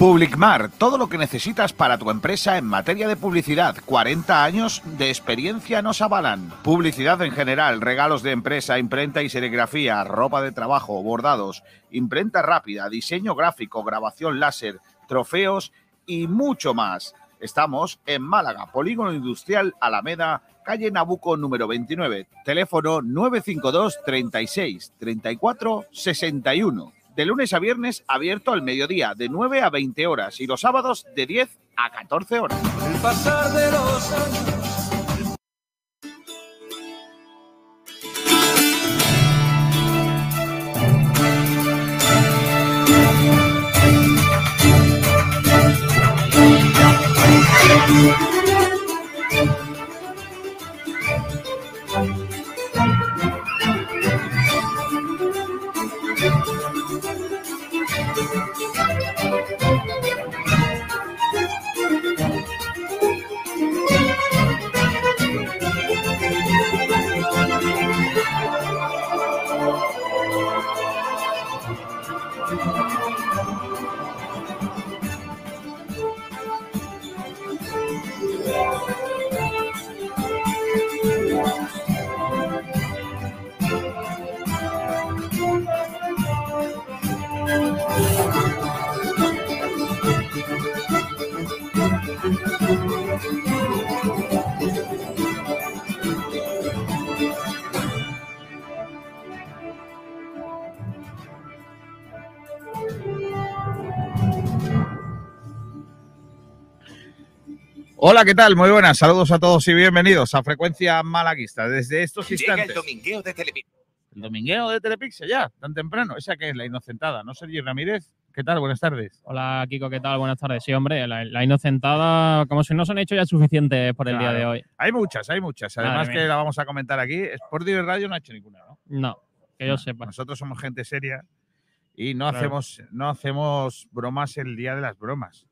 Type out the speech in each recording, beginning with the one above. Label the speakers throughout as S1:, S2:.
S1: Publicmar, todo lo que necesitas para tu empresa en materia de publicidad. 40 años de experiencia nos avalan. Publicidad en general, regalos de empresa, imprenta y serigrafía, ropa de trabajo, bordados, imprenta rápida, diseño gráfico, grabación láser, trofeos y mucho más. Estamos en Málaga, Polígono Industrial Alameda, calle Nabuco número 29, teléfono 952 36 34 61 de lunes a viernes abierto al mediodía, de 9 a 20 horas, y los sábados de 10 a 14 horas. Hola, ¿qué tal? Muy buenas. Saludos a todos y bienvenidos a Frecuencia Malaguista. Desde estos instantes.
S2: Llega el domingueo de Telepizza.
S1: El domingueo de Telepixel ya, tan temprano. Esa que es la inocentada, ¿no, Sergio Ramírez? ¿Qué tal? Buenas tardes.
S3: Hola, Kiko, ¿qué tal? Buenas tardes. Sí, hombre, la, la inocentada, como si no se han hecho ya suficientes por el día de hoy.
S1: Hay muchas, hay muchas. Además
S3: Madre
S1: que
S3: mía.
S1: la vamos a comentar aquí. Sport Radio no ha hecho ninguna, ¿no?
S3: No, que yo
S1: No.
S3: sepa.
S1: Nosotros somos gente seria y no
S3: Claro.
S1: hacemos, no hacemos bromas el día de las bromas.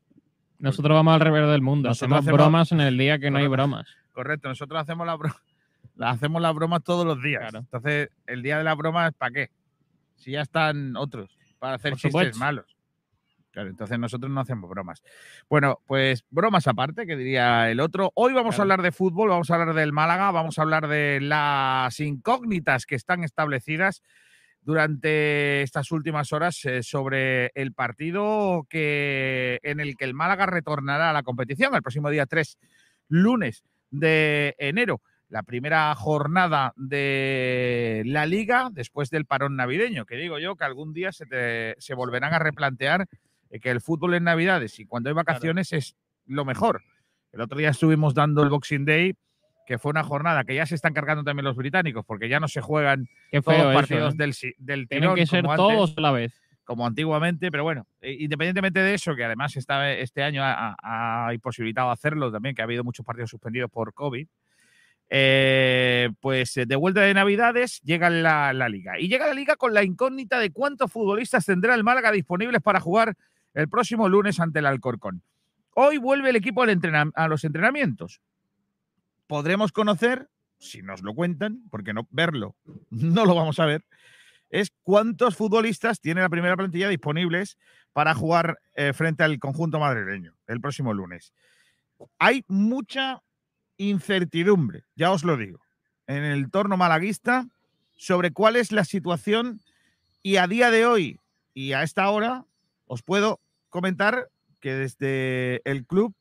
S3: Nosotros vamos al revés del mundo.
S1: Nosotros
S3: Hacemos
S1: hacemos-
S3: bromas en el día que no hay bromas.
S1: Correcto, nosotros hacemos la broma, hacemos las bromas todos los días.
S3: Claro.
S1: Entonces, el día de la broma, ¿para qué? Si ya están otros, para hacer
S3: Por
S1: chistes
S3: supuesto.
S1: malos. Claro, entonces nosotros no hacemos bromas. Bueno, pues bromas aparte, que diría el otro. Hoy vamos a hablar de fútbol, vamos a hablar del Málaga, vamos a hablar de las incógnitas que están establecidas durante estas últimas horas eh, sobre el partido que, en el que el Málaga retornará a la competición el próximo día 3, lunes de enero. La primera jornada de la liga después del parón navideño, que digo yo que algún día se, te- se volverán a replantear eh, que el fútbol en Navidades y cuando hay vacaciones es lo mejor. El otro día estuvimos dando el Boxing Day, que fue una jornada que ya se están cargando también los británicos, porque ya no se juegan todos los
S3: eso,
S1: partidos
S3: ¿eh?
S1: del, del
S3: Tienen
S1: tirón
S3: que ser
S1: antes,
S3: todos a la vez.
S1: como antiguamente, pero bueno, eh, independientemente de eso, que además este año ha, imposibilitado hacerlo también, que ha habido muchos partidos suspendidos por COVID, eh, pues de vuelta de Navidades llega la, la liga. Y llega la liga con la incógnita de cuántos futbolistas tendrá el Málaga disponibles para jugar el próximo lunes ante el Alcorcón. Hoy vuelve el equipo a los entrenamientos. Podremos conocer, si nos lo cuentan, porque no verlo no lo vamos a ver, es cuántos futbolistas tiene la primera plantilla disponibles para jugar eh, frente al conjunto madrileño el próximo lunes. Hay mucha incertidumbre, ya os lo digo, en el torno malaguista sobre cuál es la situación y a día de hoy y a esta hora os puedo comentar que desde el club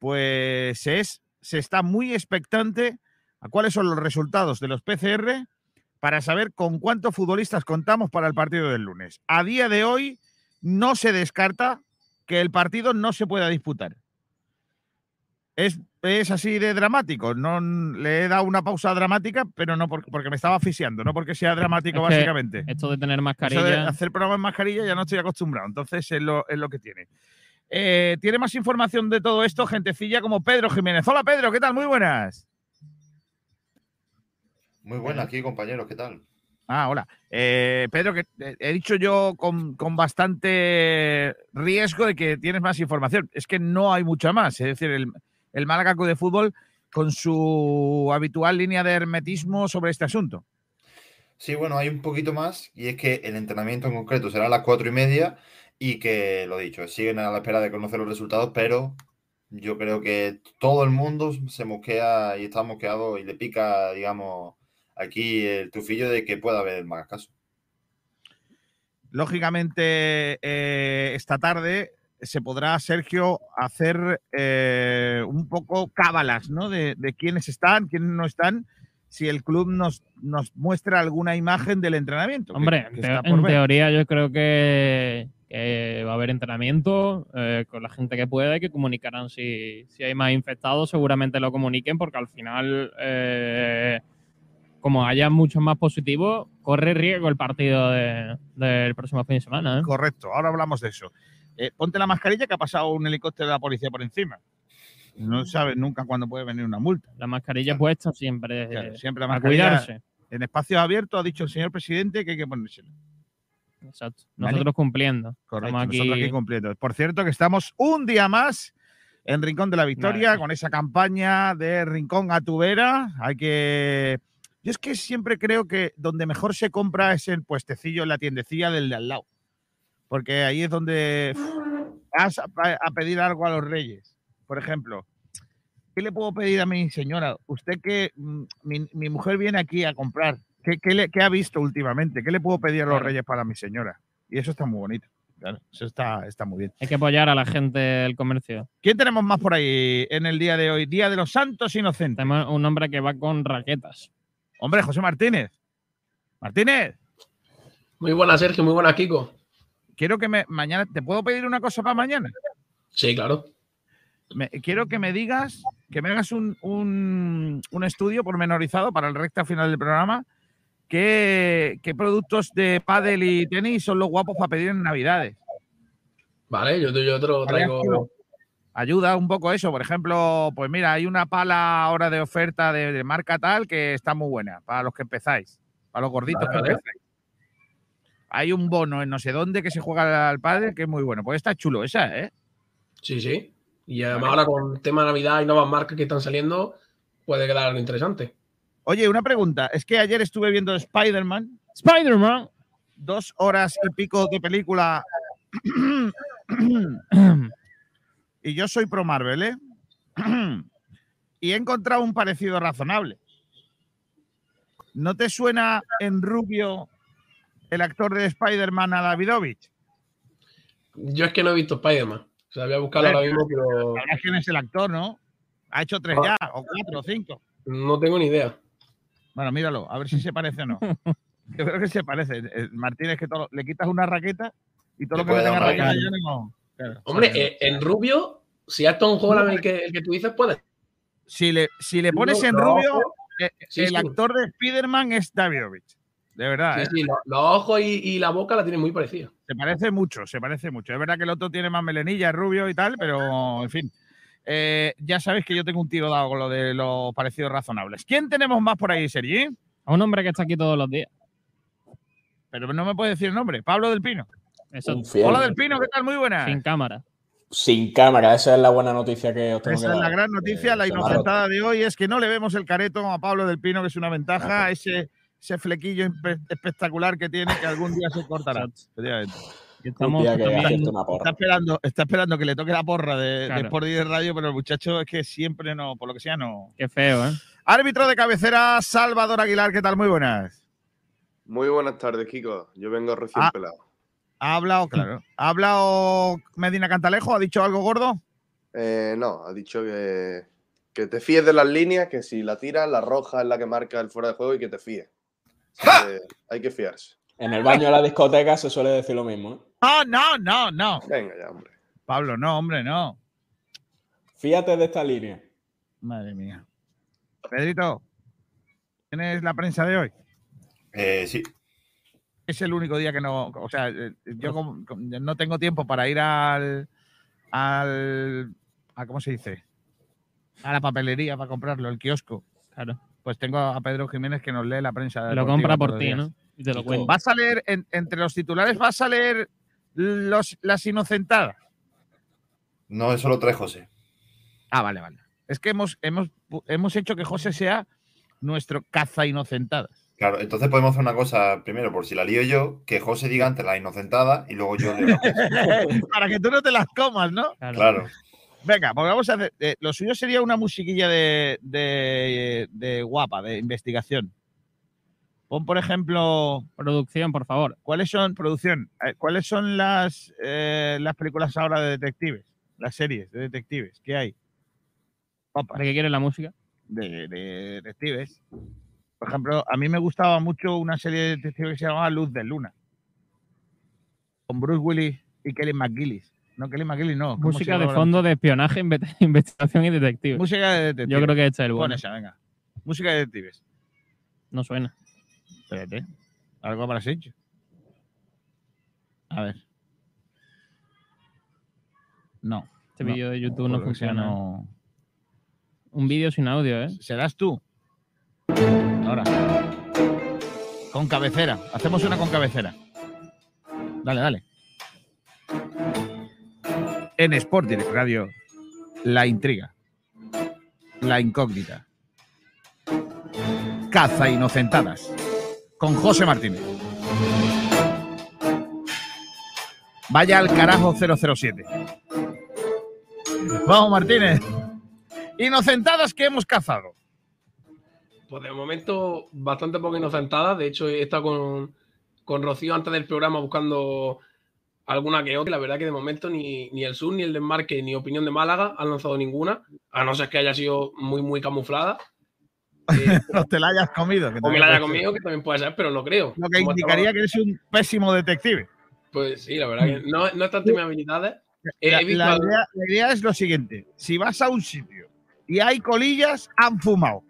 S1: pues es, se está muy expectante a cuáles son los resultados de los PCR para saber con cuántos futbolistas contamos para el partido del lunes. A día de hoy no se descarta que el partido no se pueda disputar. Es, es así de dramático. No le he dado una pausa dramática, pero no por- porque me estaba asfixiando, no porque sea dramático
S3: Es que
S1: básicamente.
S3: Esto de tener
S1: Eso de
S3: mascarilla.
S1: hacer programa en mascarilla ya no estoy acostumbrado, entonces es lo, es lo que tiene. Eh, tiene más información de todo esto, gentecilla como Pedro Jiménez. Hola Pedro, ¿qué tal? Muy buenas.
S2: Muy buena aquí, compañeros, ¿qué tal?
S1: Ah, hola. Eh, Pedro, que he dicho yo con, con bastante riesgo de que tienes más información. Es que no hay mucha más. Es decir, el, el Málaga de Fútbol con su habitual línea de hermetismo sobre este asunto.
S2: Sí, bueno, hay un poquito más y es que el entrenamiento en concreto será a las cuatro y media y que, lo dicho, siguen a la espera de conocer los resultados, pero yo creo que todo el mundo se mosquea y está mosqueado y le pica, digamos, aquí el tufillo de que pueda haber más casos.
S1: Lógicamente, eh, esta tarde se podrá, Sergio, hacer eh, un poco cábalas ¿no? de, de quiénes están, quiénes no están, si el club nos, nos muestra alguna imagen del entrenamiento.
S3: Hombre,
S1: que
S3: en, te-
S1: está por
S3: en
S1: ver.
S3: teoría yo creo que, que va a haber entrenamiento eh, con la gente que pueda y que comunicarán si, si hay más infectados, seguramente lo comuniquen porque al final, eh, como haya muchos más positivos, corre riesgo el partido de- del próximo fin de semana. ¿eh?
S1: Correcto, ahora hablamos de eso. Eh, ponte la mascarilla que ha pasado un helicóptero de la policía por encima. No sabes nunca cuándo puede venir una multa.
S3: La mascarilla puesta siempre,
S1: Claro,
S3: eh,
S1: siempre la
S3: a
S1: mascarilla
S3: cuidarse.
S1: en espacios abiertos ha dicho el señor presidente que hay que ponérsela.
S3: Exacto.
S1: Vale.
S3: Nosotros cumpliendo.
S1: Correcto,
S3: aquí-
S1: nosotros aquí cumpliendo. Por cierto, que estamos un día más en Rincón de la Victoria
S3: Vale.
S1: con esa campaña de Rincón a tu vera. Hay que. Yo es que siempre creo que donde mejor se compra es el puestecillo, en la tiendecilla del de al lado. Porque ahí es donde vas a, pedir algo a los reyes. Por ejemplo, ¿qué le puedo pedir a mi señora? Usted que mm, mi, mi mujer viene aquí a comprar. ¿Qué, qué le- qué ha visto últimamente? ¿Qué le puedo pedir a los
S3: Claro.
S1: reyes para mi señora? Y eso está muy bonito. Claro, eso está, está muy bien.
S3: Hay que apoyar a la gente del comercio.
S1: ¿Quién tenemos más por ahí en el día de hoy? Día de los Santos Inocentes.
S3: Tenemos un hombre que va con raquetas.
S1: Hombre, José Martínez. Martínez,
S4: Muy buena, Sergio, muy buena, Kiko.
S1: quiero que me mañana te puedo pedir una cosa para mañana.
S4: Sí, claro.
S1: Me- quiero que me digas, que me hagas un, un, un estudio pormenorizado para el recta final del programa. ¿Qué, qué productos de pádel y tenis son los guapos para pedir en Navidades?
S4: Vale, yo, yo te lo traigo.
S1: Ayuda un poco eso. Por ejemplo, pues mira, hay una pala ahora de oferta de, de marca tal que está muy buena para los que empezáis, para los gorditos
S4: Vale,
S1: que
S4: vale.
S1: empezáis. Hay un bono en no sé dónde que se juega al padre que es muy bueno. Pues está chulo esa, ¿eh?
S4: Sí, sí. Y además
S1: Vale.
S4: ahora con tema de Navidad y nuevas marcas que están saliendo, puede quedar algo interesante.
S1: Oye, una pregunta. Es que ayer estuve viendo Spider-Man,
S3: Spider-Man.
S1: dos horas y pico de película. y yo soy pro Marvel, ¿eh? y he encontrado un parecido razonable. ¿No te suena en rubio el actor de Spider-Man a Davidovich?
S4: Yo es que no he visto Spider-Man. O sea, voy a buscarlo ahora mismo, pero
S1: Sabrás quién es el actor, ¿no? Ha hecho tres
S4: Ah.
S1: ya, o cuatro, o cinco.
S4: no tengo ni idea.
S1: Bueno, míralo, a ver si se parece o no. Yo creo que se parece. Eh, Martínez, que todo, le quitas una raqueta y todo
S2: Le
S1: lo que
S2: dar
S1: tenga raqueta
S2: raqueta.
S1: ya no. Claro.
S4: Hombre, eh, en rubio, si es Tom Holland el que, el que tú dices, puede.
S1: si le, si le pones en rubio, eh,
S4: Sí,
S1: el
S4: sí.
S1: actor de Spider-Man es Davidovich. De verdad,
S4: Sí,
S1: ¿eh?
S4: sí, lo- los ojos y, y la boca la tienen muy parecida.
S1: se parece mucho, se parece mucho. Es verdad que el otro tiene más melenilla, es rubio y tal, pero en fin. Eh, ya sabéis que yo tengo un tiro dado con lo de los parecidos razonables. ¿Quién tenemos más por ahí, Sergi?
S3: A un hombre que está aquí todos los días.
S1: Pero no me puede decir el nombre. Pablo del Pino.
S3: Eso.
S1: Hola del Pino, ¿qué tal? Muy buenas.
S3: sin cámara.
S5: Sin cámara, esa es la buena noticia que os tengo
S1: Esa
S5: que
S1: es la gran noticia,
S5: Eh,
S1: la inocentada de hoy es que no le vemos el careto a Pablo del Pino, que es una ventaja, ese, ese flequillo espectacular que tiene que algún día se cortará.
S3: Estamos
S1: Está esperando, está esperando que le toque la porra de, de
S3: Claro.
S1: Sport y de Radio, pero el muchacho es que siempre no, por lo que sea, no.
S3: Qué feo, ¿eh?
S1: Árbitro de cabecera, Salvador Aguilar, ¿qué tal? Muy buenas.
S6: Muy buenas tardes, Kiko. Yo vengo recién
S1: Ah.
S6: pelado.
S1: ¿Ha hablado, claro? ¿Ha hablado Medina Cantalejo? ¿Ha dicho algo gordo?
S6: Eh, no, ha dicho que, que te fíes de las líneas, que si la tiras, la roja es la que marca el fuera de juego y que te fíes. Que hay que fiarse.
S5: En el baño de la discoteca se suele decir lo mismo. ¿eh?
S1: No, no, no, no.
S6: Venga ya, hombre.
S1: Pablo, no, hombre, no.
S5: Fíjate de esta línea.
S1: Madre mía. Pedrito, ¿tienes la prensa de hoy?
S2: Eh, sí.
S1: Es el único día que no. O sea, eh, yo como- no tengo tiempo para ir al. al a, ¿Cómo se dice? A la papelería para comprarlo, el kiosco.
S3: Claro.
S1: Pues tengo a Pedro Jiménez que nos lee la prensa.
S3: Lo
S1: deportiva
S3: compra por ti. ¿no? Y te lo.
S1: ¿Vas a leer, en- entre los titulares, vas a leer los, las inocentadas?
S2: No, eso lo trae José.
S1: Ah, vale, vale. Es que hemos, hemos, hemos hecho que José sea nuestro caza inocentadas.
S2: Claro, entonces podemos hacer una cosa primero, por si la lío yo, que José diga antes la inocentada y luego yo leo la prensa.
S1: Para que tú no te las comas, ¿no?
S2: Claro.
S1: Venga, pues vamos a hacer. eh, lo suyo sería una musiquilla de, de, de guapa, de investigación. Pon, por ejemplo,
S3: Producción, por favor.
S1: ¿cuáles son, producción, eh, cuáles son las, eh, las películas ahora de detectives? Las series de detectives, ¿qué hay? Opa,
S3: ¿De qué quieres la música?
S1: de, de detectives. Por ejemplo, a mí me gustaba mucho una serie de detectives que se llamaba Luz de Luna. Con Bruce Willis y Kelly McGillis. No, Kelly McGillis no. ¿cómo se
S3: Música de fondo de espionaje, inve- investigación y detective.
S1: Música de detectives.
S3: Yo creo que este es el bueno.
S1: esa, venga. Música de detectives.
S3: No suena.
S1: Espérate. Algo habrás hecho. A ver. No.
S3: Este
S1: No,
S3: vídeo de YouTube no funciona.
S1: no.
S3: Un vídeo sin audio, ¿eh?
S1: ¿Serás tú? Ahora. Con cabecera. Hacemos una con cabecera. Dale, dale. En Sport Direct Radio, la intriga. La incógnita. Caza inocentadas. Con José Martínez. Vaya al carajo 007. Vamos, Martínez. Inocentadas que hemos cazado.
S4: Pues de momento, bastante poco inocentada. De hecho, he estado con, con Rocío antes del programa buscando alguna que otra. La verdad que de momento ni, ni el sur, ni el desmarque, ni opinión de Málaga han lanzado ninguna. A no ser que haya sido muy, muy camuflada. Eh,
S1: No te la hayas comido. que
S4: o me
S1: también
S4: la haya
S1: puede ser.
S4: comido, que también puede ser, pero no creo.
S1: Lo que indicaría que eres un pésimo detective.
S4: Pues sí, la verdad que no, no es tanto mis habilidades. He-
S1: La, la idea, la idea es lo siguiente: si vas a un sitio y hay colillas, han fumado.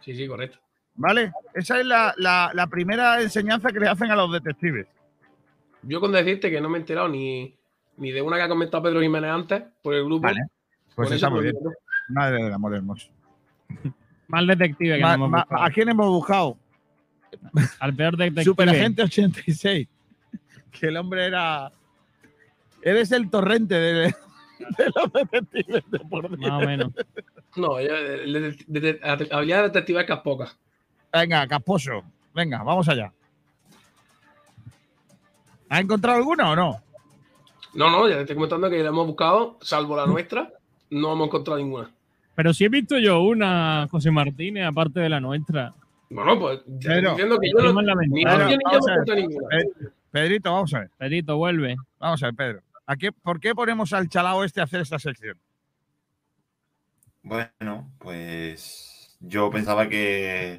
S4: Sí, sí, correcto.
S1: ¿Vale? Esa es la, la- primera enseñanza que le hacen a los detectives.
S4: Yo con decirte que no me he enterado ni, ni de una que ha comentado Pedro Jiménez antes por el grupo.
S1: Vale. Pues está muy bien. Madre del amor hermoso.
S3: Mal detective que
S1: Ma-
S3: no hemos
S1: ma-
S3: buscado.
S1: ¿A quién hemos buscado?
S3: Al peor detective.
S1: Superagente 86. Que el hombre era. Eres el torrente de, de los detectives de por Dios.
S3: Más o menos.
S4: No, yo, de- de- de- de- habilidad detective es poca.
S1: Venga, Casposo. Venga, vamos allá. ¿Has encontrado alguna o no?
S4: No, no, ya te estoy comentando que la hemos buscado, salvo la nuestra, no hemos encontrado ninguna.
S3: Pero sí he visto yo una, José Martínez, aparte de la nuestra.
S4: Bueno, pues diciendo que yo ni ni
S1: vamos Pedrito, vamos a ver.
S3: Pedrito, vuelve.
S1: Vamos a ver, Pedro. ¿A qué, ¿Por qué ponemos al chalao este a hacer esta sección?
S2: Bueno, pues yo pensaba que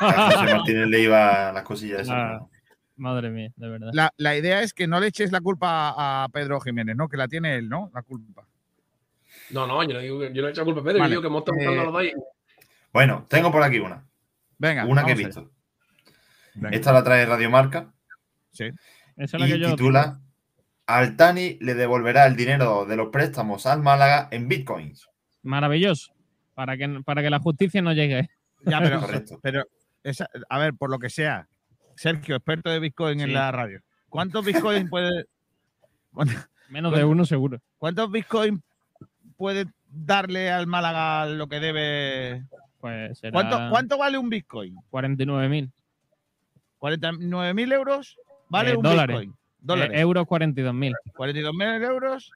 S2: a José Martínez le iba las cosillas.
S3: Ah. Madre mía, de verdad.
S1: La, la idea es que no le eches la culpa a Pedro Jiménez, ¿no? Que la tiene él, ¿no? La culpa.
S4: No, no, yo no, digo, que- yo no he hecho culpa a Pedro,
S1: Vale.
S4: yo digo que hemos estado buscando
S2: Eh,
S4: los dos y-
S2: Bueno, tengo por aquí una.
S1: Venga.
S2: Una que he visto.
S1: Venga.
S2: Esta la trae Radio Marca
S1: Sí.
S3: Esa es la que
S2: y
S3: yo.
S2: titula Altani le devolverá el dinero de los préstamos al Málaga en bitcoins.
S3: Maravilloso. Para que, para que la justicia no llegue.
S1: Ya, pero,
S2: Correcto.
S1: pero esa- a ver, por lo que sea, Sergio, experto de Bitcoin en la radio. ¿Cuántos Bitcoin puede,
S3: Menos de uno seguro.
S1: ¿Cuántos bitcoins puede darle al Málaga lo que debe?
S3: Pues será
S1: ¿Cuánto, cuánto vale un bitcoin?
S3: 49.000.
S1: ¿49.000 euros? ¿Vale
S3: Eh,
S1: un
S3: dólares.
S1: bitcoin? Dólares.
S3: Eh, euros 42.000.
S1: 42.000 euros.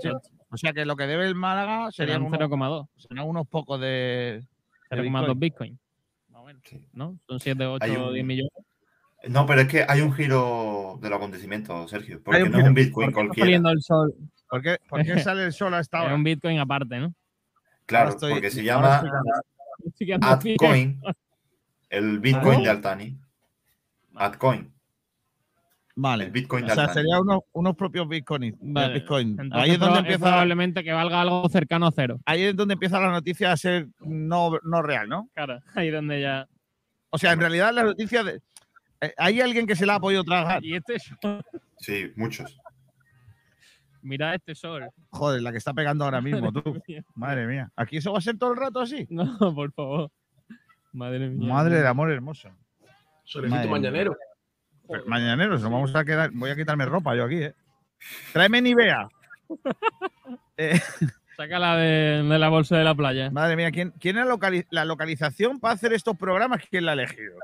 S1: Sí. O sea que lo que debe el Málaga serían
S3: Serían
S1: unos,
S3: 0,2.
S1: serán unos pocos de, de
S3: 0,2
S1: bitcoin.
S3: bitcoin.
S2: Sí.
S3: ¿no? Son 7, 8,
S2: Hay un-
S3: 10 millones.
S2: No, pero es que hay un giro de los acontecimientos, Sergio. Porque
S1: un
S2: no es un Bitcoin
S3: ¿Por qué está
S2: cualquiera.
S3: saliendo el sol?
S1: ¿Por qué, por qué sale el sol a esta
S3: Es
S1: hora?
S3: un bitcoin aparte, ¿no?
S2: Claro,
S1: Ahora estoy-
S2: porque se
S1: ahora
S2: llama
S1: estoy.
S2: Altcoin, el Bitcoin
S3: ¿Cómo?
S2: de Altani. Altcoin,
S1: Vale.
S2: el Bitcoin
S1: O sea,
S2: Altani.
S1: serían unos, unos propios bitcoins.
S3: Vale.
S1: Bitcoin.
S3: Entonces,
S1: Ahí es donde empieza,
S3: probablemente que valga algo cercano a cero.
S1: ahí es donde empieza la noticia a ser no, no real, ¿no?
S3: Claro, ahí donde ya.
S1: O sea, en realidad la noticia de. eh, ¿Hay alguien que se la ha podido tragar?
S3: Y este sol,
S2: Sí, muchos.
S3: Mira este sol.
S1: Joder, la que está pegando ahora mismo, tú. Madre mía. ¿Aquí eso va a ser todo el rato así?
S3: No, por favor. Madre mía.
S1: Madre del amor hermoso.
S4: Solecito mañanero.
S1: Pero, Mañaneros, nos vamos a quedar. Voy a quitarme ropa yo aquí, ¿eh? Tráeme Nivea. Eh,
S3: Sácala de, de la bolsa de la playa.
S1: madre mía, ¿quién, quién es la, locali- la localización para hacer estos programas? ¿Quién la ha elegido?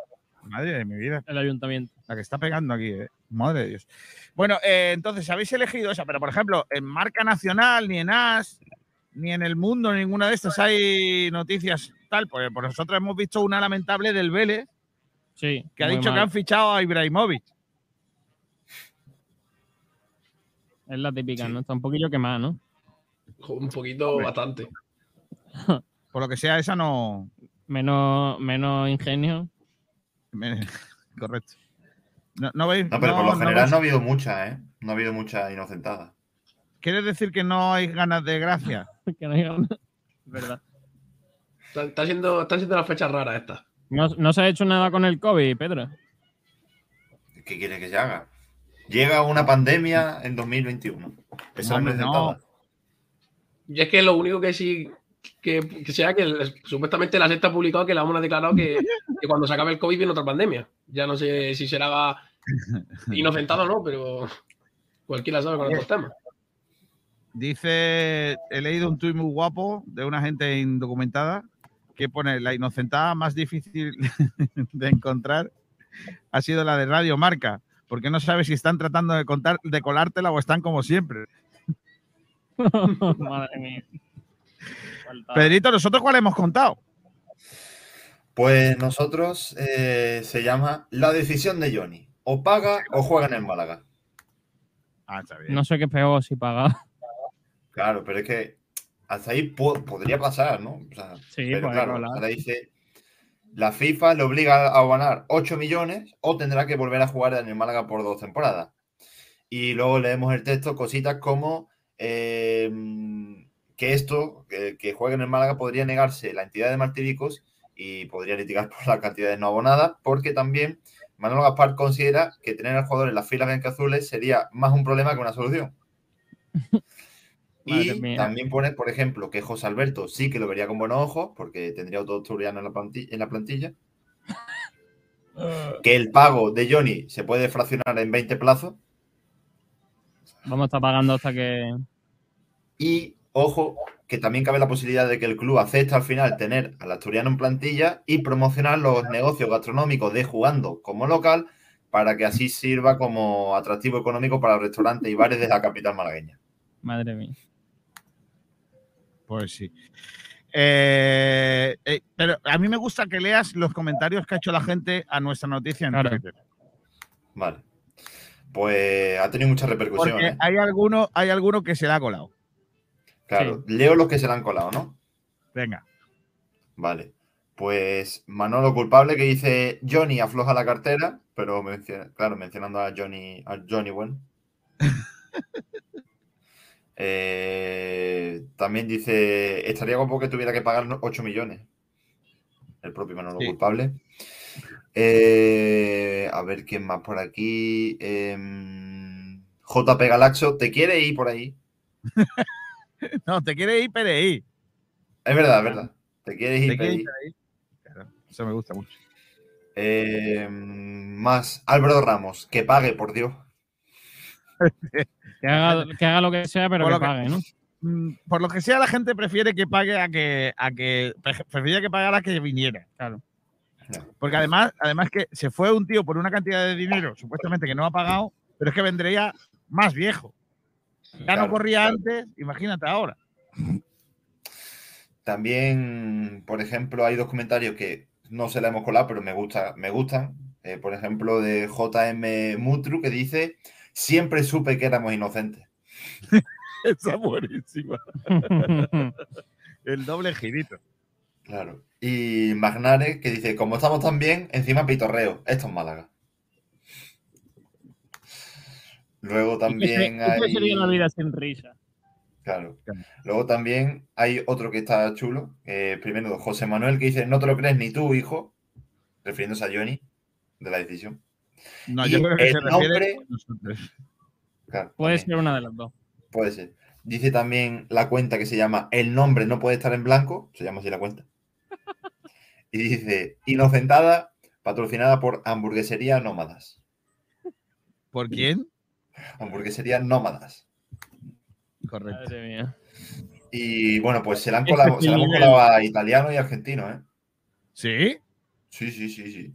S1: Madre de mi vida.
S3: El ayuntamiento.
S1: La que está pegando aquí, ¿eh? Madre de Dios. Bueno, eh, entonces habéis elegido esa, pero por ejemplo, en Marca Nacional, ni en AS, ni en El Mundo, ni ninguna de estas hay noticias tal. Pues por nosotros hemos visto una lamentable del Vélez
S3: Sí.
S1: que ha dicho que han fichado a Ibrahimovic.
S3: Es la típica,
S2: Sí.
S3: ¿no? Está un poquillo quemada, ¿no?
S4: Un poquito, bastante.
S1: Por lo que sea, esa no.
S3: Menos, menos ingenio.
S1: Correcto. No, no veis.
S2: No, pero por lo
S1: no
S2: general no ha habido muchas, ¿eh? No ha habido muchas inocentadas.
S1: ¿Quieres decir que no hay ganas de gracia?
S3: que no hay ganas. ¿Verdad?
S4: Está, está siendo, están siendo las fechas raras estas.
S3: No, no se ha hecho nada con el COVID, Pedro.
S2: ¿Qué quiere que se haga? Llega una pandemia en 2021. Esa
S1: no.
S2: inocentada.
S4: Y es que lo único que sí que, que sea que el- supuestamente la secta ha publicado que la ONU ha declarado que, que cuando se acabe el COVID viene otra pandemia. Ya no sé si será inocentado no, pero cualquiera sabe con estos temas.
S1: Dice, he leído un tuit muy guapo de una gente indocumentada que pone la inocentada más difícil de encontrar ha sido la de Radio Marca, porque no sabes si están tratando de contar, de colártela o están como siempre.
S3: Madre mía.
S1: Pedrito, ¿nosotros cuál hemos contado?
S2: Pues nosotros eh, se llama La decisión de Johnny. O paga o juega en el Málaga.
S1: Ah, está bien.
S3: No sé qué peor si paga.
S2: Claro, pero es que hasta ahí po- podría pasar, ¿no? O sea,
S3: Sí,
S2: pero
S3: puede
S2: claro, ahora dice, la FIFA le obliga a ganar 8 millones o tendrá que volver a jugar en el Málaga por dos temporadas. Y luego leemos el texto, cositas como eh, que esto, que, que juegue en el Málaga, podría negarse la entidad de Martiricos y podría litigar por las cantidades no abonadas, porque también Manuel Gaspar considera que tener al jugador en las filas blancazules sería más un problema que una solución. Y también pone, por ejemplo, que José Alberto sí que lo vería con buenos ojos, porque tendría otro asturiano en la plantilla. En la plantilla. que el pago de Johnny se puede fraccionar en 20 plazos.
S3: Vamos a estar pagando hasta que.
S2: Y, ojo, que también cabe la posibilidad de que el club acepte al final tener al asturiano en plantilla y promocionar los negocios gastronómicos de jugando como local para que así sirva como atractivo económico para restaurantes y bares de la capital malagueña.
S3: Madre mía.
S1: Pues sí. Eh, eh, pero a mí me gusta que leas los comentarios que ha hecho la gente a nuestra noticia en
S3: Claro.
S1: Twitter.
S2: Vale. Pues ha tenido mucha repercusión.
S1: Porque
S2: ¿eh?
S1: hay alguno, hay alguno que se le ha colado.
S2: Claro, leo los que se le han colado, ¿no?
S1: Venga.
S2: Vale. Pues Manolo culpable que dice Johnny afloja la cartera, pero menciona- claro, mencionando a Johnny, a Johnny bueno. Eh, también dice, estaría guapo que tuviera que pagar 8 millones. El propio Manolo
S1: Sí.
S2: culpable. Eh, a ver quién más por aquí. Em, JP Galaxo, ¿te quiere ir por ahí?
S1: No, te quiere ir PDI.
S2: Es verdad, es verdad. ¿Te quieres ir?
S1: Te ir PDI. Claro, eso me gusta mucho.
S2: Eh, más Álvaro Ramos, que pague, por Dios.
S3: Que haga, que haga lo que sea, pero
S1: Por
S3: que
S1: lo que-
S3: pague, ¿no?
S1: Mm, Por lo que sea, la gente prefiere que pague a que, a que pre- prefería que pagara que viniera.
S3: Claro.
S1: Porque además, además que se fue un tío por una cantidad de dinero, supuestamente que no ha pagado, pero es que vendría más viejo. Ya
S2: Claro,
S1: no corría
S2: claro.
S1: antes, imagínate ahora.
S2: También, por ejemplo, hay dos comentarios que no se le hemos colado, pero me, gusta, me gustan. Eh, por ejemplo, de JM Mutru, que dice: Siempre supe que éramos inocentes.
S1: Esa buenísima. El doble girito.
S2: Claro. Y Magnare, que dice: Como estamos tan bien, encima pitorreo. Esto es Málaga. Luego
S3: ¿Y qué, se-
S2: también
S3: y qué
S2: hay.
S3: sería la vida sin risa?
S2: Claro. Luego también hay otro que está chulo. eh, primero, José Manuel, que dice: No te lo crees ni tú, hijo. Refiriéndose a Johnny, de la decisión.
S1: No,
S2: Y
S1: yo creo que
S2: el
S1: se refiere
S2: nombre-
S1: a nosotros.
S2: Claro,
S3: Puede
S2: también.
S3: ser una de las dos.
S2: Puede ser. Dice también la cuenta que se llama El nombre no puede estar en blanco. Se llama así la cuenta. Y dice Inocentada, patrocinada por Hamburguesería Nómadas.
S1: ¿Por quién?
S2: Hamburguesería Nómadas.
S1: Correcto.
S3: Madre mía.
S2: Y bueno, pues se la han
S3: Ese
S2: colado, se la
S3: el
S2: hemos colado a italiano y argentino, ¿eh?
S1: ¿Sí?
S2: Sí, sí, sí, sí.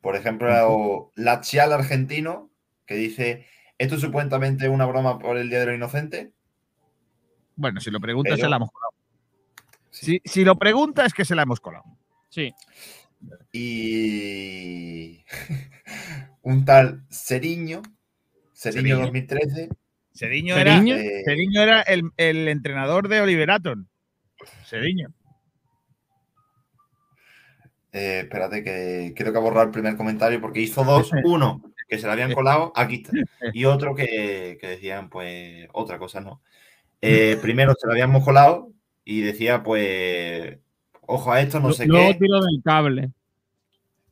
S2: Por ejemplo, Lachial argentino, que dice, ¿esto es supuestamente una broma por el Día de los Inocentes?
S1: Bueno, si lo preguntas,
S2: Pero-
S1: se la hemos colado. Si, si lo pregunta, es que se la hemos colado.
S3: Sí.
S2: Y un tal Seriño, Seriño. 2013.
S1: Seriño era,
S2: eh,
S1: era el, el entrenador de Oliver Atom. Seriño.
S2: eh, espérate que creo que ha borrado el primer comentario porque hizo dos. Uno, que se le habían colado, aquí está. Y otro que, que decían, pues, otra cosa, ¿no? Eh, primero se lo habíamos colado y decía, pues, ojo a esto, no sé
S3: Luego
S2: qué.
S3: tiro del cable.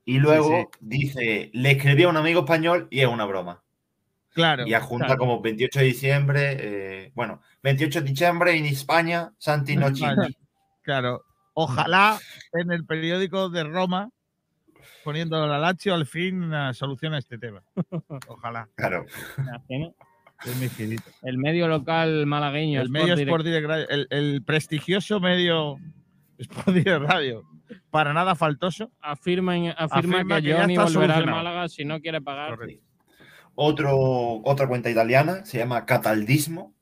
S2: Y luego
S1: Sí,
S2: dice, le escribí a un amigo español y es una broma.
S1: Claro.
S2: Y adjunta
S3: claro.
S2: como 28 de diciembre, eh, bueno, 28 de diciembre en España, Santi Nochi.
S1: Claro. Ojalá en el periódico de Roma, poniendo la Lazio, al fin una solución a este tema. Ojalá.
S2: Claro.
S3: El medio local malagueño.
S1: El medio
S3: Sport
S1: Sport Direct Radio, el, el prestigioso medio Sport Direct Radio, para nada faltoso.
S3: Afirma, en- afirma,
S1: Afirma
S3: que,
S1: que ya
S3: Johnny
S1: está
S3: volverá al. Málaga si no quiere pagar.
S1: Correcto.
S2: Otro, otra cuenta italiana, se llama Cataldismo.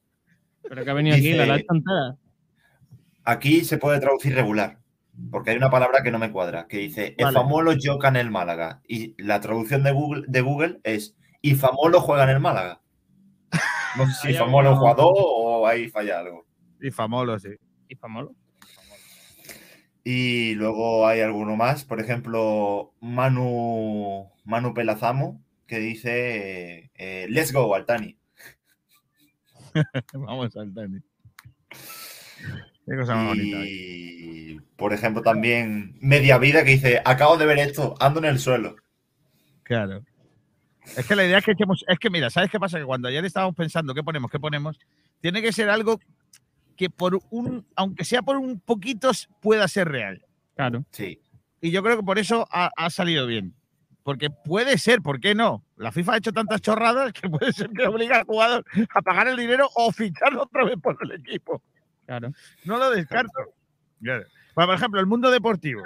S3: Pero que ha venido aquí, la la.
S2: Aquí se puede traducir regular, porque hay una palabra que no me cuadra, que dice,
S1: Vale.
S2: el famolo gioca en el Málaga. Y la traducción de Google, de Google es, y famolo juega en el Málaga. No sé si famolo es jugador o ahí falla algo.
S1: Y famolo, sí.
S3: Y famolo.
S2: Y luego hay alguno más, por ejemplo, Manu, Manu Pelazamo, que dice, eh, let's go, Altani.
S1: Vamos al tenis. Qué cosa más bonita.
S2: Y, por ejemplo, también Media Vida, que dice, acabo de ver esto, ando en el suelo.
S1: Claro. Es que la idea es que echemos. Es que mira, ¿sabes qué pasa? Que cuando ayer estábamos pensando qué ponemos, qué ponemos, tiene que ser algo que por un, aunque sea por un poquito, pueda ser real.
S3: Claro.
S2: Sí.
S1: Y yo creo que por eso ha, ha salido bien. Porque puede ser, ¿por qué no? La FIFA ha hecho tantas chorradas que puede ser que obliga al jugador a pagar el dinero o ficharlo otra vez por el equipo.
S3: Claro.
S1: No lo descarto. Claro. Bueno, por ejemplo, el mundo deportivo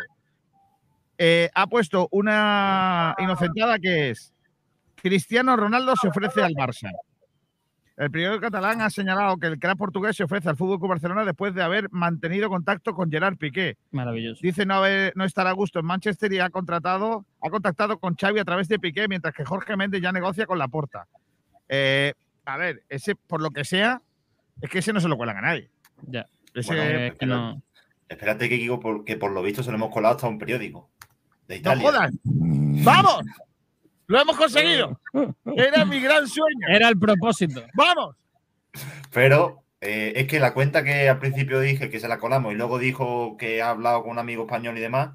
S1: eh, ha puesto una inocentada que es Cristiano Ronaldo se ofrece al Barça. El periódico catalán ha señalado que el crack portugués se ofrece al Fútbol Club Barcelona después de haber mantenido contacto con Gerard Piqué.
S3: Maravilloso.
S1: Dice no, haber- no estar a gusto en Manchester y ha contratado, ha contactado con Xavi a través de Piqué, mientras que Jorge Méndez ya negocia con la porta. a ver, ese, por lo que sea, es que ese no se lo cuelan a nadie.
S3: Ya.
S1: Ese-
S2: Bueno,
S3: Eh, que no.
S2: Espérate que digo porque por lo visto se lo hemos colado hasta un periódico de
S1: ¡No
S2: Italia.
S1: jodas! ¡Vamos! ¡Lo hemos conseguido! Era mi gran sueño.
S3: Era el propósito.
S1: ¡Vamos!
S2: Pero eh, es que la cuenta que al principio dije que se la colamos y luego dijo que ha hablado con un amigo español y demás,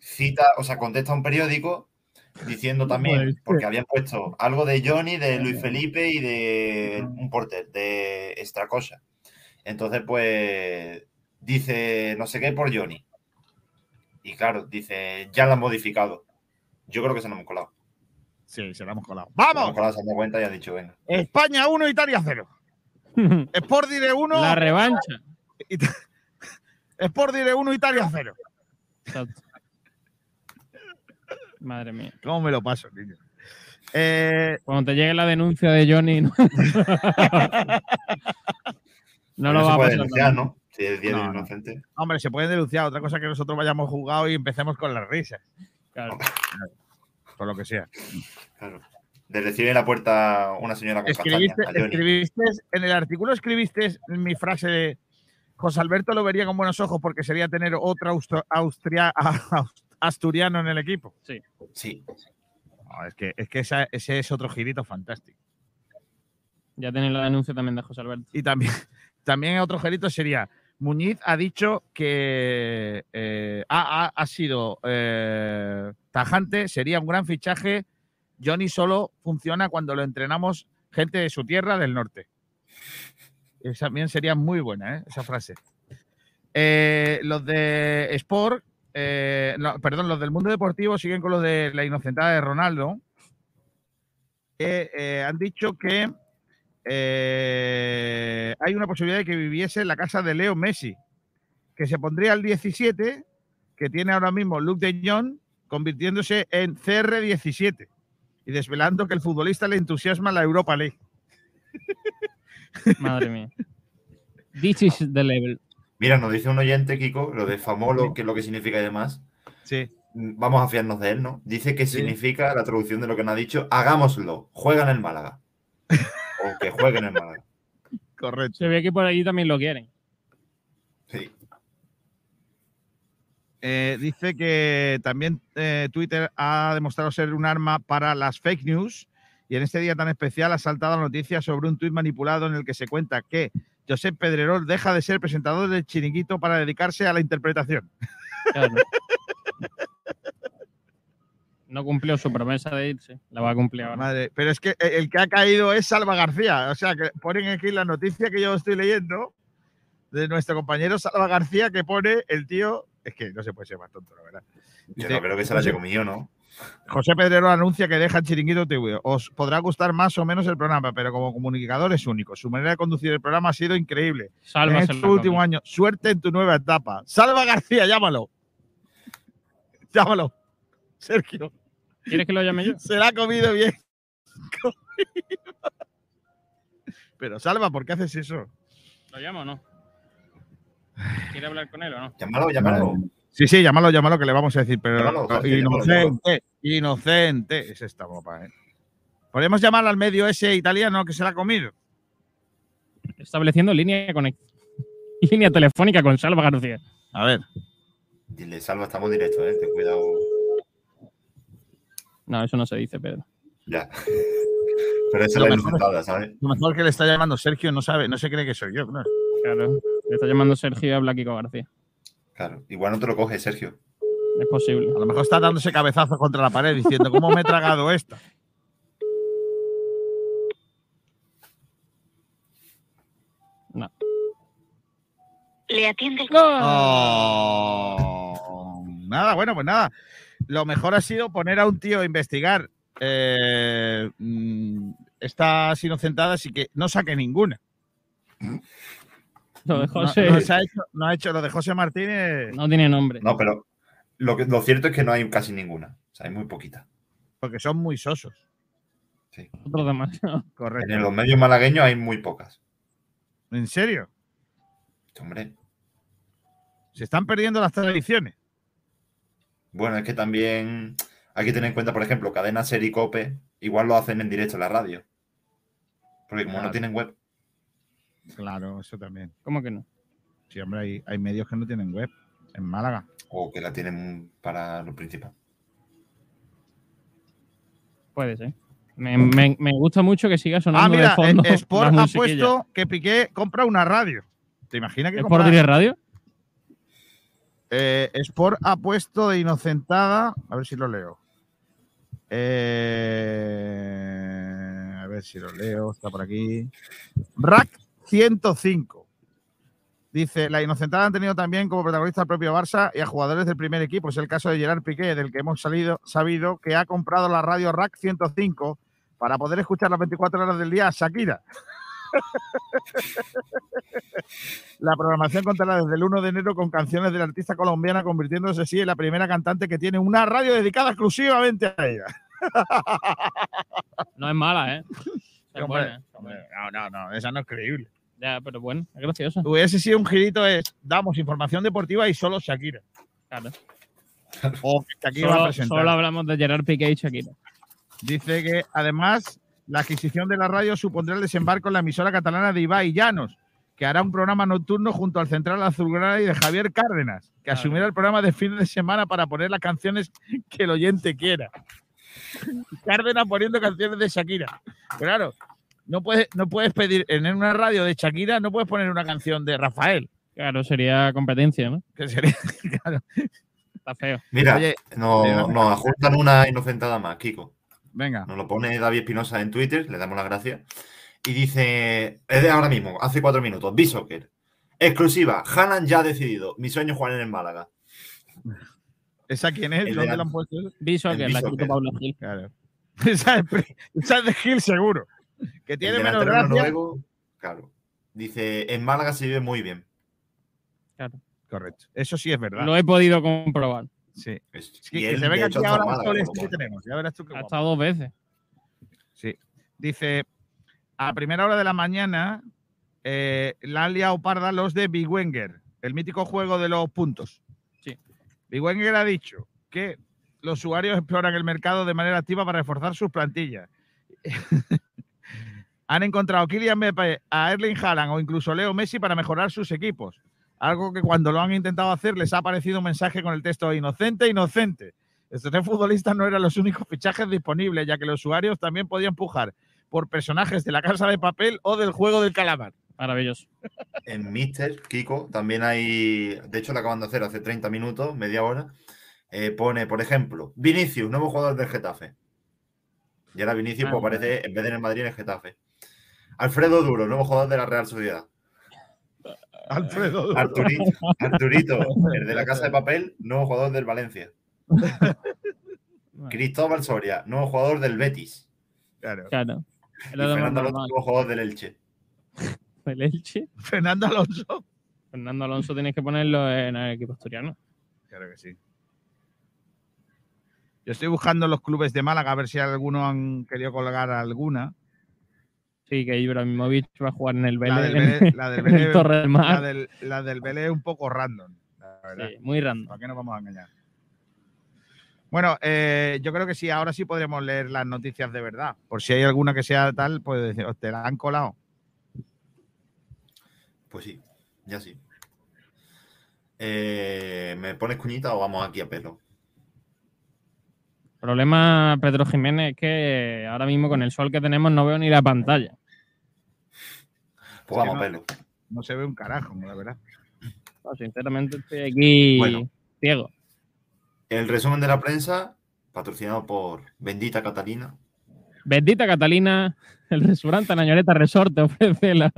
S2: cita, o sea, contesta a un periódico diciendo también, porque habían puesto algo de Johnny, de Luis Felipe y de un porter, de extra cosa. Entonces, pues, dice no sé qué por Johnny. Y claro, dice, ya lo han modificado. Yo creo que se nos hemos colado.
S1: Sí, se la hemos colado.
S2: Vamos.
S1: ¡Vamos!
S2: Colado se han cuenta y ha dicho, venga.
S1: España 1, Italia 0. Sport Dire 1.
S3: La revancha.
S1: Sport Dire 1, Italia 0.
S3: Exacto. Madre mía.
S1: ¿Cómo me lo paso, niño? Eh,
S3: Cuando te llegue la denuncia de Johnny, no, no lo va a
S2: puede
S3: pasar.
S2: denunciar. ¿no? Si es
S1: No, no.
S2: inocente.
S1: hombre, se pueden denunciar. Otra cosa que nosotros vayamos jugado y empecemos con las risas.
S3: Claro.
S1: Por lo que sea.
S2: Claro. De recibir en la puerta una señora con
S1: Escribiste,
S2: castaña,
S1: escribiste, en el artículo escribiste mi frase de José Alberto lo vería con buenos ojos porque sería tener otro austro- austria- asturiano en el equipo.
S3: Sí.
S2: Sí.
S1: No, es que, es que esa- ese es otro girito fantástico.
S3: Ya tenéis la denuncia también de José Alberto.
S1: Y también, también otro girito sería, Muñiz ha dicho que eh, ha, ha- sido eh, tajante, sería un gran fichaje. Johnny solo funciona cuando lo entrenamos gente de su tierra del norte. Esa también sería muy buena, ¿eh? esa frase. Eh, los de Sport, no, perdón, los del mundo deportivo siguen con lo de la inocentada de Ronaldo. han dicho que eh, hay una posibilidad de que viviese en la casa de Leo Messi, que se pondría al 17, que tiene ahora mismo Luke de Jong, convirtiéndose en CR17 y desvelando que el futbolista le entusiasma la Europa League.
S3: Madre mía. This is the level.
S2: Mira, nos dice un oyente, Kiko, lo de famolo, que es lo que significa y demás.
S1: Sí.
S2: Mm, Vamos a fiarnos de él, ¿no? Dice que
S1: Sí.
S2: significa, la traducción de lo que nos ha dicho, hagámoslo, juega en el Málaga. o que juegue en el Málaga.
S1: Correcto.
S3: Se ve que por allí también lo quieren.
S2: Sí.
S1: Eh, dice que también eh, Twitter ha demostrado ser un arma para las fake news y en este día tan especial ha saltado la noticia sobre un tuit manipulado en el que se cuenta que Josep Pedrerol deja de ser presentador del chiringuito para dedicarse a la interpretación.
S3: Claro. No cumplió su promesa de irse. La va a cumplir ahora.
S1: Madre, pero es que el que ha caído es Salva García. O sea, que ponen aquí la noticia que yo estoy leyendo de nuestro compañero Salva García que pone el tío. Es que no se puede ser más tonto, la verdad.
S2: Yo no creo que se la haya comido, ¿no?
S1: José Pedrero anuncia que deja el chiringuito TV. Os podrá gustar más o menos el programa, pero como comunicador es único. Su manera de conducir el programa ha sido increíble.
S3: Salva
S1: en
S3: se
S1: este
S3: la
S1: último
S3: comió.
S1: año. Suerte en tu nueva etapa. Salva García, llámalo. Llámalo. Sergio,
S3: ¿Quieres que lo llame yo?
S1: se la ha comido bien. Pero Salva, ¿por qué haces eso?
S3: ¿Lo llamo o no? ¿Quiere hablar con él o no?
S2: Llámalo, llámalo.
S1: Sí, sí, llámalo, llámalo, que le vamos a decir, pero
S2: Llámalo,
S1: inocente, inocente es esta guapa, ¿eh? Podemos llamar al medio ese italiano que se la ha comido.
S3: Estableciendo línea conect- línea telefónica con Salva García.
S1: A ver.
S2: Dile, Salva, estamos directos, ¿eh? Ten cuidado.
S3: No, eso no se dice, Pedro.
S2: Ya. Pero esa
S1: Lo mejor es-
S2: inocentada, ¿sabes?
S1: Lo mejor que le está llamando Sergio no sabe, no se cree que soy yo. claro.
S3: Claro. Le está llamando Sergio y habla Kiko García.
S2: Claro. Igual no te lo coges, Sergio.
S3: Es posible.
S1: A lo mejor está dándose cabezazos contra la pared diciendo, ¿cómo me he tragado esta?
S3: No.
S7: Le atiende el...
S1: Oh. Nada, bueno, pues nada. Lo mejor ha sido poner a un tío a investigar eh, mm, estas inocentadas y que no saque ninguna.
S3: Lo de
S1: No-
S3: José
S1: No, se ha hecho, no ha hecho lo de José Martínez
S3: no tiene nombre.
S2: No, pero lo, que, lo cierto es que no hay casi ninguna. O sea, hay muy poquita.
S1: porque son muy sosos.
S3: Otro demasiado.
S1: Correcto.
S2: En los medios malagueños hay muy pocas.
S1: ¿En serio?
S2: Hombre.
S1: Se están perdiendo las tradiciones.
S2: Bueno, es que también hay que tener en cuenta, por ejemplo, Cadena Ser y Cope, igual lo hacen en directo en la radio. Porque como
S1: Claro.
S2: no tienen web,
S1: Claro, eso también.
S3: ¿Cómo que no?
S1: Sí, hombre, hay, hay medios que no tienen web en Málaga.
S2: o que la tienen para lo principal.
S3: Puede ser. Me, me- me gusta mucho que siga sonando
S1: Ah, mira,
S3: de fondo.
S1: eh, Sport ha puesto que Piqué compra una radio. ¿Te imaginas que
S3: ¿Es por
S1: compra-
S3: Radio?
S1: Eh, Sport ha puesto de inocentada. A ver si lo leo. Eh, a ver si lo leo. Está por aquí. Rack 105. Dice, la inocentada han tenido también como protagonista al propio Barça y a jugadores del primer equipo. Es el caso de Gerard Piqué, del que hemos salido, sabido que ha comprado la radio Rack 105 para poder escuchar las 24 horas del día a Shakira. La programación contará desde el 1 de enero con canciones de la artista colombiana, convirtiéndose así en la primera cantante que tiene una radio dedicada exclusivamente a ella.
S3: No es mala, ¿eh? Es
S1: Hombre,
S3: buena.
S1: hombre, no, no, no, esa no es creíble.
S3: Ya, pero bueno, es gracioso.
S1: Hubiese sido un girito es, damos información deportiva y solo Shakira.
S3: Claro.
S1: O Shakira va a
S3: Solo,
S1: presentar.
S3: solo hablamos de Gerard Piqué y Shakira.
S1: Dice que además la adquisición de la radio supondrá el desembarco en la emisora catalana de Ibai Llanos, que hará un programa nocturno junto al Central Azulgrana y de Javier Cárdenas, que
S3: Claro.
S1: asumirá el programa de fin de semana para poner las canciones que el oyente quiera. Cárdenas poniendo canciones de Shakira. Claro, no puedes, no puedes pedir en una radio de Shakira, no puedes poner una canción de Rafael.
S3: Claro, sería competencia, ¿no?
S1: Que sería, claro.
S3: Está feo.
S2: Mira,
S1: Oye,
S2: nos,
S1: eh,
S2: nos adjuntan una inocentada más, Kiko.
S1: Venga,
S2: Nos lo pone David Espinosa en Twitter, le damos las gracias. Y dice, es de ahora mismo, hace cuatro minutos, B-Soccer. Exclusiva, Hanan ya ha decidido. Mi sueño es jugar en el Málaga.
S1: ¿esa quién es?
S2: El de
S1: ¿Dónde
S2: la-
S1: la han puesto?
S3: que la
S2: que-
S3: Pablo Gil.
S1: Claro. esa, es, pri- esa es de Gil seguro. Que tiene menos gracia.
S2: noruego, claro. Dice, en Málaga se vive muy bien.
S1: Correcto. Eso sí es verdad.
S3: Lo he podido comprobar.
S1: Sí.
S2: Es-
S1: Sí,
S2: y
S1: que
S2: él,
S1: se venga aquí ahora este que tenemos. Ya verás tú
S3: Ha estado dos veces.
S1: Sí. Dice, a primera hora de la mañana eh, la han liado parda los de Big Wenger, el mítico juego de los puntos.
S3: Sí.
S1: Big Wenger ha dicho que los usuarios exploran el mercado de manera activa para reforzar sus plantillas. han encontrado a Kylian Mbappé, a Erling Haaland o incluso Leo Messi para mejorar sus equipos. Algo que cuando lo han intentado hacer les ha aparecido un mensaje con el texto inocente, inocente. Estos tres futbolistas no eran los únicos fichajes disponibles, ya que los usuarios también podían pujar por personajes de la casa de papel o del juego del calamar.
S3: Maravilloso.
S2: En Mister, Kiko, también hay, de hecho lo acaban de hacer hace 30 minutos, media hora, eh, pone, por ejemplo, Vinicius, nuevo jugador del Getafe. Y ahora Vinicius
S3: Ah,
S2: pues, aparece en vez de en el Madrid en el Getafe. Alfredo Duro, nuevo jugador de la Real Sociedad.
S1: Alfredo.
S2: Arturito, Arturito, el de la Casa de Papel, nuevo jugador del Valencia. Cristóbal Soria, nuevo jugador del Betis.
S1: Claro.
S3: Claro.
S2: Y Fernando Alonso, nuevo jugador del Elche.
S3: El Elche.
S1: Fernando Alonso.
S3: Fernando Alonso tienes que ponerlo en el equipo asturiano.
S1: Claro que sí. Yo estoy buscando los clubes de Málaga a ver si alguno han querido colgar alguna.
S3: Sí, que Ibrahimovic va a jugar en el
S1: La
S3: Vélez.
S1: del Vélez, la del Vélez- la del, la del Vélez es un poco random. La verdad.
S3: Sí, muy random.
S1: ¿Para qué nos vamos a engañar? Bueno, eh, yo creo que sí, ahora sí podremos leer las noticias de verdad. Por si hay alguna que sea tal, pues decir, "Oh, te la han colado.
S2: Pues sí, ya sí. Eh, ¿Me pones cuñita o vamos aquí a pelo?
S3: Problema, Pedro Jiménez, es que ahora mismo con el sol que tenemos no veo ni la pantalla.
S2: Pues vamos
S1: no.
S2: a pelo.
S1: No se ve un carajo, la verdad.
S3: No, sinceramente estoy aquí
S2: Bueno.
S3: ciego.
S2: El resumen de la prensa, patrocinado por Bendita Catalina.
S3: Bendita Catalina, el restaurante Nañoreta Resort te ofrece la-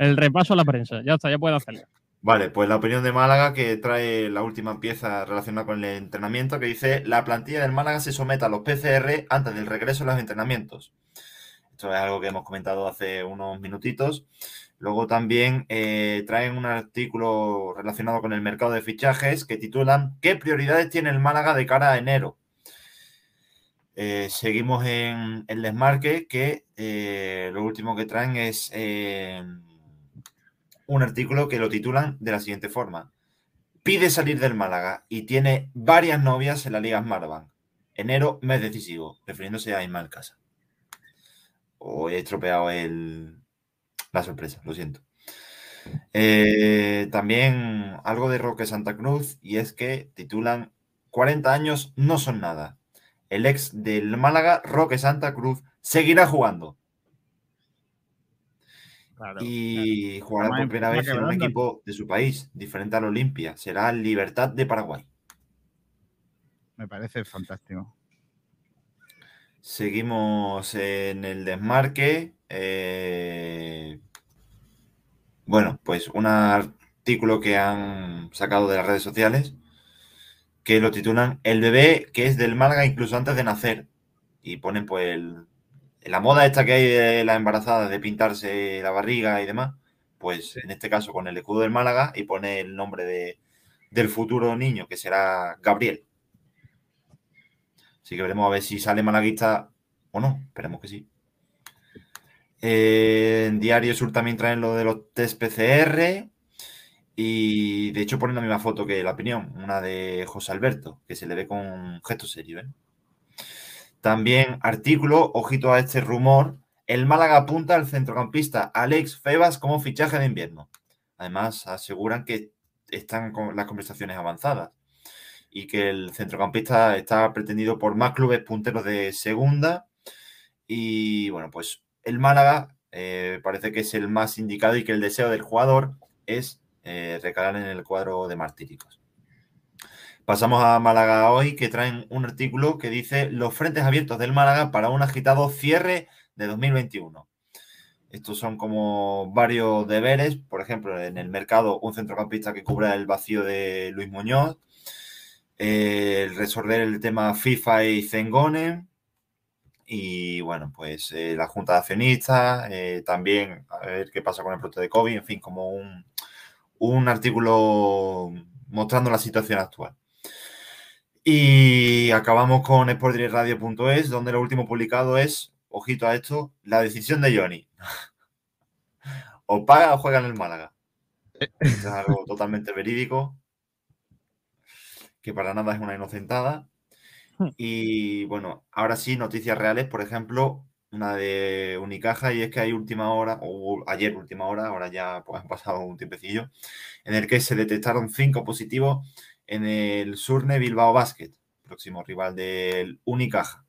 S3: el repaso a la prensa. Ya está, ya puedo hacerlo.
S2: Vale, pues la opinión de Málaga que trae la última pieza relacionada con el entrenamiento que dice la plantilla del Málaga se somete a los PCR antes del regreso a los entrenamientos. Esto es algo que hemos comentado hace unos minutitos. Luego también eh, traen un artículo relacionado con el mercado de fichajes que titulan ¿Qué prioridades tiene el Málaga de cara a enero? Eh, seguimos en el desmarque que eh, lo último que traen es un artículo que lo titulan de la siguiente forma. Pide salir del Málaga y tiene varias novias en la Liga Smartbank. Enero, mes decisivo, refiriéndose a Ismael Casa. O he estropeado el, la sorpresa, lo siento. Eh, también algo de Roque Santa Cruz y es que titulan 40 años no son nada. El ex del Málaga, Roque Santa Cruz, seguirá jugando.
S1: Claro.
S2: y jugará por primera vez en un equipo de su país, diferente al Olimpia. Será Libertad de Paraguay.
S1: Me parece fantástico.
S2: Seguimos en el desmarque. eh, Bueno, pues un artículo artículo que han sacado de las redes sociales que lo titulan El bebé que es del Málaga incluso antes de nacer. Y ponen pues el- la moda esta que hay de las embarazadas de pintarse la barriga y demás. Pues en este caso con el escudo del Málaga y pone el nombre de, del futuro niño que será Gabriel. Así que veremos a ver si sale malaguista o no. Esperemos que sí. Eh, en Diario Sur también traen lo de los test PCR. Y de hecho ponen la misma foto que la opinión, una de José Alberto, que se le ve con un gesto serio. ¿eh? También artículo, ojito a este rumor, el Málaga apunta al centrocampista Alex Febas como fichaje de invierno. Además, aseguran que están con las conversaciones avanzadas y que el centrocampista está pretendido por más clubes punteros de segunda. Y bueno, pues el Málaga eh, parece que es el más indicado y que el deseo del jugador es eh, recalar en el cuadro de martíricos. Pasamos a Málaga hoy, que traen un artículo que dice los frentes abiertos del Málaga para un agitado cierre de 2021. Estos son como varios deberes, por ejemplo, en el mercado un centrocampista que cubra el vacío de Luis Muñoz, eh, el resolver el tema FIFA y Zengone, y bueno, pues eh, la Junta de Accionistas, eh, también a ver qué pasa con el brote de COVID, en fin, como un, un artículo mostrando la situación actual. Y acabamos con sportdirectradio.es, donde lo último publicado es, ojito a esto, la decisión de Johnny. o paga o juega en el Málaga. Esto es algo totalmente verídico, que para nada es una inocentada. Y bueno, ahora sí, noticias reales, por ejemplo, una de Unicaja, y es que hay última hora, o ayer última hora, ahora ya pues, han pasado un tiempecillo, en el que se detectaron cinco positivos en el Surne Bilbao Basket, próximo rival del Unicaja.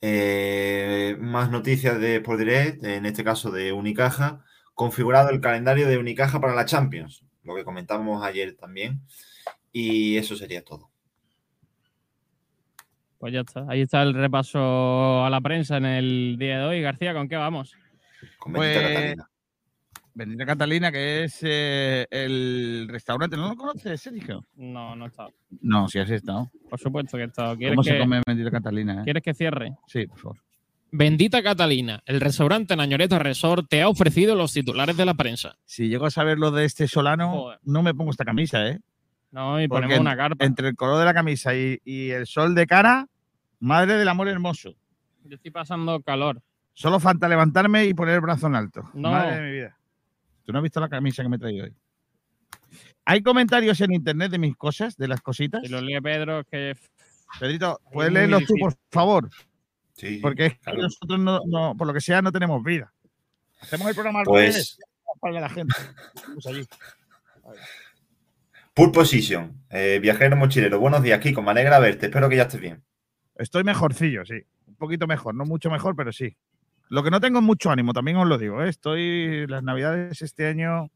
S2: Eh, más noticias de Sport Direct, en este caso de Unicaja, configurado el calendario de Unicaja para la Champions, lo que comentamos ayer también, y eso sería todo.
S3: Pues ya está. Ahí está el repaso a la prensa en el día de hoy. García, ¿con qué vamos?
S2: Con
S1: Pues-
S2: Catalina.
S1: Bendita Catalina, que es eh, el restaurante. ¿No lo conoces, Sergio?
S3: No, no está.
S1: No, sí has estado.
S3: Por supuesto que está. ¿Quieres
S1: ¿Cómo se come Bendita Catalina? eh?
S3: ¿Quieres que cierre?
S1: Sí, por favor.
S8: Bendita Catalina, el restaurante Nañoreta Resort te ha ofrecido los titulares de la prensa.
S1: Si llego a saber lo de este Solano,
S3: Joder.
S1: no me pongo esta camisa, ¿eh?
S3: No, y
S1: Porque
S3: ponemos una carpa.
S1: Entre el color de la camisa y, y el sol de cara, madre del amor hermoso.
S3: Yo estoy pasando calor.
S1: Solo falta levantarme y poner el brazo en alto.
S3: No.
S1: Madre de mi vida. Tú no has visto la camisa que me he traído hoy. Hay comentarios en internet de mis cosas, de las cositas.
S3: Si lo lee Pedro, es que.
S1: Pedrito, ¿puedes leerlos tú, por favor?
S2: Sí,
S1: Porque es que
S2: claro.
S1: nosotros, no, no- por lo que sea, no tenemos vida. Hacemos el programa al
S2: Pues-
S1: revés, para la gente. Pues allí.
S2: Pool Position, eh, viajero mochilero. Buenos días, Kiko. Me alegra verte. Espero que ya estés bien.
S1: Estoy mejorcillo, sí. Un poquito mejor, no mucho mejor, pero sí. Lo que no tengo mucho ánimo, también os lo digo. ¿eh? Estoy. Las navidades este año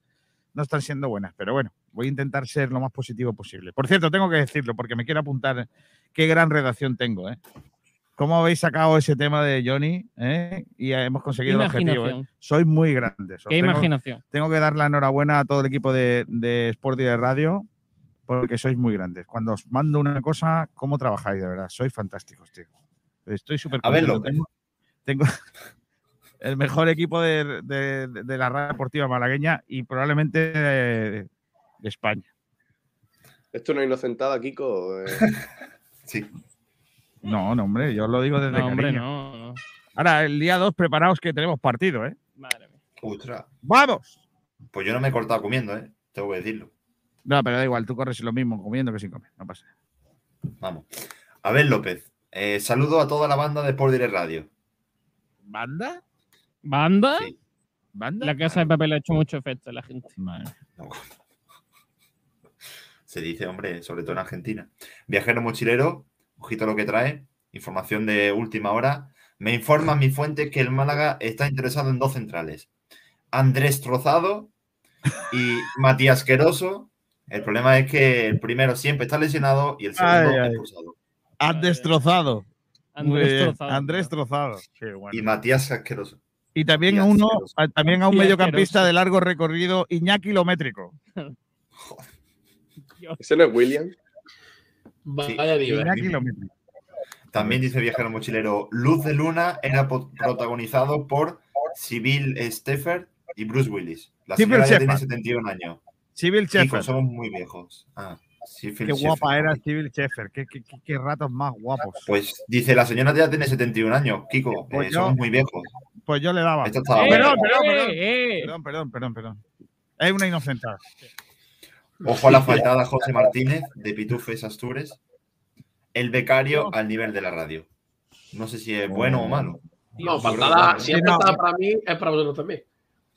S1: no están siendo buenas, pero bueno, voy a intentar ser lo más positivo posible. Por cierto, tengo que decirlo porque me quiero apuntar qué gran redacción tengo. ¿eh? ¿Cómo habéis sacado ese tema de Johnny? eh? Y hemos conseguido el objetivo. ¿eh? Sois muy grandes. Os
S3: Qué
S1: tengo-
S3: imaginación.
S1: tengo que dar la enhorabuena a todo el equipo de, de Sport y de Radio porque sois muy grandes. Cuando os mando una cosa, ¿cómo trabajáis? De verdad, sois fantásticos, tío. Estoy súper
S2: A ver,
S1: contento.
S2: López.
S1: Tengo, tengo el mejor equipo de, de- de la radio deportiva malagueña y probablemente de, de España.
S6: Esto no es inocentada, Kiko. eh.
S2: Sí.
S1: No, no, hombre, yo lo digo desde
S3: No, hombre, no, no.
S1: Ahora, el día 2, preparaos que tenemos partido, ¿eh?
S3: Madre mía.
S2: Ostras.
S1: ¡Vamos!
S2: Pues yo no me he cortado comiendo, ¿eh? Tengo que decirlo.
S1: No, pero da igual, tú corres lo mismo comiendo que sin comer, no pasa.
S2: Vamos. A ver, López. eh, saludo a toda la banda de Sport Direct Radio.
S1: ¿Banda?
S3: ¿Banda?
S2: Sí.
S1: ¿Banda?
S3: La casa de papel ha hecho mucho efecto en la gente.
S1: Madre mía.
S2: No. Se dice, hombre, sobre todo en Argentina. Viajero mochilero, ojito lo que trae. Información de última hora. Me informan mis fuentes que el Málaga está interesado en dos centrales. Andrés Trozado y Matías Queroso. El problema es que el primero siempre está lesionado y el segundo
S1: Ay, ay.
S2: expulsado.
S1: Destrozado.
S3: Andrés Trozado.
S1: Andrés Trozado. Sí, bueno.
S2: Y Matías Asqueroso.
S1: Y también
S2: Y
S1: a uno, a- también a un mediocampista de largo recorrido, Iñaki Kilométrico.
S6: ¿Ese no es William?
S4: Vaya.
S1: Iñaki Kilométrico.
S2: También dice Viajero Mochilero, Luz de Luna era protagonizado por Sibyl Steffer y Bruce Willis. La señora ya tiene
S1: Shepherd.
S2: 71 años.
S1: Civil
S2: Chicos,
S1: Sheffer.
S2: somos muy viejos. Ah,
S1: Qué guapa era Civil Sheffer. Qué, qué, qué- qué ratos más guapos.
S2: Pues dice, la señora ya tiene 71 años, Kiko.
S1: Pues
S2: eh,
S1: yo-
S2: somos muy viejos.
S1: Pues yo le daba.
S2: Esto estaba
S3: ¡Eh,
S2: bueno.
S1: perdón, perdón, perdón.
S3: eh!
S1: Perdón, perdón, perdón, perdón. Es una inocentada.
S2: Ojo a la faltada José Martínez de Pitufes Astures. El becario al nivel de la radio. No sé si es bueno o malo.
S4: No, faltada, si es faltada para mí, es para vosotros también.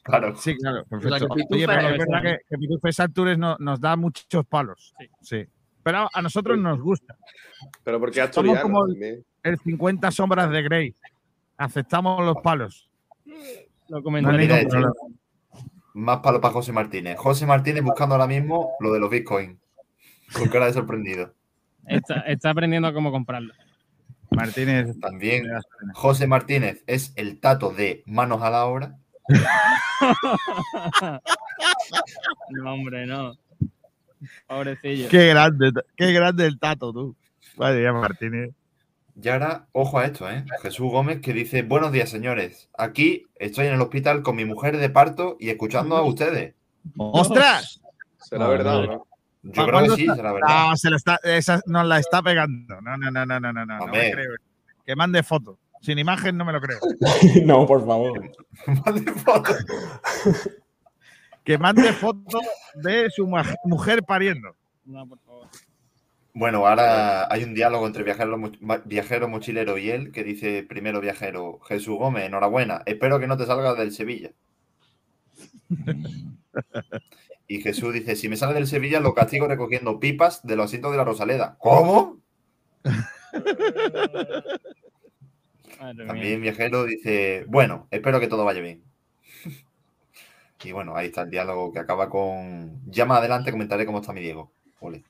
S2: Claro.
S1: Sí, claro,
S4: sea,
S1: perfecto. Oye, pero es verdad que, que no- nos da muchos palos. Sí. Pero a nosotros nos gusta.
S6: Pero porque
S1: Somos como el-
S6: también.
S1: El 50 sombras de Grey. Aceptamos los palos.
S3: Lo
S1: No problema.
S2: Más palo para José Martínez. José Martínez buscando ahora mismo lo de los bitcoins. Con cara de sorprendido.
S3: Está, está aprendiendo a cómo comprarlo.
S1: Martínez.
S2: También José Martínez es el tato de manos a la obra.
S3: No, hombre, no. Pobrecillo.
S1: Qué grande, qué grande el tato, tú. Madre mía, Martínez.
S2: Y ahora, ojo a esto, ¿eh? Jesús Gómez que dice, buenos días, señores. Aquí estoy en el hospital con mi mujer de parto y escuchando a ustedes.
S1: ¡Ostras!
S6: Será
S1: Ah,
S6: verdad,
S1: vale.
S6: ¿no?
S2: Yo
S1: ¿Para
S2: creo que sí,
S1: está?
S2: será verdad.
S1: Ah, se lo está, esa nos la está pegando. No, no, no, no, no, no, no. no creo. Que mande foto. Sin imagen no me lo creo.
S5: no, por favor.
S2: Mande foto.
S1: Que mande foto de su mujer pariendo.
S3: No, por favor.
S2: Bueno, ahora hay un diálogo entre viajero, viajero mochilero y él que dice primero viajero, Jesús Gómez, enhorabuena, espero que no te salgas del Sevilla. Y Jesús dice, si me sale del Sevilla lo castigo recogiendo pipas de los asientos de la Rosaleda. ¿Cómo? También viajero dice, bueno, espero que todo vaya bien. Y bueno, ahí está el diálogo que acaba con, ya más adelante comentaré cómo está mi Diego. Ole.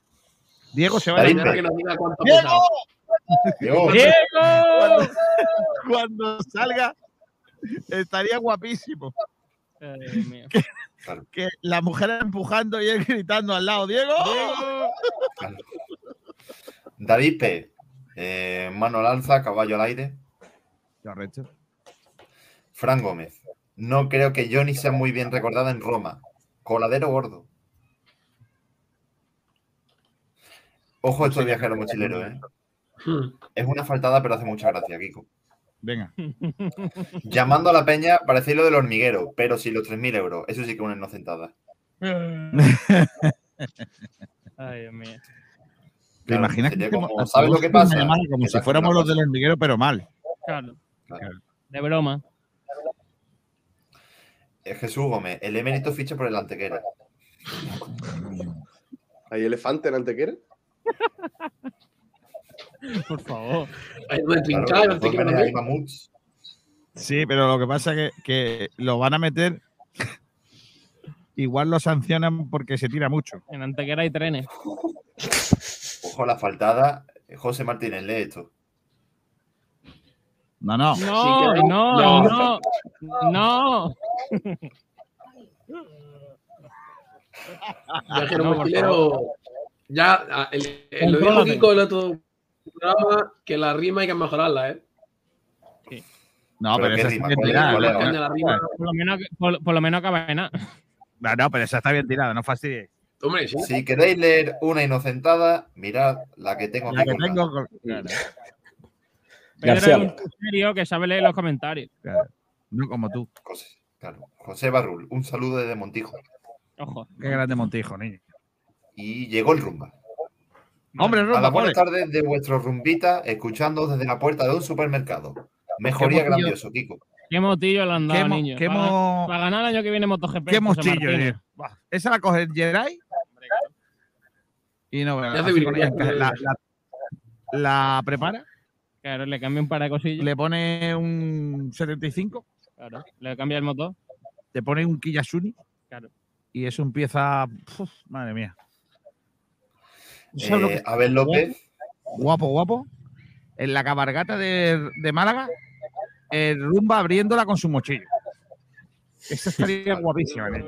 S1: Diego se va a
S2: David,
S4: que nos diga cuánto ha
S1: ¡Diego!
S2: Diego,
S3: ¡Diego!
S1: Cuando salga, estaría guapísimo.
S3: Ay, Dios mío.
S1: Que la mujer empujando y él gritando al lado, ¡Diego!
S2: David P. eh, mano al alza, caballo al aire.
S1: Correcto.
S2: Fran Gómez. No creo que Johnny sea muy bien recordada en Roma. Coladero gordo. Ojo esto de viajero mochilero, ¿eh? Es una faltada, pero hace mucha gracia, Kiko.
S1: Venga.
S2: Llamando a la peña, parece lo del hormiguero, pero sí los 3.000 euros. Eso sí que es una inocentada.
S3: Ay, Dios mío.
S1: ¿Te imaginas que
S2: como, ¿sabes lo que pasa?
S1: Como
S2: Que
S1: si fuéramos los del hormiguero, pero mal.
S3: Claro.
S2: Claro.
S3: De broma.
S2: Eh, Jesús Gómez, el emérito ficha por el antequera.
S6: ¿Hay elefante en Antequera?
S3: Por favor.
S4: Hay
S2: Claro, maneras, hay mamuts.
S1: Sí, pero lo que pasa es que, que lo van a meter. Igual lo sancionan porque se tira mucho.
S3: En Antequera hay trenes.
S2: Ojo, la faltada. José Martínez, lee esto.
S1: No, no.
S3: No, no,
S4: no.
S3: no, no.
S4: Viajero
S3: No, por
S4: mochilero. Ya, ah, el, el- lo dijo. Kiko el otro programa que la rima hay que mejorarla, ¿eh?
S1: No,
S2: ¿Pero
S1: pero, esa
S2: rima?
S1: tirada.
S3: Por lo menos, por, por lo menos acaba en nada.
S1: No, no, pero esa está bien tirada, no fastidies.
S4: Hombre, sí.
S2: Si queréis leer una inocentada, mirad la que tengo
S1: La que tengo. con- Claro,
S3: Pedro es
S5: García
S3: un serio que sabe leer los comentarios.
S1: claro. No como tú.
S2: José, claro. José Barrul, un saludo desde Montijo.
S3: Ojo.
S1: Qué grande Montijo, niño.
S2: Y llegó el rumba.
S1: Hombre,
S2: A
S1: Rumba,
S2: las buenas tardes de vuestro rumbita, escuchando desde la puerta de un supermercado. Mejoría grandioso, Kiko.
S3: Qué motillo le han dado,
S1: Qué mo-
S3: niño.
S1: qué
S3: para,
S1: mo-
S3: para ganar el año que viene MotoGP.
S1: Qué tío. Buah, Esa la coge el Jedi y no la, la- la prepara,
S3: Claro, le cambia un par de cosillas.
S1: le pone un 75,
S3: Claro, le cambia el motor.
S1: te pone un Kiyasuni
S3: Claro.
S1: y eso empieza. uf, madre mía. ¿Sabes lo
S2: Eh,
S1: que-
S2: Abel López,
S1: Guapo, guapo. En la cabargata de, de Málaga, el rumba abriéndola con su mochillo. Esa estaría guapísima, ¿eh?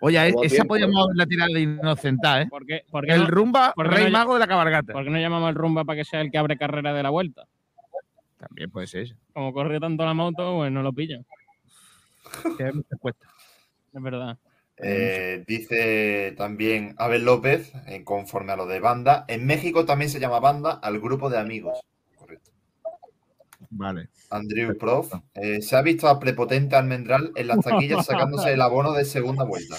S1: Oye, esa
S6: tiempo.
S1: podríamos haberla tirado de inocentar, ¿eh?
S3: ¿Por qué, por qué
S1: El
S3: no,
S1: rumba,
S3: por qué
S1: rey
S3: no-
S1: mago de la cabalgata.
S3: por qué no llamamos al rumba para que sea el que abre carrera de la vuelta?
S1: También puede ser eso.
S3: Como corre tanto la moto, pues no lo pillan.
S1: Que cuestas.
S3: Es verdad.
S2: Eh, dice también Abel López, conforme a lo de banda, en México también se llama banda al grupo de amigos.
S1: Vale.
S2: Andrew Prof. eh, se ha visto a prepotente almendral en las taquillas sacándose el abono de segunda vuelta.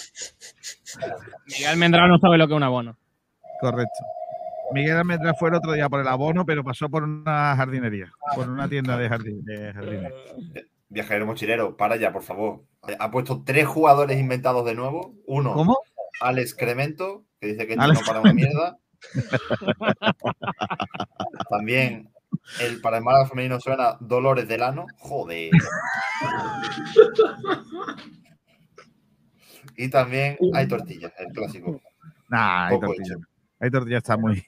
S3: Miguel Almendral no sabe lo que es un abono.
S1: Correcto. Miguel Almendral fue el otro día por el abono, pero pasó por una jardinería, por una tienda de, jardín, de jardines.
S2: Viajero mochilero, para ya, por favor. Ha puesto tres jugadores inventados de nuevo. Uno,
S1: ¿Cómo?
S2: Alex Cremento, que dice que no para una mierda. También el para el Málaga femenino suena Dolores Delano. Joder. Y también hay tortillas, el clásico.
S1: Nah, hay
S2: Poco
S1: tortilla. Hay tortilla está muy.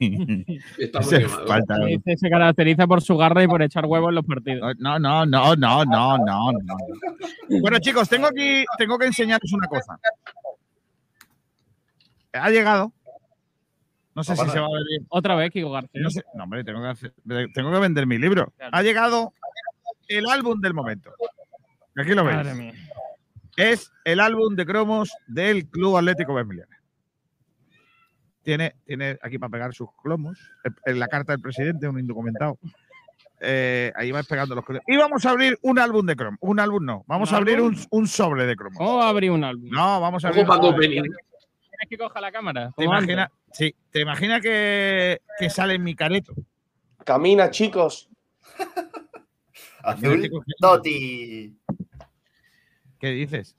S4: Está muy.
S3: Este se caracteriza por su garra y por echar huevos en los partidos.
S1: No, no, no, no, no, no, no. Bueno, chicos, tengo aquí, tengo que enseñaros una cosa. Ha llegado. No sé
S2: No
S1: si se va a ver bien.
S3: Otra vez, Kiko García.
S1: No, sé- no, hombre, tengo que, hacer- tengo que vender mi libro.
S3: Claro.
S1: Ha llegado el álbum del momento. Aquí lo veis.
S3: Mía.
S1: Es el álbum de cromos del Club Atlético Bermiliana. Tiene, tiene aquí para pegar sus cromos. En- la carta del presidente, un indocumentado. Eh, ahí vais pegando los cromos. Y vamos a abrir un álbum de cromos. Un álbum no. Vamos
S3: ¿Un
S1: a abrir un, sobre de cromos.
S3: ¿Cómo va a abrir un álbum?
S1: No, vamos a abrir. Un.
S3: ¿Quieres que coja la cámara?
S1: ¿Te imaginas? Sí, te imaginas que, que sale en mi careto.
S6: Camina, chicos.
S2: Azul, Toti.
S1: ¿Qué dices?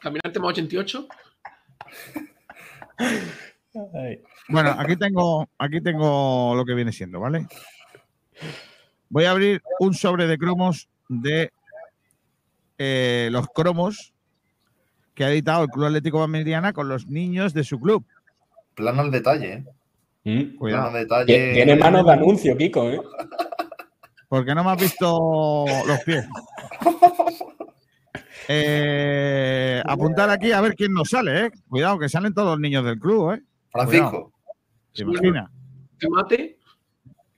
S4: Caminante más 88.
S1: Bueno, aquí tengo, aquí tengo lo que viene siendo, ¿vale? Voy a abrir un sobre de cromos de eh, los cromos que ha editado el Club Atlético Bamiliana con los niños de su club.
S2: Plano al detalle, ¿eh?
S5: Mm.
S1: Cuidado.
S2: Plano al detalle.
S5: Tie- Tiene manos de anuncio, Kiko, ¿eh?
S1: Porque no me has visto los pies. Eh, apuntar aquí a ver quién nos sale, ¿eh? Cuidado, que salen todos los niños del club, ¿eh?
S2: Francisco.
S1: ¿Te imaginas?
S4: Que mate.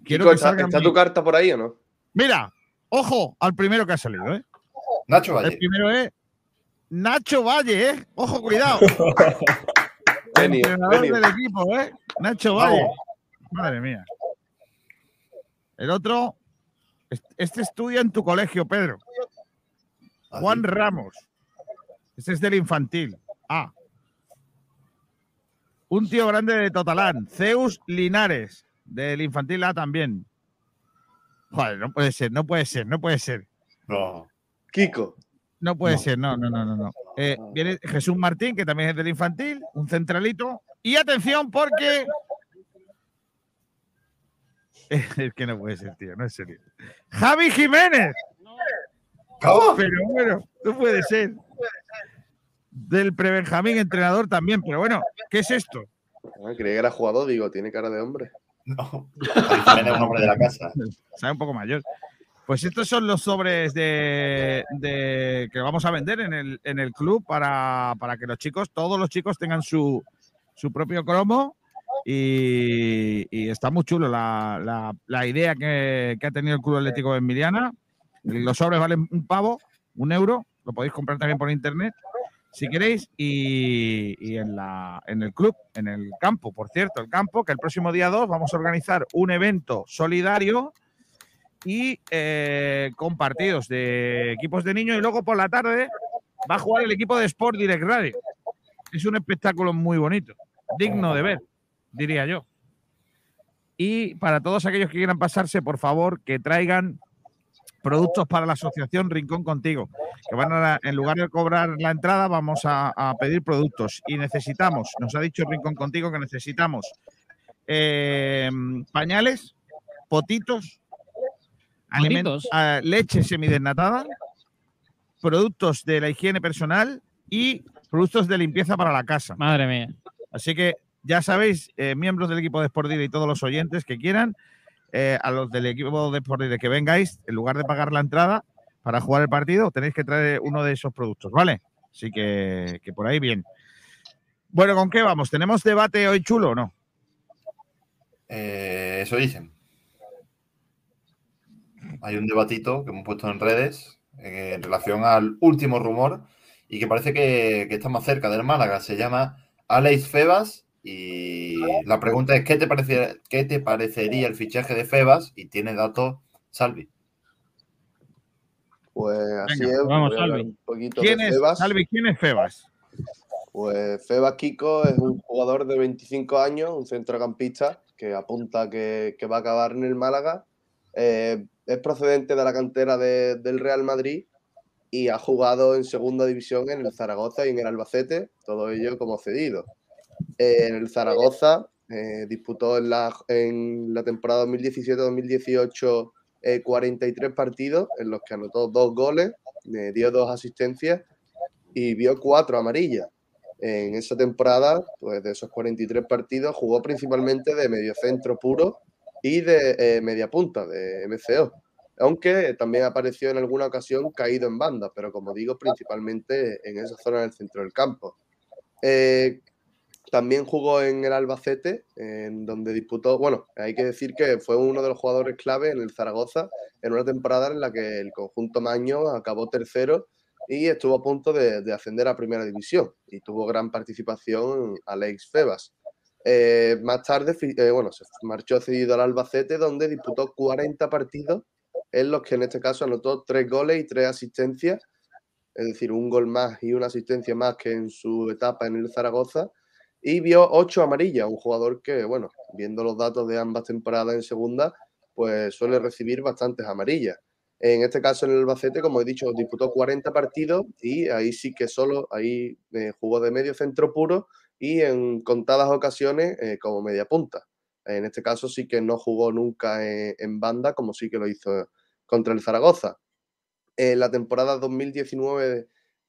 S1: Quiero
S6: Kiko,
S1: que
S6: ¿está, está tu carta por ahí o no?
S1: Mira, ojo al primero que ha salido, ¿eh?
S2: Nacho
S1: El
S2: Valle.
S1: primero es Nacho Valle, ¿eh? Ojo, cuidado.
S6: Genio,
S1: Entrenador
S6: genio.
S1: del equipo, ¿eh? Nacho Valle. Madre mía. El otro, est- este estudia en tu colegio, Pedro. Juan Ramos. Este es del infantil. Ah. Un tío grande de Totalán. Zeus Linares, del infantil A también. Joder, no puede ser, no puede ser, no puede ser.
S2: No.
S6: Kiko.
S1: No puede
S6: No.
S1: ser, no, no, no, no. no. Eh, viene Jesús Martín, que también es del infantil, un centralito. Y atención, porque. Es que no puede ser, tío, no es serio. Javi Jiménez.
S2: ¿Cómo?
S1: Pero bueno, no puede ser. Del prebenjamín, entrenador también. Pero bueno, ¿qué es esto?
S6: Ah, creí que era jugador, digo, tiene cara de hombre.
S2: No. Javi Jiménez es un hombre de la casa.
S1: Sabe un poco mayor. Pues estos son los sobres de, que vamos a vender en el, en el club para, para que los chicos, todos los chicos tengan su, su propio cromo y, está muy chulo la, la- idea que, que ha tenido el Club Atlético de Emiliana. Los sobres valen un pavo, un euro, lo podéis comprar también por internet si queréis y, y en, la, en el club, en el campo, por cierto, el campo, que el próximo día 2 vamos a organizar un evento solidario y eh, con partidos de equipos de niños y luego por la tarde va a jugar el equipo de Sport Direct Radio. Es un espectáculo muy bonito, digno de ver, diría yo. Y para todos aquellos que quieran pasarse, por favor, que traigan productos para la asociación Rincón Contigo, que van a, en lugar de cobrar la entrada, vamos a, pedir productos. Y necesitamos, nos ha dicho Rincón Contigo que necesitamos eh, pañales, potitos, alimen-
S3: ¿Potitos?
S1: ah, leche semidesnatada, productos de la higiene personal y productos de limpieza para la casa.
S3: Madre mía.
S1: Así que ya sabéis, eh, miembros del equipo de Sport Direct y todos los oyentes que quieran, eh, a los del equipo de Sport Direct que vengáis, en lugar de pagar la entrada para jugar el partido, tenéis que traer uno de esos productos, ¿vale? Así que, que por ahí bien. Bueno, ¿con qué vamos? ¿Tenemos debate hoy chulo o no?
S2: Eh, eso dicen. Hay un debatito que hemos puesto en redes eh, en relación al último rumor y que parece que, que está más cerca del Málaga. Se llama Alex Febas y la pregunta es ¿qué te, parece, ¿qué te parecería el fichaje de Febas? Y tiene datos Salvi.
S6: Pues así
S1: Venga,
S6: es.
S1: vamos,
S6: voy a hablar
S1: Salvi.
S6: un poquito
S1: ¿Quién
S6: de
S1: es,
S6: Febas.
S1: Salvi, ¿quién es Febas?
S6: Pues Febas Kiko es un jugador de 25 años, un centrocampista que apunta que, que va a acabar en el Málaga. Eh, es procedente de la cantera de- del Real Madrid y ha jugado en segunda división en el Zaragoza y en el Albacete, todo ello como cedido. Eh, en el Zaragoza eh, disputó en la, en la temporada 2017-2018 eh, 43 partidos en los que anotó dos goles, eh, dio dos asistencias y vio cuatro amarillas. En esa temporada, pues de esos 43 partidos, jugó principalmente de mediocentro puro y de eh, media punta, de MCO. Aunque también apareció en alguna ocasión caído en banda, pero como digo, principalmente en esa zona del centro del campo. Eh, también jugó en el Albacete, en donde disputó, bueno, hay que decir que fue uno de los jugadores clave en el Zaragoza en una temporada en la que el conjunto Maño acabó tercero y estuvo a punto de, de ascender a primera división y tuvo gran participación Alex Febas. Eh, más tarde, eh, bueno, se marchó cedido al Albacete donde disputó 40 partidos en los que en este caso anotó tres goles y tres asistencias, es decir, un gol más y una asistencia más que en su etapa en el Zaragoza y vio ocho amarillas, un jugador que, bueno, viendo los datos de ambas temporadas en segunda, pues suele recibir bastantes amarillas. En este caso, en el Albacete, como he dicho, disputó 40 partidos y ahí sí que solo, ahí eh, jugó de medio centro puro y en contadas ocasiones eh, como media punta. En este caso sí que no jugó nunca en, en banda, como sí que lo hizo contra el Zaragoza. En la temporada 2019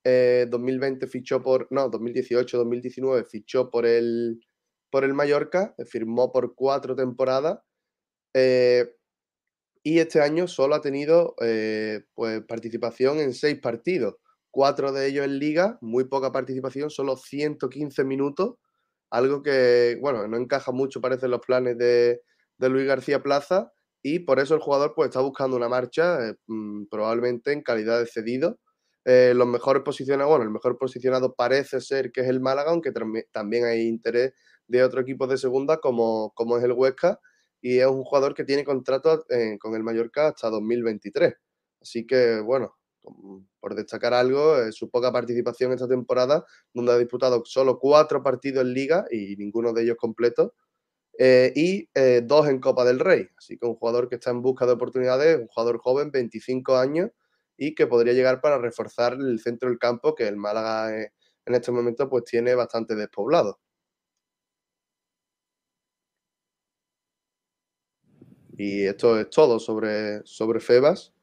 S6: eh, 2020 fichó por, no, 2018-2019 fichó por el, por el Mallorca, eh, firmó por cuatro temporadas eh, y este año solo ha tenido pues, participación en seis partidos, cuatro de ellos en liga, muy poca participación, solo 115 minutos, algo que, bueno, no encaja mucho parece en los planes de, Luis García Plaza y por eso el jugador pues está buscando una marcha, eh, mm, probablemente en calidad de cedido. Eh, los mejores posicionados, bueno, el mejor posicionado parece ser que es el Málaga, aunque tambi- también hay interés de otro equipo de segunda como, como es el Huesca, y es un jugador que tiene contrato eh, con el Mallorca hasta 2023. Así que, bueno, por destacar algo, eh, su poca participación esta temporada, donde ha disputado solo cuatro partidos en liga y ninguno de ellos completos, eh, y eh, dos en Copa del Rey. Así que un jugador que está en busca de oportunidades, un jugador joven, 25 años, y que podría llegar para reforzar el centro del campo, que el Málaga en este momento pues tiene bastante despoblado. Y esto es todo sobre, sobre Febas,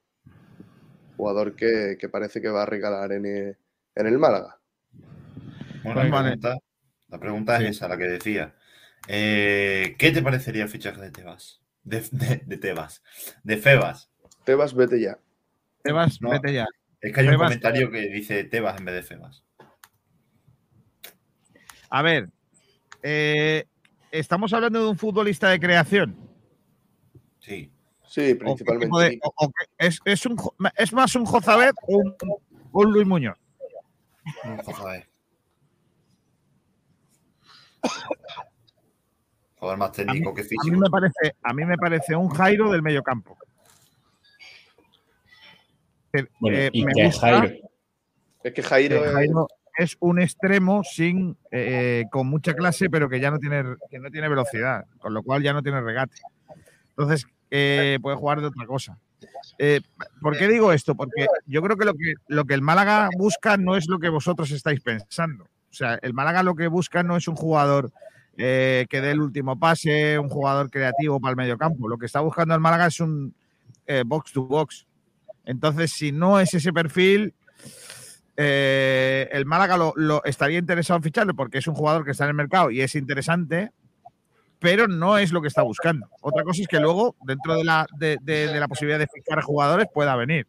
S6: jugador que, que parece que va a regalar en el, en el Málaga.
S2: Bueno, la pregunta, la pregunta es esa, la que decía. Eh, ¿Qué te parecería el fichaje de Tebas? De, de, de Tebas. De Febas.
S6: Tebas, vete ya.
S1: Tebas,
S2: No,
S1: vete ya.
S2: Es que hay un comentario que dice Tebas en vez de Febas.
S1: A ver, eh, estamos hablando de un futbolista de creación.
S2: Sí.
S6: Sí,
S1: ¿O qué
S6: principalmente.
S1: tipo de- o- o qué- es, es un ¿Es más un Jozabet o un, un Luis Muñoz?
S2: Un Jozabet. Jugador más
S1: A mí,
S2: técnico que
S1: a mí
S2: físico.
S1: me parece, a mí me parece un Jairo del mediocampo.
S5: Bueno,
S1: eh,
S5: ¿y
S1: me
S5: qué es
S1: gusta
S5: Jairo?
S6: Es que Jairo,
S1: que
S6: es-
S1: Jairo es un extremo sin eh, con mucha clase, pero que ya no tiene que no tiene velocidad, con lo cual ya no tiene regate. Entonces eh, puede jugar de otra cosa. Eh, ¿Por qué digo esto? Porque yo creo que lo que lo que el Málaga busca no es lo que vosotros estáis pensando. O sea, el Málaga lo que busca no es un jugador eh, que dé el último pase, un jugador creativo para el mediocampo. Lo que está buscando el Málaga es un box to box. Entonces, si no es ese perfil, el Málaga lo, lo estaría interesado en ficharle porque es un jugador que está en el mercado y es interesante, pero no es lo que está buscando. Otra cosa es que luego, dentro de la, de, posibilidad de fichar jugadores, pueda venir.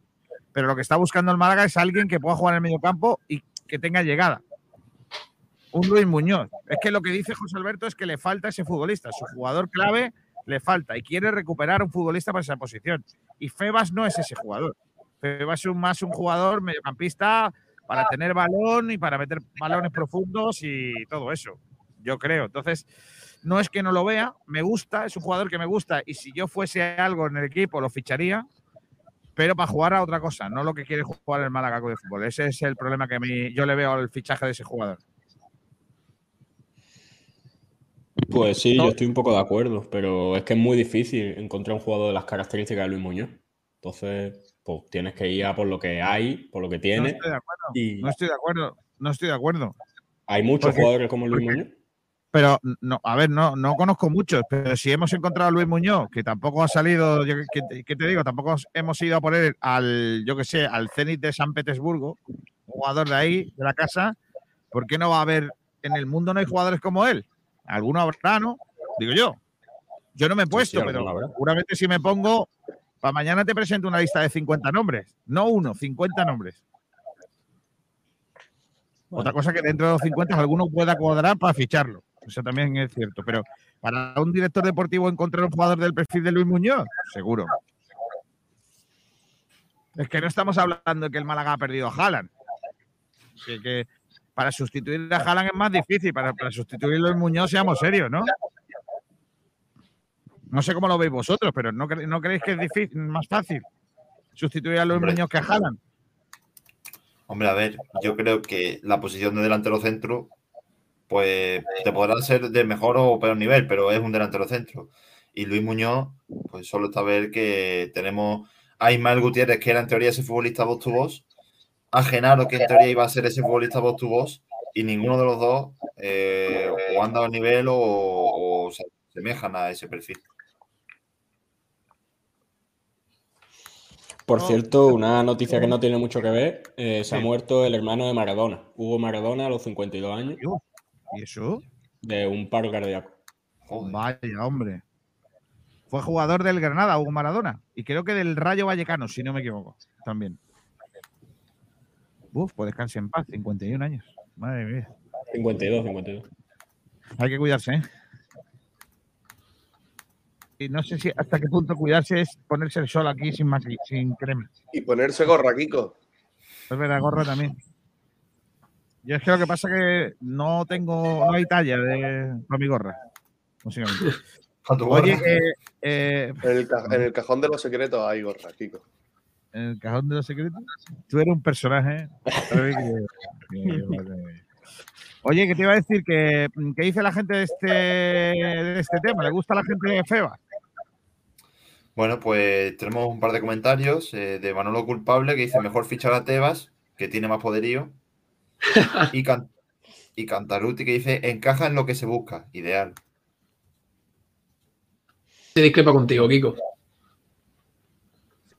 S1: Pero lo que está buscando el Málaga es alguien que pueda jugar en el mediocampo y que tenga llegada. Un Luis Muñoz. Es que lo que dice José Alberto es que le falta ese futbolista. Su jugador clave le falta y quiere recuperar un futbolista para esa posición. Y Febas no es ese jugador. Febas es más un jugador mediocampista para tener balón y para meter balones profundos y todo eso. Yo creo. Entonces, no es que no lo vea, me gusta, es un jugador que me gusta y si yo fuese algo en el equipo lo ficharía, pero para jugar a otra cosa, no lo que quiere jugar el Málaga de Fútbol. Ese es el problema que mí- yo le veo al fichaje de ese jugador.
S5: Pues sí, yo estoy un poco de acuerdo, pero es que es muy difícil encontrar un jugador de las características de Luis Muñoz. Entonces, pues tienes que ir a por lo que hay, por lo que
S1: No
S5: tiene.
S1: estoy de acuerdo.
S5: y
S1: No estoy de acuerdo. No estoy de acuerdo.
S5: hay muchos
S1: Porque-
S5: jugadores como Luis
S1: porque-
S5: Muñoz.
S1: Pero, no, a ver, no, no conozco muchos, pero si hemos encontrado a Luis Muñoz, que tampoco ha salido, yo, ¿qué, te- digo? Tampoco hemos ido a poner al, yo que sé, al Zenit de San Petersburgo, un jugador de ahí, de la casa, ¿por qué no va a haber, en el mundo no hay jugadores como él? Alguno habrá, ¿no? Digo yo. Yo no me he puesto, pero seguramente si me pongo, para mañana te presento una lista de 50 nombres. No uno, 50 nombres. Otra cosa que dentro de los 50 alguno pueda cuadrar para ficharlo. Eso también es cierto. Pero para un director deportivo encontrar un jugador del perfil de Luis Muñoz, seguro. Es que no estamos hablando de que el Málaga ha perdido a Haaland. Que, que para sustituir a Haaland es más difícil. Para, para sustituir a Luis Muñoz, seamos serios, ¿no? No sé cómo lo veis vosotros, pero ¿no, cre- no creéis que es difícil, más fácil sustituir a Luis
S2: Hombre.
S1: Muñoz que a Haaland?
S2: Hombre, a ver, yo creo que la posición de delantero centro, pues te podrá ser de mejor o peor nivel, pero es un delantero centro. Y Luis Muñoz, pues solo está a ver que tenemos a Ismael Gutiérrez, que era en teoría ese futbolista voz to voz, a Genaro, que en teoría iba a ser ese futbolista voz to voz, y ninguno de los dos eh, o han dado nivel o, o se asemejan a ese perfil.
S5: Por cierto, una noticia que no tiene mucho que ver, eh, se ha muerto el hermano de Maradona, Hugo Maradona, a los 52 años,
S1: ¿Y eso?
S5: de un paro cardíaco.
S2: Joder.
S1: Vaya, hombre. Fue jugador del Granada, Hugo Maradona. Y creo que del Rayo Vallecano, si no me equivoco. También. Uf, pues descanse en paz, 51 años. Madre mía.
S5: 52, 52.
S1: Hay que cuidarse, ¿eh? Y no sé si hasta qué punto cuidarse es ponerse el sol aquí sin, sin crema.
S6: Y ponerse gorra, Kiko.
S1: Es verdad, gorra también. Yo es que lo que pasa es que no tengo, no hay talla de, para mi gorra. Oye, eh,
S6: En el, en el cajón de los secretos hay gorra, Kiko.
S1: en el cajón de los secretos. Tú eres un personaje. mía. Oye, que te iba a decir que ¿qué dice la gente de este, de este tema? ¿Le gusta a la gente de Feba?
S2: Bueno, pues tenemos un par de comentarios eh, de Manolo Culpable que dice mejor fichar a Tebas, que tiene más poderío. Y, Can- y Cantaruti que dice encaja en lo que se busca, ideal.
S4: Se discrepa contigo, Kiko.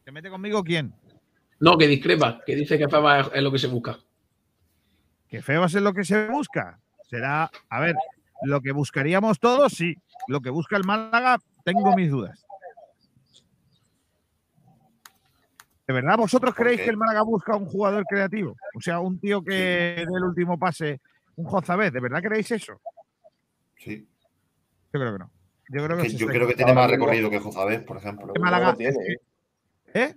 S1: ¿Te mete conmigo quién?
S4: No, que discrepa, que dice que Feba es, es lo que se busca.
S1: ¿Que Febas es lo que se busca? Será, a ver, lo que buscaríamos todos, sí. Lo que busca el Málaga, tengo mis dudas. ¿De verdad vosotros
S2: ¿Por
S1: creéis
S2: qué?
S1: que el Málaga busca un jugador creativo? O sea, un tío que dé el último pase, un Jozabez, ¿de verdad creéis eso?
S2: Sí.
S1: Yo creo que no. Yo creo que,
S2: yo creo tiene más recorrido que Jozabés, por ejemplo.
S1: que
S6: No
S1: Málaga-
S6: lo tiene, ¿eh?
S1: ¿Eh?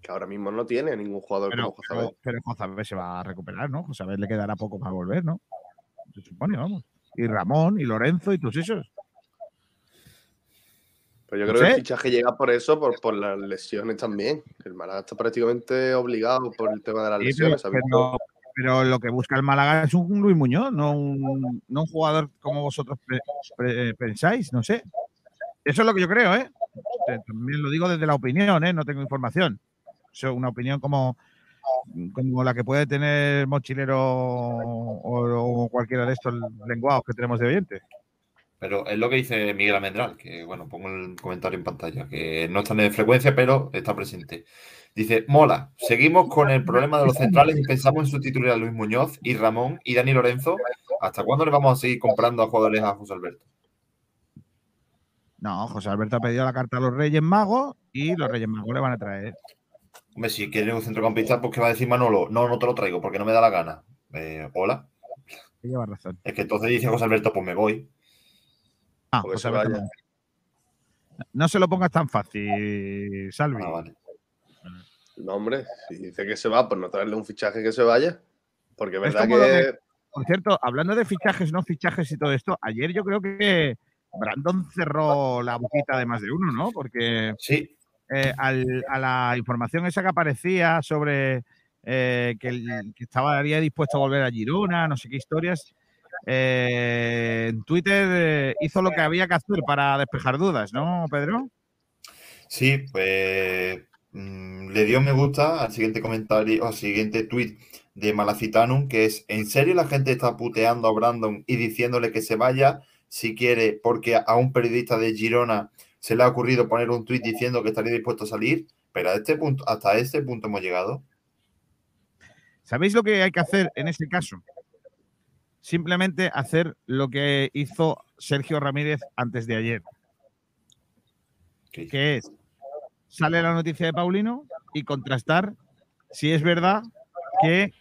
S6: Que ahora mismo no tiene ningún jugador
S1: Pero,
S6: como Jozabet.
S1: pero, pero se va a recuperar, ¿no? Jozabez le quedará poco para volver, ¿no? Se supone, vamos. Y Ramón, y Lorenzo, y todos esos.
S6: Pero yo
S1: No
S6: creo que el fichaje llega por eso, por, por las lesiones también. El Málaga está prácticamente obligado por el tema de las
S1: Sí,
S6: lesiones.
S1: pero,
S6: ¿sabes?
S1: pero- pero lo que busca el Málaga es un Luis Muñoz, no un, no un jugador como vosotros pre- pre- pensáis, no sé. Eso es lo que yo creo, ¿eh? También lo digo desde la opinión, ¿eh? No tengo información. Es una opinión como, como la que puede tener Mochilero o, o cualquiera de estos lenguados que tenemos de oyentes.
S2: Pero es lo que dice Miguel Almendral, que bueno, pongo el comentario en pantalla, que no está en frecuencia, pero está presente. Dice, mola, seguimos con el problema de los centrales y pensamos en sustituir a Luis Muñoz y Ramón y Dani Lorenzo. ¿Hasta cuándo le vamos a seguir comprando a jugadores a José Alberto?
S1: No, José Alberto ha pedido la carta a los Reyes Magos y los Reyes Magos le van a traer.
S2: Hombre, si quiere un centrocampista, pues que va a decir Manolo, no, no te lo traigo porque no me da la gana. eh, hola.
S1: Lleva razón.
S2: Es que entonces dice José Alberto, pues me voy.
S1: Ah, pues
S6: se vaya.
S1: No se lo pongas tan fácil, Salvi.
S2: Ah, vale.
S6: No, hombre, si dice que se va, pues no traerle un fichaje que se vaya. Porque es verdad que.
S1: Por cierto, hablando de fichajes, no fichajes y todo esto, ayer yo creo que Brandon cerró la boquita de más de uno, ¿no? Porque
S2: Sí,
S1: eh, al- a la información esa que aparecía sobre eh, que, el- que estaría dispuesto a volver a Girona, no sé qué historias, eh, en Twitter eh, hizo lo que había que hacer para despejar dudas, ¿no, Pedro?
S2: sí, pues mm, le dio me gusta al siguiente comentario, al siguiente tweet de Malacitanum, que es, ¿en serio la gente está puteando a Brandon y diciéndole que se vaya si quiere, porque a un periodista de Girona se le ha ocurrido poner un tweet diciendo que estaría dispuesto a salir? Pero a este punto, hasta este punto hemos llegado.
S1: ¿Sabéis lo que hay que hacer en ese caso? Simplemente hacer lo que hizo Sergio Ramírez antes de ayer, que es, sale la noticia de Paulino y contrastar si es verdad que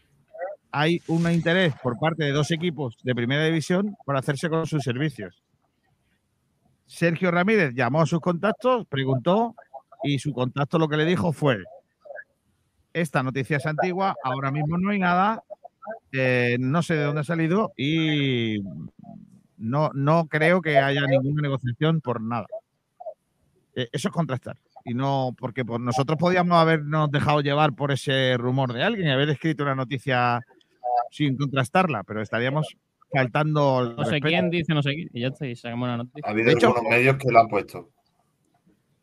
S1: hay un interés por parte de dos equipos de primera división por hacerse con sus servicios. Sergio Ramírez llamó a sus contactos, preguntó y su contacto lo que le dijo fue, esta noticia es antigua, ahora mismo no hay nada, eh, no sé de dónde ha salido y no, no creo que haya ninguna negociación por nada. Eh, eso es contrastar. Y no, porque pues, nosotros podíamos habernos dejado llevar por ese rumor de alguien y haber escrito una noticia sin contrastarla, pero estaríamos faltando. al
S3: No sé
S1: respeto.
S3: quién dice no sé quién. Y ya está, y sacamos una noticia.
S2: Ha habido
S1: De hecho-
S2: algunos medios que lo han puesto.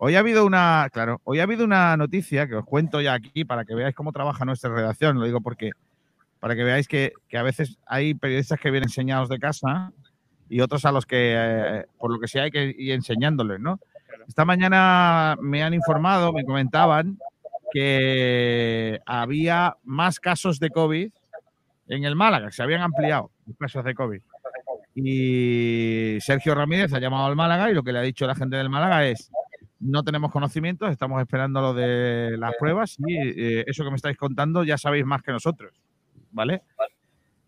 S1: Hoy ha habido una, claro, hoy ha habido una noticia que os cuento ya aquí para que veáis cómo trabaja nuestra redacción. Lo digo porque para que veáis que, que a veces hay periodistas que vienen enseñados de casa y otros a los que, eh, por lo que sea, hay que ir enseñándoles, ¿no? Esta mañana me han informado, me comentaban que había más casos de COVID en el Málaga, se habían ampliado los casos de COVID. Y Sergio Ramírez ha llamado al Málaga y lo que le ha dicho la gente del Málaga es no tenemos conocimientos, estamos esperando lo de las pruebas y eh, eso que me estáis contando ya sabéis más que nosotros, ¿vale?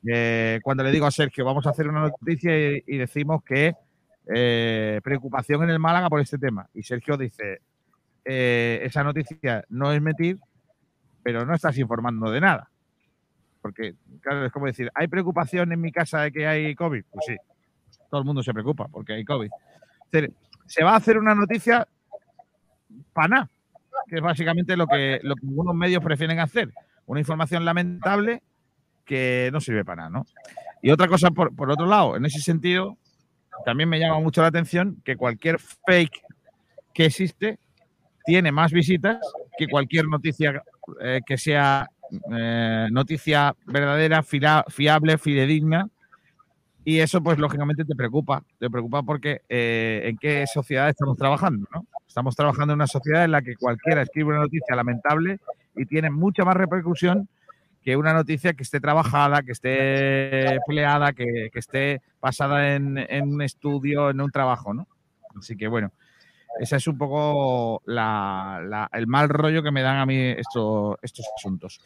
S1: Eh, cuando le digo a Sergio, vamos a hacer una noticia y, y decimos que eh, preocupación en el Málaga por este tema. Y Sergio dice, eh, esa noticia no es mentir, pero no estás informando de nada. Porque, claro, es como decir, ¿hay preocupación en mi casa de que hay COVID? Pues sí, todo el mundo se preocupa porque hay COVID. Es decir, se va a hacer una noticia para nada, que es básicamente lo que, lo que algunos medios prefieren hacer. Una información lamentable que no sirve para nada, ¿no? Y otra cosa, por, por otro lado, en ese sentido, también me llama mucho la atención que cualquier fake que existe tiene más visitas que cualquier noticia eh, que sea eh, noticia verdadera, fiable, fidedigna. Y eso, pues, lógicamente te preocupa. Te preocupa porque eh, en qué sociedad estamos trabajando, ¿no? Estamos trabajando en una sociedad en la que cualquiera escribe una noticia lamentable y tiene mucha más repercusión que una noticia que esté trabajada, que esté empleada, que, que esté basada en, en un estudio, en un trabajo, ¿no? Así que bueno, ese es un poco la- la- el mal rollo que me dan a mí esto- estos asuntos.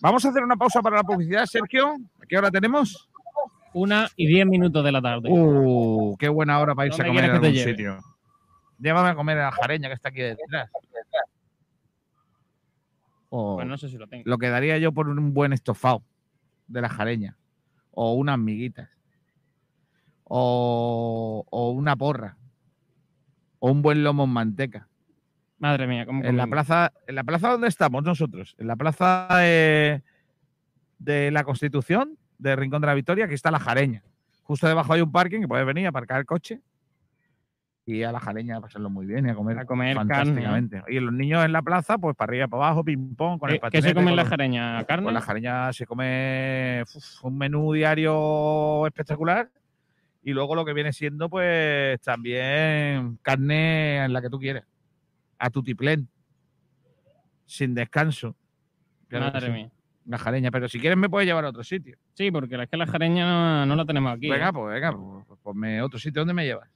S1: Vamos a hacer una pausa para la publicidad, Sergio. ¿A qué hora tenemos?
S3: Una y diez minutos de la tarde.
S1: Uh, qué buena hora para irse a
S3: ¿Dónde
S1: comer
S3: que
S1: algún sitio. Llévame a comer a la jareña que está aquí detrás. O
S3: Pues no sé si lo tengo.
S1: lo que daría yo por un buen estofado de la jareña. O unas miguitas. O, o una porra. O un buen lomo en manteca.
S3: Madre mía, ¿cómo
S1: En la plaza, en la plaza donde estamos nosotros, en la plaza de, de la Constitución, de Rincón de la Victoria, aquí está la Jareña. Justo debajo hay un parking que puedes venir a aparcar el coche y a la Jareña a pasarlo muy bien y a comer,
S3: A comer carne,
S1: fantásticamente. Y los niños en la plaza, pues para arriba, para abajo, ping pong, con el
S3: ¿Qué, qué
S1: patinete.
S3: se come en
S1: con
S3: la jareña? ¿Carne?
S1: Pues la jareña se come uf, un menú diario espectacular y luego lo que viene siendo pues también carne en la que tú quieras. A tutiplén. Sin descanso. Claro
S3: Madre
S1: sí.
S3: mía.
S1: La jareña, pero si quieres me puedes llevar a otro sitio.
S3: Sí, porque es que la jareña no, no la tenemos aquí.
S1: venga,
S3: ¿eh?
S1: pues venga, pues, ponme otro sitio. ¿Dónde me llevas?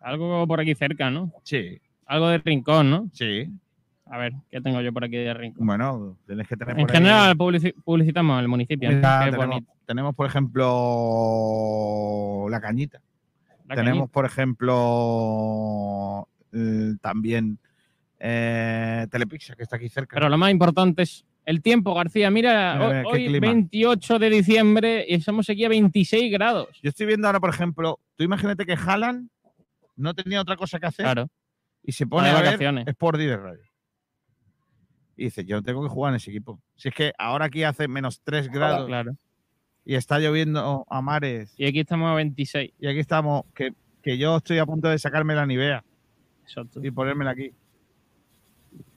S3: Algo por aquí cerca, ¿no?
S1: Sí,
S3: Algo de rincón, ¿no?
S1: sí.
S3: A ver, ¿qué tengo yo por aquí de Rincón?
S9: Bueno, tienes que tener
S3: En
S9: por ahí-
S3: general publici- publicitamos el municipio.
S9: tenemos, tenemos, por ejemplo, la cañita.
S3: La
S9: tenemos,
S3: cañita.
S9: por ejemplo, eh, también eh, Telepizza, que está aquí cerca.
S3: Pero lo más importante es el tiempo, García. Mira,
S9: Mira,
S3: hoy, hoy
S9: clima.
S3: 28 de diciembre y estamos aquí a 26 grados.
S9: Yo estoy viendo ahora, por ejemplo, tú imagínate que Haaland no tenía otra cosa que hacer
S3: Claro.
S9: y se pone
S3: de
S9: a ver
S3: vacaciones.
S9: Sport de Radio. Y dice, yo tengo que jugar en ese equipo. Si es que ahora aquí hace menos 3 grados
S3: Claro.
S9: y está lloviendo a mares
S3: Y aquí estamos a 26.
S9: y aquí estamos, que, que yo estoy a punto de sacarme la Nivea
S3: Exacto.
S9: y ponérmela aquí.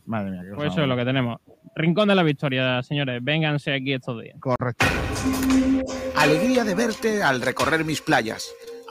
S9: Madre mía, qué
S3: Pues eso es lo que tenemos. Rincón de la Victoria, señores. Vénganse aquí estos días.
S9: Correcto.
S1: Alegría de verte al recorrer mis playas,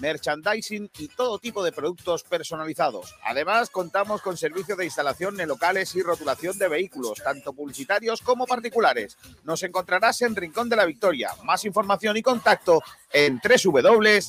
S1: Merchandising y todo tipo de productos personalizados. Además, contamos con servicio de instalación en locales y rotulación de vehículos, tanto publicitarios como particulares. Nos encontrarás en Rincón de la Victoria. Más información y contacto en www.castez.es.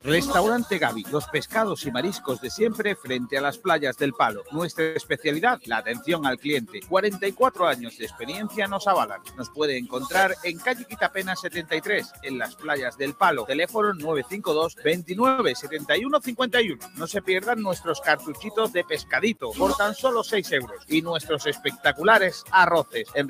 S1: Restaurante Gaby, los pescados y mariscos de siempre frente a las playas del Palo. Nuestra especialidad, la atención al cliente. 44 años de experiencia nos avalan. Nos puede encontrar en calle Quitapena 73, en las playas del Palo. Teléfono 952 29 71 51. No se pierdan nuestros cartuchitos de pescadito por tan solo 6 euros y nuestros espectaculares arroces. En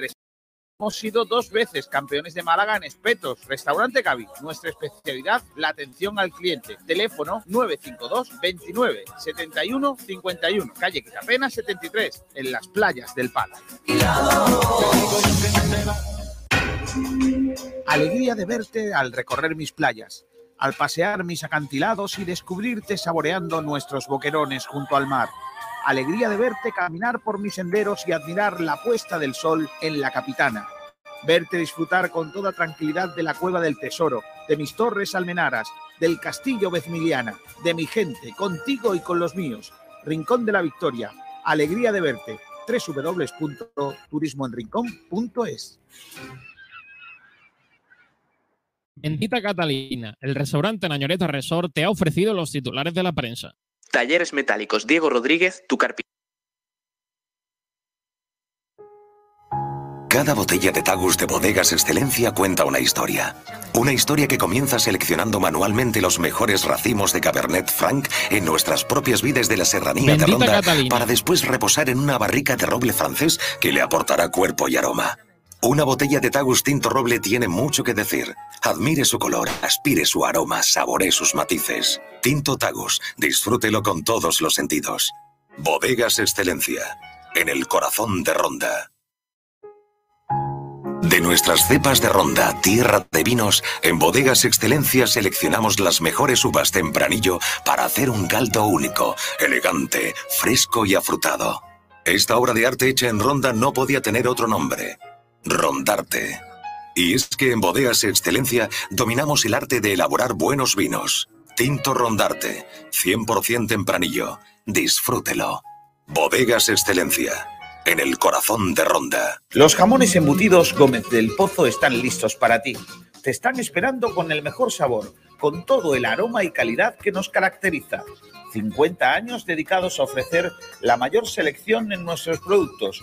S1: Hemos sido dos veces campeones de Málaga en espetos. Restaurante Gaby. Nuestra especialidad, la atención al cliente. Teléfono 952 29 71 51. Calle Quitapena 73, en las playas del Palo. Alegría de verte al recorrer mis playas, al pasear mis acantilados y descubrirte saboreando nuestros boquerones junto al mar. Alegría de verte caminar por mis senderos y admirar la puesta del sol en la capitana. Verte disfrutar con toda tranquilidad de la cueva del tesoro, de mis torres almenaras, del castillo Vezmiliana, de mi gente, contigo y con los míos. Rincón de la Victoria. Alegría de verte. www.turismoenrincón.es.
S3: Bendita Catalina, el restaurante Nañoreta Resort te ha ofrecido los titulares de la prensa.
S10: Talleres Metálicos Diego Rodríguez, tu carpintero.
S11: Cada botella de Tagus de Bodegas Excelencia cuenta una historia. Una historia que comienza seleccionando manualmente los mejores racimos de Cabernet Franc en nuestras propias vides de la serranía de
S3: Bendita
S11: Ronda
S3: Catalina.
S11: para después reposar en una barrica de roble francés que le aportará cuerpo y aroma. Una botella de Tagus Tinto Roble tiene mucho que decir. Admire su color, aspire su aroma, saboree sus matices. Tinto Tagus, disfrútelo con todos los sentidos. Bodegas Excelencia, en el corazón de Ronda. De nuestras cepas de ronda, tierra de vinos, en Bodegas Excelencia seleccionamos las mejores uvas tempranillo para hacer un caldo único, elegante, fresco y afrutado. Esta obra de arte hecha en ronda no podía tener otro nombre. Rondarte. Y es que en Bodegas Excelencia dominamos el arte de elaborar buenos vinos. Tinto Rondarte, 100% tempranillo. Disfrútelo. Bodegas Excelencia, en el corazón de Ronda.
S1: Los jamones embutidos Gómez del Pozo están listos para ti. Te están esperando con el mejor sabor, con todo el aroma y calidad que nos caracteriza. 50 años dedicados a ofrecer la mayor selección en nuestros productos.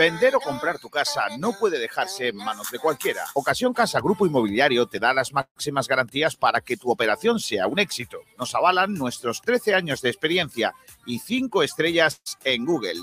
S1: Vender o comprar tu casa no puede dejarse en manos de cualquiera. Ocasión Casa Grupo Inmobiliario te da las máximas garantías para que tu operación sea un éxito. Nos avalan nuestros 13 años de experiencia y 5 estrellas en Google.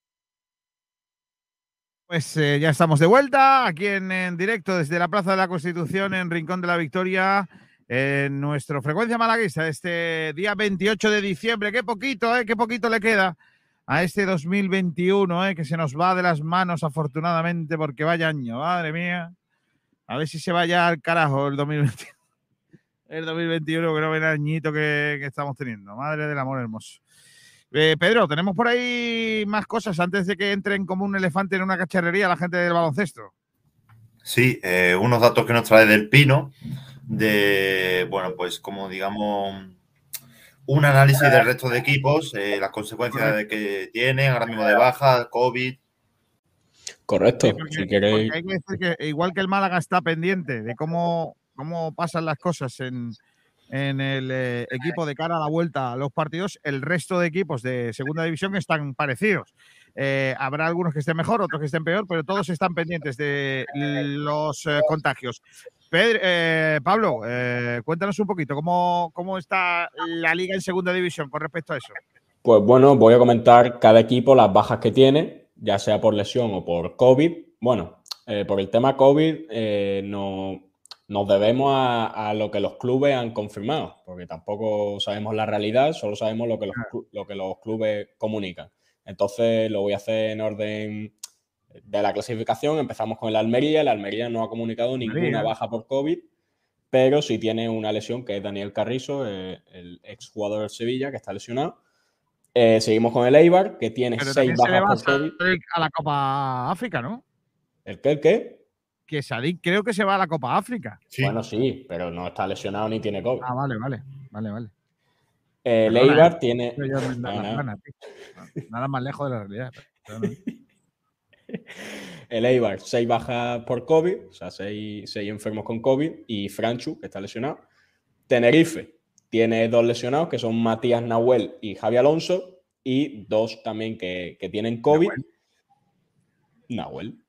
S12: Pues eh, ya estamos de vuelta aquí en, en directo desde la Plaza de la Constitución en Rincón de la Victoria en nuestro frecuencia malaguista este día 28 de diciembre. Qué poquito, ¿eh? Qué poquito le queda a este 2021, ¿eh? Que se nos va de las manos afortunadamente porque vaya año, madre mía. A ver si se vaya al carajo el 2021. El 2021 que no ve el añito que estamos teniendo. Madre del amor hermoso. Eh, Pedro, tenemos por ahí más cosas antes de que entren como un elefante en una cacharrería la gente del baloncesto.
S2: Sí, eh, unos datos que nos trae del Pino, de, bueno, pues como digamos, un análisis del resto de equipos, eh, las consecuencias de que tienen, ahora mismo de baja, COVID.
S5: Correcto,
S1: Sí, porque-
S5: si queréis.
S1: hay que decir que igual que el Málaga está pendiente de cómo, cómo pasan las cosas en, en el eh, equipo de cara a la vuelta a los partidos, el resto de equipos de segunda división están parecidos. Eh, habrá algunos que estén mejor, otros que estén peor, pero todos están pendientes de los eh, contagios. Pedro- Pablo, cuéntanos un poquito cómo, cómo está la liga en segunda división con respecto a eso.
S5: Pues bueno, voy a comentar cada equipo las bajas que tiene, ya sea por lesión o por COVID. Bueno, por el tema COVID no, nos debemos a, a lo que los clubes han confirmado, porque tampoco sabemos la realidad, solo sabemos lo que los, clu- lo que los clubes comunican. Entonces lo voy a hacer en orden de la clasificación. Empezamos con el Almería. El Almería no ha comunicado ninguna baja por COVID, pero sí tiene una lesión que es Daniel Carrizo, eh, el exjugador del Sevilla, que está lesionado. Eh, seguimos con el Eibar, que tiene
S1: Pero
S5: seis
S1: también se
S5: bajas por COVID.
S1: A la Copa África, ¿no?
S5: ¿El qué? ¿El qué?
S1: Que Sadik creo que se va a la Copa África.
S5: Bueno, sí, pero no está lesionado ni tiene COVID.
S1: Ah, vale, vale, vale, vale.
S5: El
S1: Perdona,
S5: Eibar
S1: ¿eh?
S5: tiene.
S1: Yo
S5: No, no.
S1: Nada más lejos de la realidad.
S5: El Eibar, seis bajas por COVID, o sea, seis, seis enfermos con COVID, y Franchu, que está lesionado. Tenerife tiene dos lesionados, que son Matías Nahuel y Javi Alonso, y dos también que, que tienen COVID. Nahuel.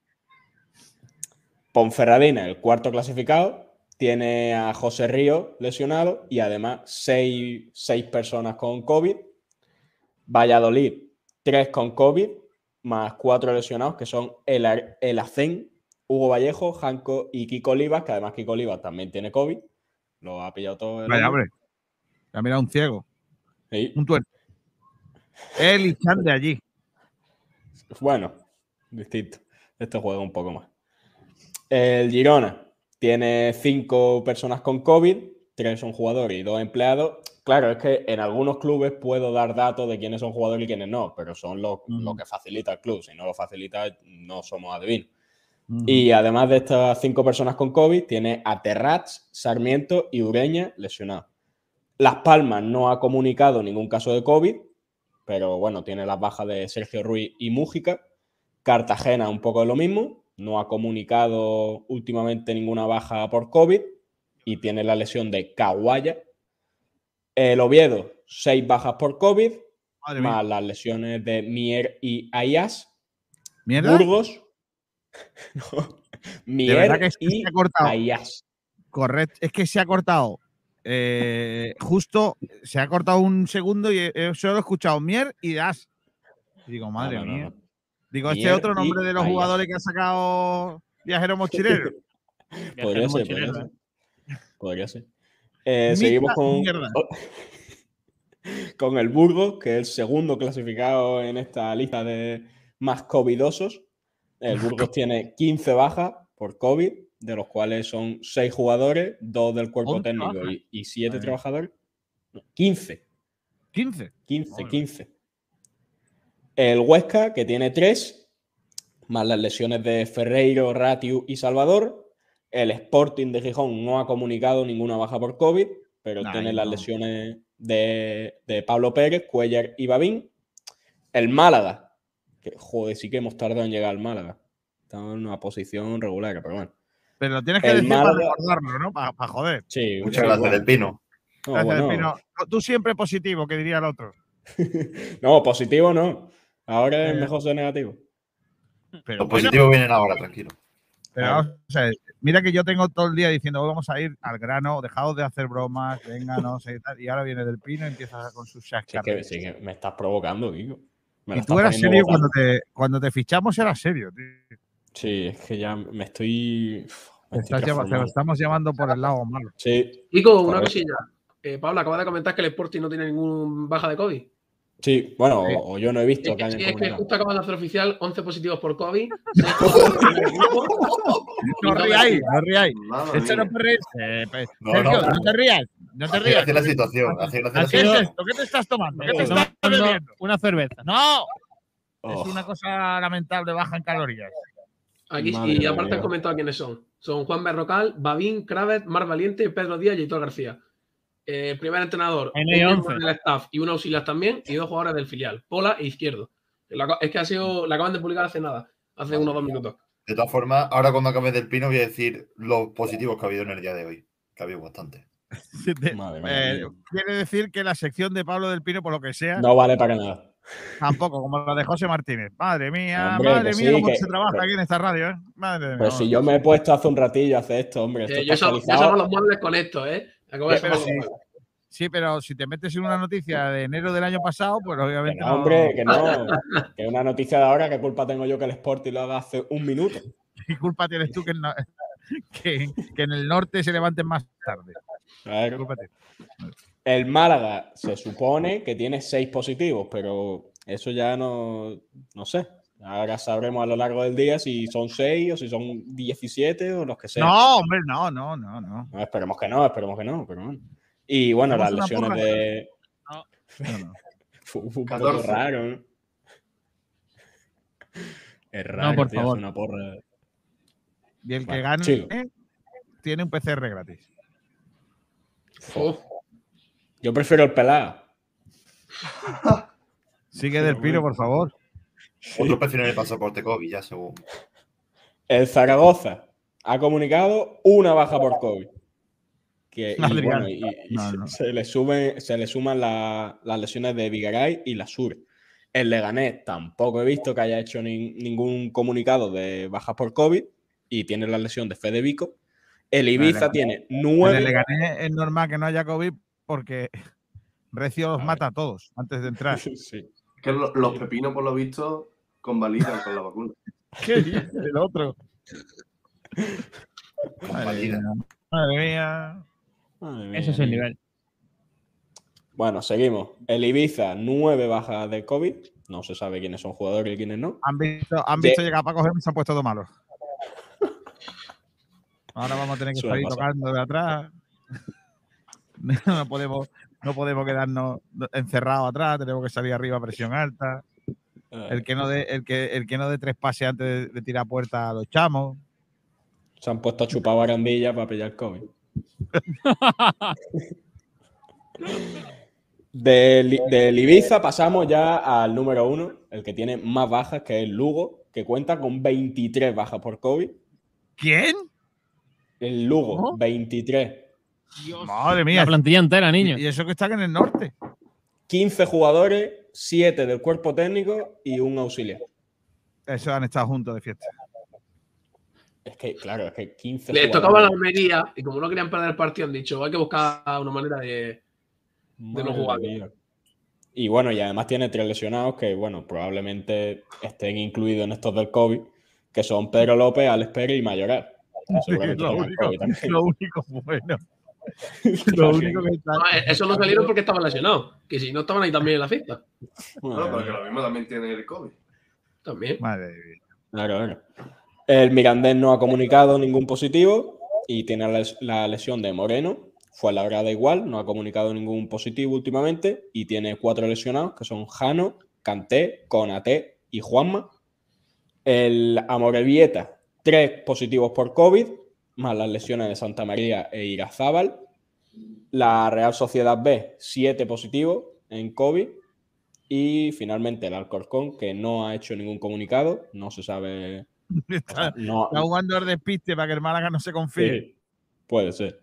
S5: Ponferradina, el cuarto clasificado, tiene a José Río lesionado y además seis, seis personas con COVID. Valladolid, tres con COVID, más cuatro lesionados, que son el, el Acen, Hugo Vallejo, Janco y Kiko Olivas, que además Kiko Olivas también tiene COVID. Lo ha pillado todo el
S1: Vaya,
S5: hombre.
S1: hombre. Ya mira un ciego.
S5: Sí.
S1: Un tuerto. Chan de allí.
S5: Bueno, distinto. Este juega un poco más. El Girona tiene cinco personas con COVID, tres son jugadores y dos empleados. Claro, es que en algunos clubes puedo dar datos de quiénes son jugadores y quiénes no, pero son lo que facilita el club. Si no lo facilita, no somos adivinos. Y además de estas cinco personas con COVID, tiene a Terrats, Sarmiento y Ureña lesionados. Las Palmas no ha comunicado ningún caso de COVID, pero bueno, tiene las bajas de Sergio Ruiz y Mújica. Cartagena un poco de lo mismo, no ha comunicado últimamente ninguna baja por COVID y tiene la lesión de Caguaya. El Oviedo, seis bajas por COVID,
S1: Madre mía.
S5: más las lesiones de Mier y Ayas.
S1: ¿Mierda?
S5: Burgos. No. Mier
S1: que es que
S5: y
S1: se ha cortado.
S5: Ayas.
S1: Correcto. Es que se ha cortado. eh, justo se ha cortado un segundo y he, he solo escuchado Mier y Das. Y digo, madre
S5: no, no,
S1: mía. Digo, este otro nombre
S5: y
S1: de los jugadores que ha sacado Viajero Mochilero.
S5: Podría ser, podría ser. Podría ser. Eh, seguimos con, con el Burgos, que es el segundo clasificado en esta lista de más covidosos. El Burgos tiene 15 bajas por COVID, de los cuales son 6 jugadores, 2 del cuerpo
S1: 11
S5: técnico
S1: bajas.
S5: y, 7
S1: Madre mía.
S5: trabajadores. No, 15.
S1: 15.
S5: 15, 15. El Huesca, que tiene 3, más las lesiones de Ferreiro, Ratiu y Salvador. El Sporting de Gijón no ha comunicado ninguna baja por COVID, pero
S1: Ay,
S5: tiene las lesiones de, de Pablo Pérez, Cuellar y Babín. El Málaga, que joder, sí que hemos tardado en llegar al Málaga. Estamos en una posición regular, pero bueno.
S1: Pero lo tienes que
S5: El
S1: decir para recordarlo, ¿no? Para, joder.
S5: Sí,
S2: Muchas gracias,
S5: bueno.
S2: Del Pino.
S5: No,
S1: Gracias,
S5: bueno.
S1: Pino. Tú siempre positivo, que diría el otro.
S5: No, positivo no. Ahora es
S1: Eh,
S5: mejor ser negativo.
S1: Pero
S2: Los
S1: bueno,
S2: positivos vienen ahora, tranquilo.
S1: pero vamos a ver, mira que yo tengo todo el día diciendo, "Hoy vamos a ir al grano, dejaos de hacer bromas, venga, no sé, tal", y ahora viene del pino y empieza con sus
S5: Sí, es que,
S1: chascarrillos.
S5: sí que me estás provocando, Kiko. Me
S1: Y tú eras serio cuando te, cuando te fichamos, eras serio. tío.
S5: Sí, es que ya me estoy.
S1: Te,
S5: Me estoy
S1: estás llama- te lo estamos llamando por el lado malo.
S5: Sí,
S4: Kiko, una cosilla. Eh, Pablo, acaba de comentar que el Sporting no tiene ningún baja de COVID.
S5: Sí, bueno,
S1: Sí.
S5: o, o yo no he visto
S4: Es
S5: que
S4: sí, es que justo acaban de hacer oficial 11 positivos por COVID.
S1: No ríais, no ríais. Esto no puede pues,
S2: No,
S1: Sergio,
S2: no.
S1: no, te rías. No te rías.
S2: hace la situación. Así hace la
S1: ¿Qué es
S2: situación.
S1: esto? ¿Qué te estás tomando? ¿Qué te estás bebiendo?
S3: Una cerveza.
S1: ¡No!
S5: Oh,
S1: Es una cosa lamentable, baja en calorías.
S4: Aquí,
S5: Madre
S4: y aparte han comentado quiénes son. Son Juan Berrocal, Babín, Kravet, Mar Valiente, Pedro Díaz y Hitor García. Eh, primer entrenador,
S3: En
S4: un
S3: el
S4: miembro
S3: 11.
S4: del staff y un auxiliar también, y dos jugadores del filial, Pola e Izquierdo. Es que ha sido, la acaban de publicar hace nada, hace unos dos minutos.
S2: De todas formas, ahora cuando acabe del pino voy a decir los positivos que ha habido en el día de hoy. Que ha habido bastante.
S1: De-
S5: Madre mía,
S1: eh, quiere decir que la sección de Pablo del Pino, por lo que sea,
S5: No vale para nada.
S1: tampoco, como la de José Martínez. Madre mía,
S5: Hombre,
S1: madre
S5: que
S1: mía,
S5: sí,
S1: cómo
S5: que-
S1: se trabaja
S5: pero-
S1: aquí en esta radio, ¿eh? Madre mía.
S5: Pero si yo me he puesto hace un ratillo a hacer esto, hombre. Esto
S4: Eh, yo, so- yo los muebles con esto, ¿eh? Acabo de
S1: Sí, pero sí. Sí, si te metes en una noticia de enero del año pasado, pues
S5: Que
S1: obviamente
S5: no,
S1: no.
S5: hombre, que no. Que una noticia de ahora, ¿qué culpa tengo yo que el Sporting lo haga hace un minuto?
S1: ¿Qué culpa tienes tú que no- que, que en el norte se levanten más tarde? ¿Qué culpa tienes?
S5: El Málaga se supone que tiene seis positivos, pero eso ya no, no sé. Ahora sabremos a lo largo del día si son seis o si son 17 o los que sean.
S1: No, hombre, no, no, no, no.
S5: No, esperemos que no, esperemos que no, pero bueno. Y bueno, las
S1: ¿Hacemos una
S5: lesiones
S1: porra?
S5: de.
S1: No, no.
S5: Fue, fue un poco
S6: 14.
S5: raro, ¿no? Es raro,
S3: por
S5: tío,
S3: favor.
S5: una porra.
S1: Y el que gane tiene un PCR gratis.
S4: Uf,
S5: Yo prefiero el pelado.
S1: Sigue del Pino, por favor.
S2: Otros prefieren el pasaporte COVID, ya según.
S5: El Zaragoza ha comunicado una baja por COVID. Que, y,
S1: Adrián.
S5: bueno, y- y
S1: No,
S5: se-
S1: no.
S5: Se, le suben, se le suman la- las lesiones de Vigaray y la Sur. El Leganés tampoco he visto que haya hecho nin- ningún comunicado de bajas por COVID y tiene la lesión de Fede Vico. El Ibiza tiene
S1: En el
S5: nueve.
S1: Leganés es normal que no haya COVID porque Recio los
S5: A
S1: mata a todos antes de entrar.
S5: Sí.
S6: Que lo- los pepinos, por lo visto, convalidan con la vacuna.
S1: ¿Qué dice el otro? Madre mía. Madre mía.
S5: Madre mía,
S3: Ese es el nivel.
S5: Bueno, seguimos. El Ibiza, nueve bajas de COVID. No se sabe quiénes son jugadores y quiénes no.
S1: Han visto, han
S5: De-
S1: visto llegar para cogerme y se han puesto todo malos. Ahora vamos a tener que
S5: Suele
S1: salir
S5: pasar.
S1: tocando de atrás. No podemos, no podemos quedarnos encerrados atrás, tenemos que salir arriba a presión alta. El que no dé, el que, el que no dé tres pases antes de, de tirar puerta lo echamos.
S5: Se han puesto a chupar barandilla para pillar COVID. Del, del Ibiza pasamos ya al número uno, el que tiene más bajas, que es el Lugo, que cuenta con 23 bajas por COVID.
S1: ¿Quién?
S5: El Lugo,
S1: ¿Cómo?
S5: 23.
S1: Madre mía.
S3: La plantilla entera, niño.
S1: Y eso que están en el norte.
S5: 15 jugadores, 7 del cuerpo técnico y un auxiliar.
S1: Esos han estado juntos de fiesta.
S5: Es que, claro, es que 15
S4: Les
S5: jugadores.
S4: tocaba la Almería y como no querían perder el partido, han dicho, hay que buscar una manera de, de no jugar.
S5: mía. Y bueno, y además tiene tres lesionados que, bueno, probablemente estén incluidos en estos del COVID, que son Pedro López, Alex Pérez y Mayoral. Seguramente
S1: lo, único, lo único bueno. Lo único que está.
S4: No, eh, eso no salieron porque estaban lesionados, que si no estaban ahí también en la fiesta.
S6: Bueno, pero que lo mismo también tiene el COVID.
S4: También.
S1: Madre mía.
S5: Claro, claro. El Mirandés no ha comunicado ningún positivo y tiene la les- la lesión de Moreno. Fue a la hora de igual, no ha comunicado ningún positivo últimamente y tiene cuatro lesionados que son Jano, Canté, Conate y Juanma. El Amorebieta, tres positivos por COVID, más las lesiones de Santa María e Irazábal. La Real Sociedad B, siete positivos en COVID. Y finalmente el Alcorcón, que no ha hecho ningún comunicado, no se sabe.
S1: Está,
S5: No,
S1: está jugando el despiste para que el Málaga no se confíe.
S5: Sí, puede ser.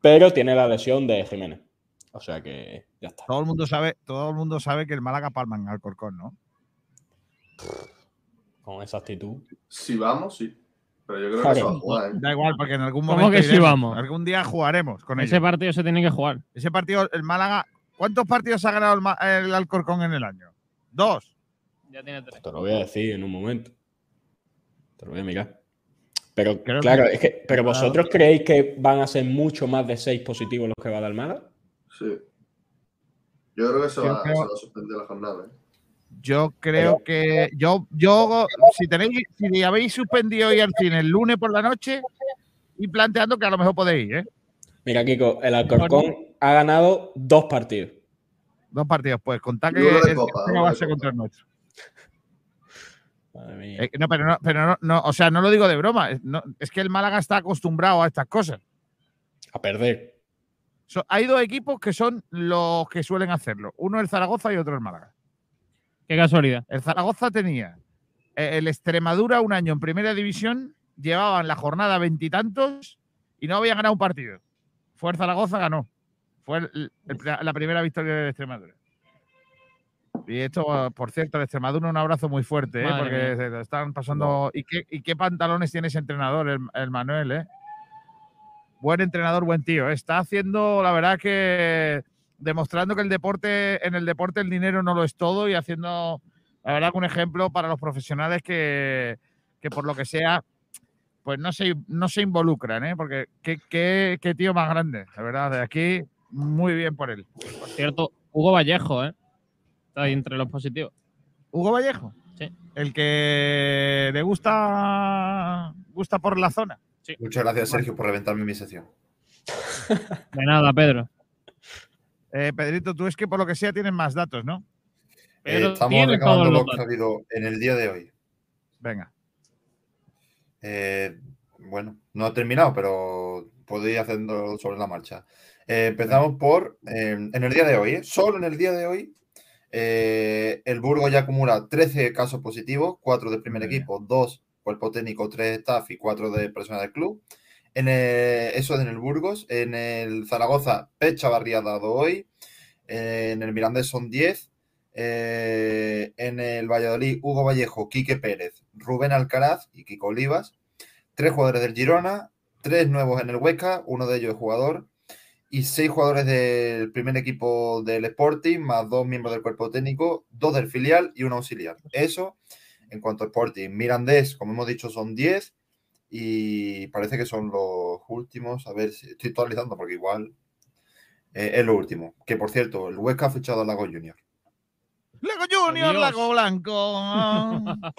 S5: Pero tiene la lesión de Jiménez. O sea que ya está.
S1: Todo el mundo sabe, todo el mundo sabe que el Málaga palma en Alcorcón, ¿no?
S5: Con esa actitud.
S6: Si vamos, sí. Pero yo creo que se va a jugar. ¿eh?
S1: Da igual, porque en algún
S3: ¿Cómo
S1: momento.
S3: que sí
S1: iremos.
S3: vamos?
S1: Algún día jugaremos con
S3: Ese
S1: ellos.
S3: partido se tiene que jugar.
S1: Ese partido, el Málaga. ¿Cuántos partidos ha ganado el, Alcorcón en el año? Dos.
S3: Ya tiene tres.
S5: Te lo voy a decir en un momento. Te lo voy a mirar. Pero
S1: Creo
S5: claro,
S1: que-
S5: es que, pero vosotros creéis que van a ser mucho más de seis positivos los que va a dar Málaga?
S6: Sí. Yo creo que se va,
S1: creo-
S6: se va a suspender la jornada. ¿eh?
S1: Yo creo que. Yo, yo, si tenéis, si habéis suspendido ir al cine el lunes por la noche, y planteando que a lo mejor podéis ir, ¿eh?
S5: Mira, Kiko, el Alcorcón ha ganado dos partidos.
S1: Dos partidos, pues contad
S6: Y
S1: que el
S6: Copa,
S1: va a ser contra el nuestro.
S5: Madre mía.
S1: Eh, no, pero no, pero no, no, o sea, no lo digo de broma. Es, no- es que el Málaga está acostumbrado a estas cosas.
S5: A perder.
S1: So- hay dos equipos que son los que suelen hacerlo. Uno el Zaragoza y otro el Málaga.
S3: Qué casualidad.
S1: El Zaragoza tenía eh, el Extremadura un año en primera división, llevaban la jornada veintitantos y, no habían ganado un partido. Fue el Zaragoza, ganó. Fue el- el- la primera victoria de Extremadura. Y esto, por cierto, el Extremadura un abrazo muy fuerte, ¿eh? Porque se están pasando. ¿Y qué, y qué pantalones tiene ese entrenador, el, el Manuel? ¿eh? Buen entrenador, buen tío. ¿eh? Está haciendo, la verdad, que demostrando que el deporte, en el deporte el dinero no lo es todo y haciendo, la verdad, que un ejemplo para los profesionales que, que por lo que sea, pues no se, no se involucran, ¿eh? porque qué, qué- qué tío más grande, la verdad, de aquí, muy bien por él.
S3: Por cierto, Hugo Vallejo, ¿eh? Está ahí entre los positivos.
S1: Hugo Vallejo,
S3: Sí.
S1: el que le gusta, gusta por la zona.
S2: Muchas gracias, Sergio, por reventarme mi sección.
S3: De nada, Pedro.
S1: Eh, Pedrito, tú es que por lo que sea tienes más datos, ¿no?
S2: Eh, estamos recabando lo que ha habido en el día de hoy.
S1: Venga.
S2: Eh, bueno, no ha terminado, pero podéis hacerlo sobre la marcha. Eh, empezamos por, eh, en el día de hoy, ¿eh? solo en el día de hoy, eh, el Burgo ya acumula 13 casos positivos, 4 del primer equipo, 2 cuerpo técnico, 3 staff y 4 de personas del club. En el- eso en el Burgos, en el Zaragoza, Pecha Barría ha dado hoy, eh, en el Mirandés son 10, eh, en el Valladolid, Hugo Vallejo, Quique Pérez, Rubén Alcaraz y Kiko Olivas, tres jugadores del Girona, tres nuevos en el Huesca, uno de ellos es jugador, y seis jugadores del primer equipo del Sporting, más dos miembros del cuerpo técnico, dos del filial y un auxiliar. Eso en cuanto a Sporting. Mirandés, como hemos dicho, son 10 y parece que son los últimos. A ver si estoy actualizando porque igual eh, es lo último. Que por cierto, el Huesca ha fichado al Lago Junior.
S1: Lago Junior,
S3: Adiós.
S1: Lago Blanco.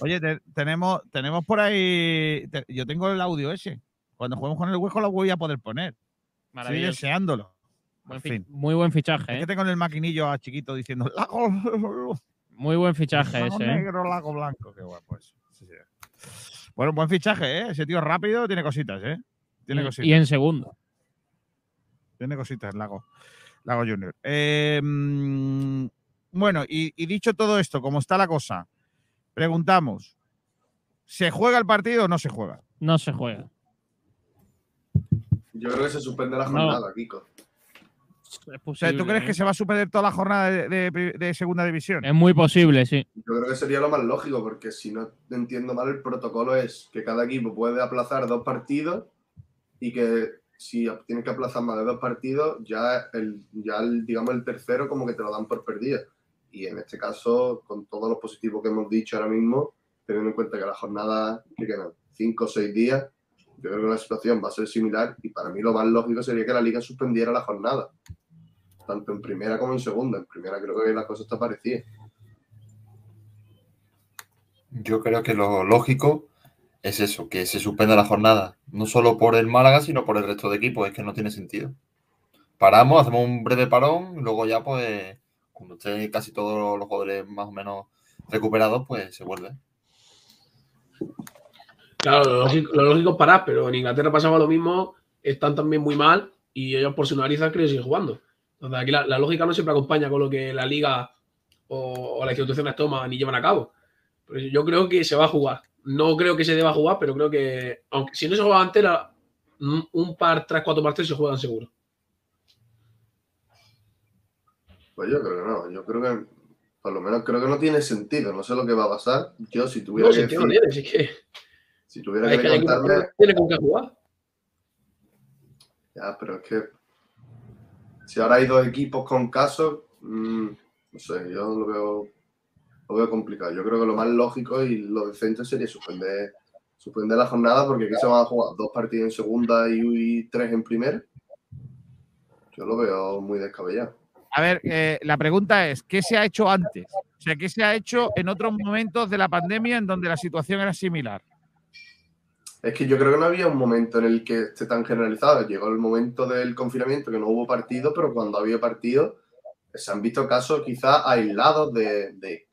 S1: Oye, te- tenemos, tenemos por ahí. te- yo tengo el audio ese. Cuando juguemos con el hueco lo voy a poder poner. Estoy
S3: Maravilloso.
S1: deseándolo.
S3: Buen
S1: En
S3: fi-
S1: fin.
S3: Muy buen fichaje,
S1: Es
S3: ¿eh?
S1: que tengo en el maquinillo a chiquito diciendo Lago,
S3: Muy buen fichaje
S1: lago
S3: ese, ¿eh?
S1: negro, Lago Blanco. Qué guapo eso. Sí, sí. Bueno, buen fichaje, ¿eh? Ese tío rápido tiene cositas, ¿eh? Tiene
S3: Y-
S1: cositas.
S3: Y en segundo.
S1: Tiene cositas, Lago, Lago Junior. Eh, mm, bueno, y, y dicho todo esto, como está la cosa, preguntamos: ¿se juega el partido o no se juega?
S3: No se juega.
S6: Yo creo que se suspende la
S3: No.
S6: jornada, Kiko.
S1: O sea, ¿tú crees
S3: ¿eh?
S1: que se va a suspender toda la jornada de, de de segunda división?
S3: Es muy posible, sí.
S6: Yo creo que sería lo más lógico, porque si no entiendo mal, el protocolo es que cada equipo puede aplazar dos partidos y que si tienes que aplazar más de dos partidos, ya el, ya el, digamos, el tercero como que te lo dan por perdido. Y en este caso, con todos los positivos que hemos dicho ahora mismo, teniendo en cuenta que la jornada, que quedan cinco o seis días, creo que la situación va a ser similar y para mí lo más lógico sería que la liga suspendiera la jornada, tanto en primera como en segunda. En primera creo que la cosa está parecida.
S2: Yo creo que lo lógico es eso, que se suspenda la jornada. No solo por el Málaga, sino por el resto de equipos. Es que no tiene sentido. Paramos, hacemos un breve parón y luego ya, pues, cuando estén casi todos los jugadores más o menos recuperados, pues se vuelve.
S4: Claro, lo lógico, lo lógico es parar, pero en Inglaterra pasaba lo mismo, están también muy mal y ellos por su nariz han querido seguir jugando. Entonces aquí la, la lógica no siempre acompaña con lo que la liga o, o las instituciones toman y llevan a cabo. Pero yo creo que se va a jugar. No creo que se deba jugar, pero creo que, aunque si no se juega antes, la- un par, tres, cuatro partidos se juegan seguro.
S6: Pues yo creo que no. Yo creo que, por lo menos, creo que no tiene sentido. No sé lo que va a pasar. Yo, si tuviera
S4: No,
S6: que decir-
S4: tiene, es que,
S6: si tuviera que
S4: que no tiene con qué jugar.
S6: ya, pero es que si ahora hay dos equipos con casos, mm, no sé, yo lo veo, lo veo complicado. Yo creo que lo más lógico y lo decente sería suspender, suspender la jornada porque aquí se van a jugar dos partidos en segunda y, y tres en primera. Yo lo veo muy descabellado.
S1: A ver, eh, la pregunta es, ¿qué se ha hecho antes? O sea, ¿qué se ha hecho en otros momentos de la pandemia en donde la situación era similar?
S6: Es que yo creo que no había un momento en el que esté tan generalizado. Llegó el momento del confinamiento que no hubo partido, pero cuando había partido se han visto casos quizás aislados de, de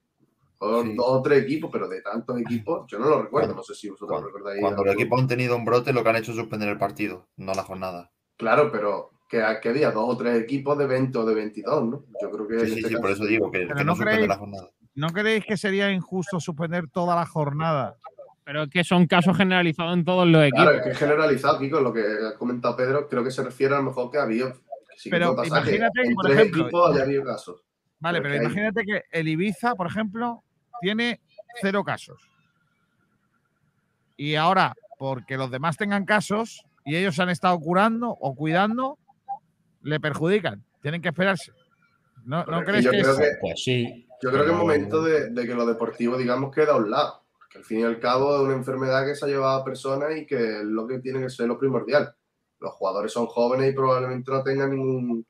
S6: mejor dos o tres equipos, pero de tantos equipos, yo no lo recuerdo. No sé si vosotros lo recordáis.
S2: Cuando los equipos han tenido un brote, lo que han hecho es suspender el partido, no la jornada.
S6: Claro, pero que había dos o tres equipos de 20 o de 22, ¿no? Yo creo que.
S2: Sí, sí,
S6: este
S2: sí, por eso digo que,
S1: no
S2: no
S1: creéis-
S2: la jornada.
S1: ¿No creéis que sería injusto suspender toda la jornada?
S3: Pero es que son casos generalizados en todos los equipos.
S6: Claro, es que es generalizado, Kiko, lo que ha comentado Pedro, creo que se refiere a lo mejor que había. que sí que
S1: Pero
S6: que
S1: imagínate que,
S6: en
S1: por
S6: tres
S1: ejemplo,
S6: equipos haya habido casos.
S1: Vale,
S6: Pero hay-
S1: imagínate que el Ibiza, por ejemplo, tiene cero casos. Y ahora, porque los demás tengan casos y ellos se han estado curando o cuidando, le perjudican. Tienen que esperarse. ¿No, ¿no crees
S6: yo
S1: que,
S6: creo
S1: es-
S6: que-
S5: Pues sí.
S6: Yo creo que es momento de, de que lo deportivo, digamos, queda a un lado. Que al fin y al cabo es una enfermedad que se ha llevado a personas y que es lo que tiene que ser lo primordial. Los jugadores son jóvenes y probablemente no tengan ningún,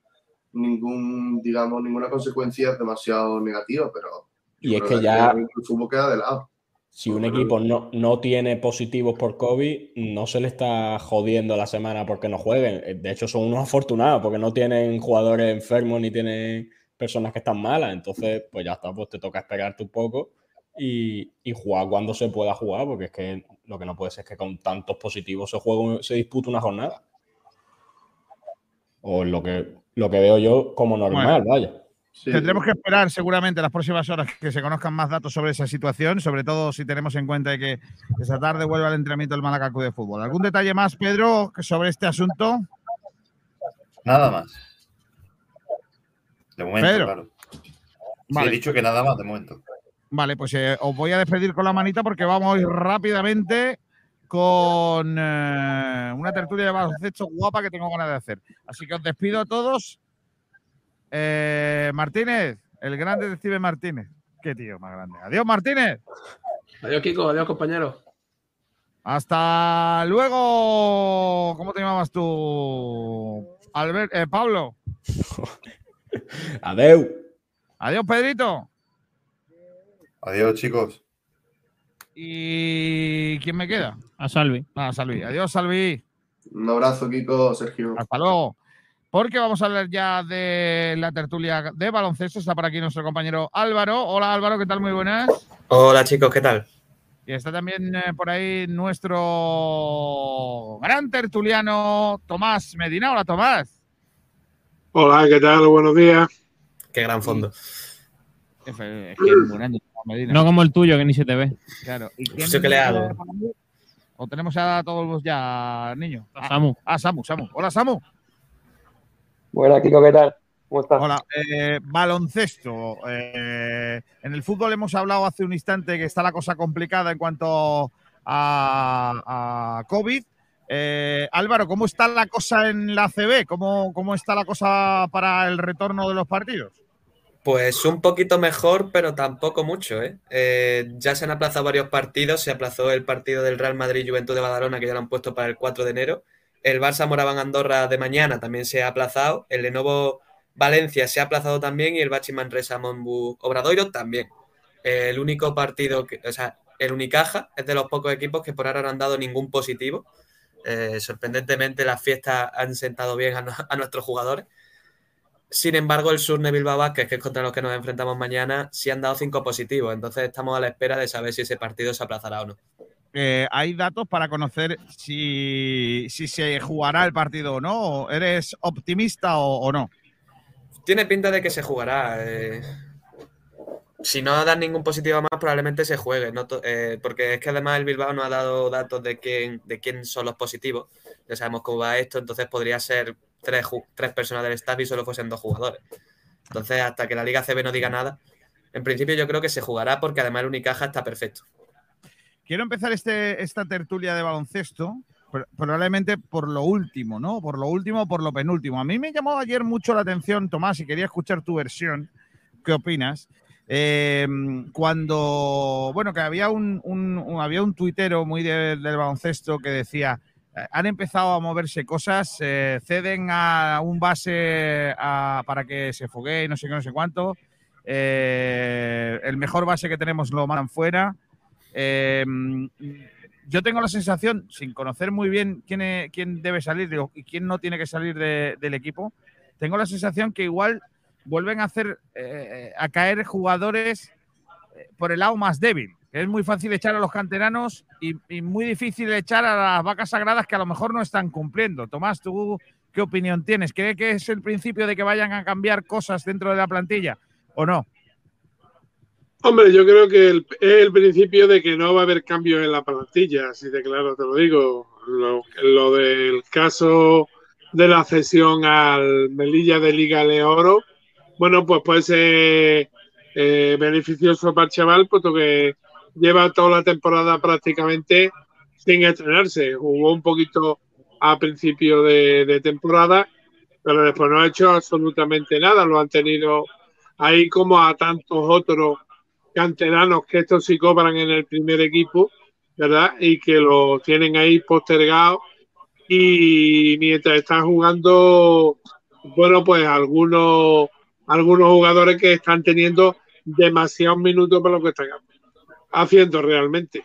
S6: ningún digamos, ninguna consecuencia demasiado negativa, pero
S5: Y es que ya,
S6: el fútbol queda de lado.
S5: si un equipo no, no tiene positivos por COVID, no se le está jodiendo la semana porque no jueguen. Eh, De hecho, son unos afortunados porque no tienen jugadores enfermos ni tienen personas que están malas. Entonces, pues ya está, pues te toca esperarte un poco y, y jugar cuando se pueda jugar, porque es que lo que no puede ser es que con tantos positivos se, juegue, se disputa una jornada. O lo que, lo que veo yo como normal,
S1: Bueno.
S5: vaya.
S1: Tendremos que esperar seguramente las próximas horas que se conozcan más datos sobre esa situación, sobre todo si tenemos en cuenta que esta tarde vuelve al entrenamiento del Málaga de Fútbol. ¿Algún detalle más, Pedro, sobre este asunto?
S2: Nada más. De momento,
S1: Pedro.
S2: claro. Sí,
S1: Vale.
S2: he dicho que nada más de momento.
S1: Vale, pues eh, os voy a despedir con la manita porque vamos a ir rápidamente con eh, una tertulia de baloncesto guapa que tengo ganas de hacer. Así que os despido a todos. Eh, Martínez, el gran detective Martínez. Qué tío más grande. Adiós, Martínez.
S4: Adiós, Kiko. Adiós, compañero.
S1: Hasta luego. ¿Cómo te llamabas tú? Albert, eh, Pablo.
S5: Adeu.
S1: Adiós, Pedrito.
S2: Adiós, chicos.
S1: ¿Y quién me queda?
S3: A Salvi.
S1: Ah, Salvi. Adiós, Salvi.
S6: Un abrazo, Kiko, Sergio.
S1: Hasta luego. Porque vamos a hablar ya de la tertulia de baloncesto. Está por aquí nuestro compañero Álvaro. Hola Álvaro, ¿qué tal? Muy buenas.
S13: Hola chicos, ¿qué tal?
S1: Y está también eh, por ahí nuestro gran tertuliano Tomás Medina. Hola Tomás.
S14: Hola, ¿qué tal? Buenos días.
S13: Qué gran fondo.
S1: Es que es muy grande, Tomás Medina.
S3: No como el tuyo, que ni se te ve.
S1: Claro. ¿Y quién
S13: Eso que le hago.
S1: ¿O tenemos a todos ya niños?
S3: A Samu.
S1: Ah, Samu, Samu. Hola Samu.
S15: Buenas, Kiko, ¿qué tal? ¿Cómo estás?
S1: Hola, eh, baloncesto. Eh, en el fútbol hemos hablado hace un instante que está la cosa complicada en cuanto a, a COVID. Eh, Álvaro, ¿cómo está la cosa en la CB? ¿Cómo, ¿Cómo está la cosa para el retorno de los partidos?
S13: Pues un poquito mejor, pero tampoco mucho. ¿eh? Eh, ya se han aplazado varios partidos. Se aplazó el partido del Real Madrid Juventud de Badalona, que ya lo han puesto para el 4 de enero. El Barça Moraván Andorra de mañana también se ha aplazado. El Lenovo Valencia se ha aplazado también. Y el Bachi Manresa Monbu Obradoiro también. El único partido, que, o sea, el Unicaja es de los pocos equipos que por ahora no han dado ningún positivo. Eh, sorprendentemente, las fiestas han sentado bien a nuestros jugadores. Sin embargo, el Surne Bilbao Basket, que es contra los que nos enfrentamos mañana, sí han dado cinco positivos. Entonces estamos a la espera de saber si ese partido se aplazará o no.
S1: Eh, ¿Hay datos para conocer si, si se jugará el partido o no? ¿Eres optimista o, o no?
S13: Tiene pinta de que se jugará. eh. Si no dan ningún positivo más, probablemente se juegue. no eh, porque es que además el Bilbao no ha dado datos de quién, de quién son los positivos. Ya sabemos cómo va esto, entonces podría ser tres, tres personas del staff y solo fuesen dos jugadores. Entonces, hasta que la Liga CB no diga nada, en principio yo creo que se jugará porque además el Unicaja está perfecto.
S1: Quiero empezar este, esta tertulia de baloncesto, pr- probablemente por lo último, ¿no? Por lo último por lo penúltimo. A mí me llamó ayer mucho la atención, Tomás, y quería escuchar tu versión. ¿Qué opinas? Eh, cuando, bueno, que había un, había un tuitero muy de- del baloncesto que decía, han empezado a moverse cosas, eh, ceden a un base para que se foguee, no sé qué, no sé cuánto. eh, el mejor base que tenemos lo mandan fuera. Eh, yo tengo la sensación, sin conocer muy bien quién, es- quién debe salir y quién no tiene que salir de- del equipo, tengo la sensación que igual vuelven a hacer a caer jugadores por el lado más débil. Es muy fácil echar a los canteranos y, muy difícil echar a las vacas sagradas que a lo mejor no están cumpliendo. Tomás, ¿tú qué opinión tienes? ¿Cree que es el principio de que vayan a cambiar cosas dentro de la plantilla o no?
S14: Hombre, yo creo que el, es el principio de que no va a haber cambios en la plantilla, así de claro te lo digo. Lo, del caso de la cesión al Melilla de Liga de Oro, bueno, pues puede ser eh, beneficioso para el chaval, puesto que lleva toda la temporada prácticamente sin estrenarse. Jugó un poquito a principio de, temporada, pero después no ha hecho absolutamente nada. Lo han tenido ahí como a tantos otros canteranos que estos sí cobran en el primer equipo, ¿verdad? Y que lo tienen ahí postergado y mientras están jugando, bueno, pues algunos, algunos jugadores que están teniendo demasiados minutos para lo que están haciendo realmente.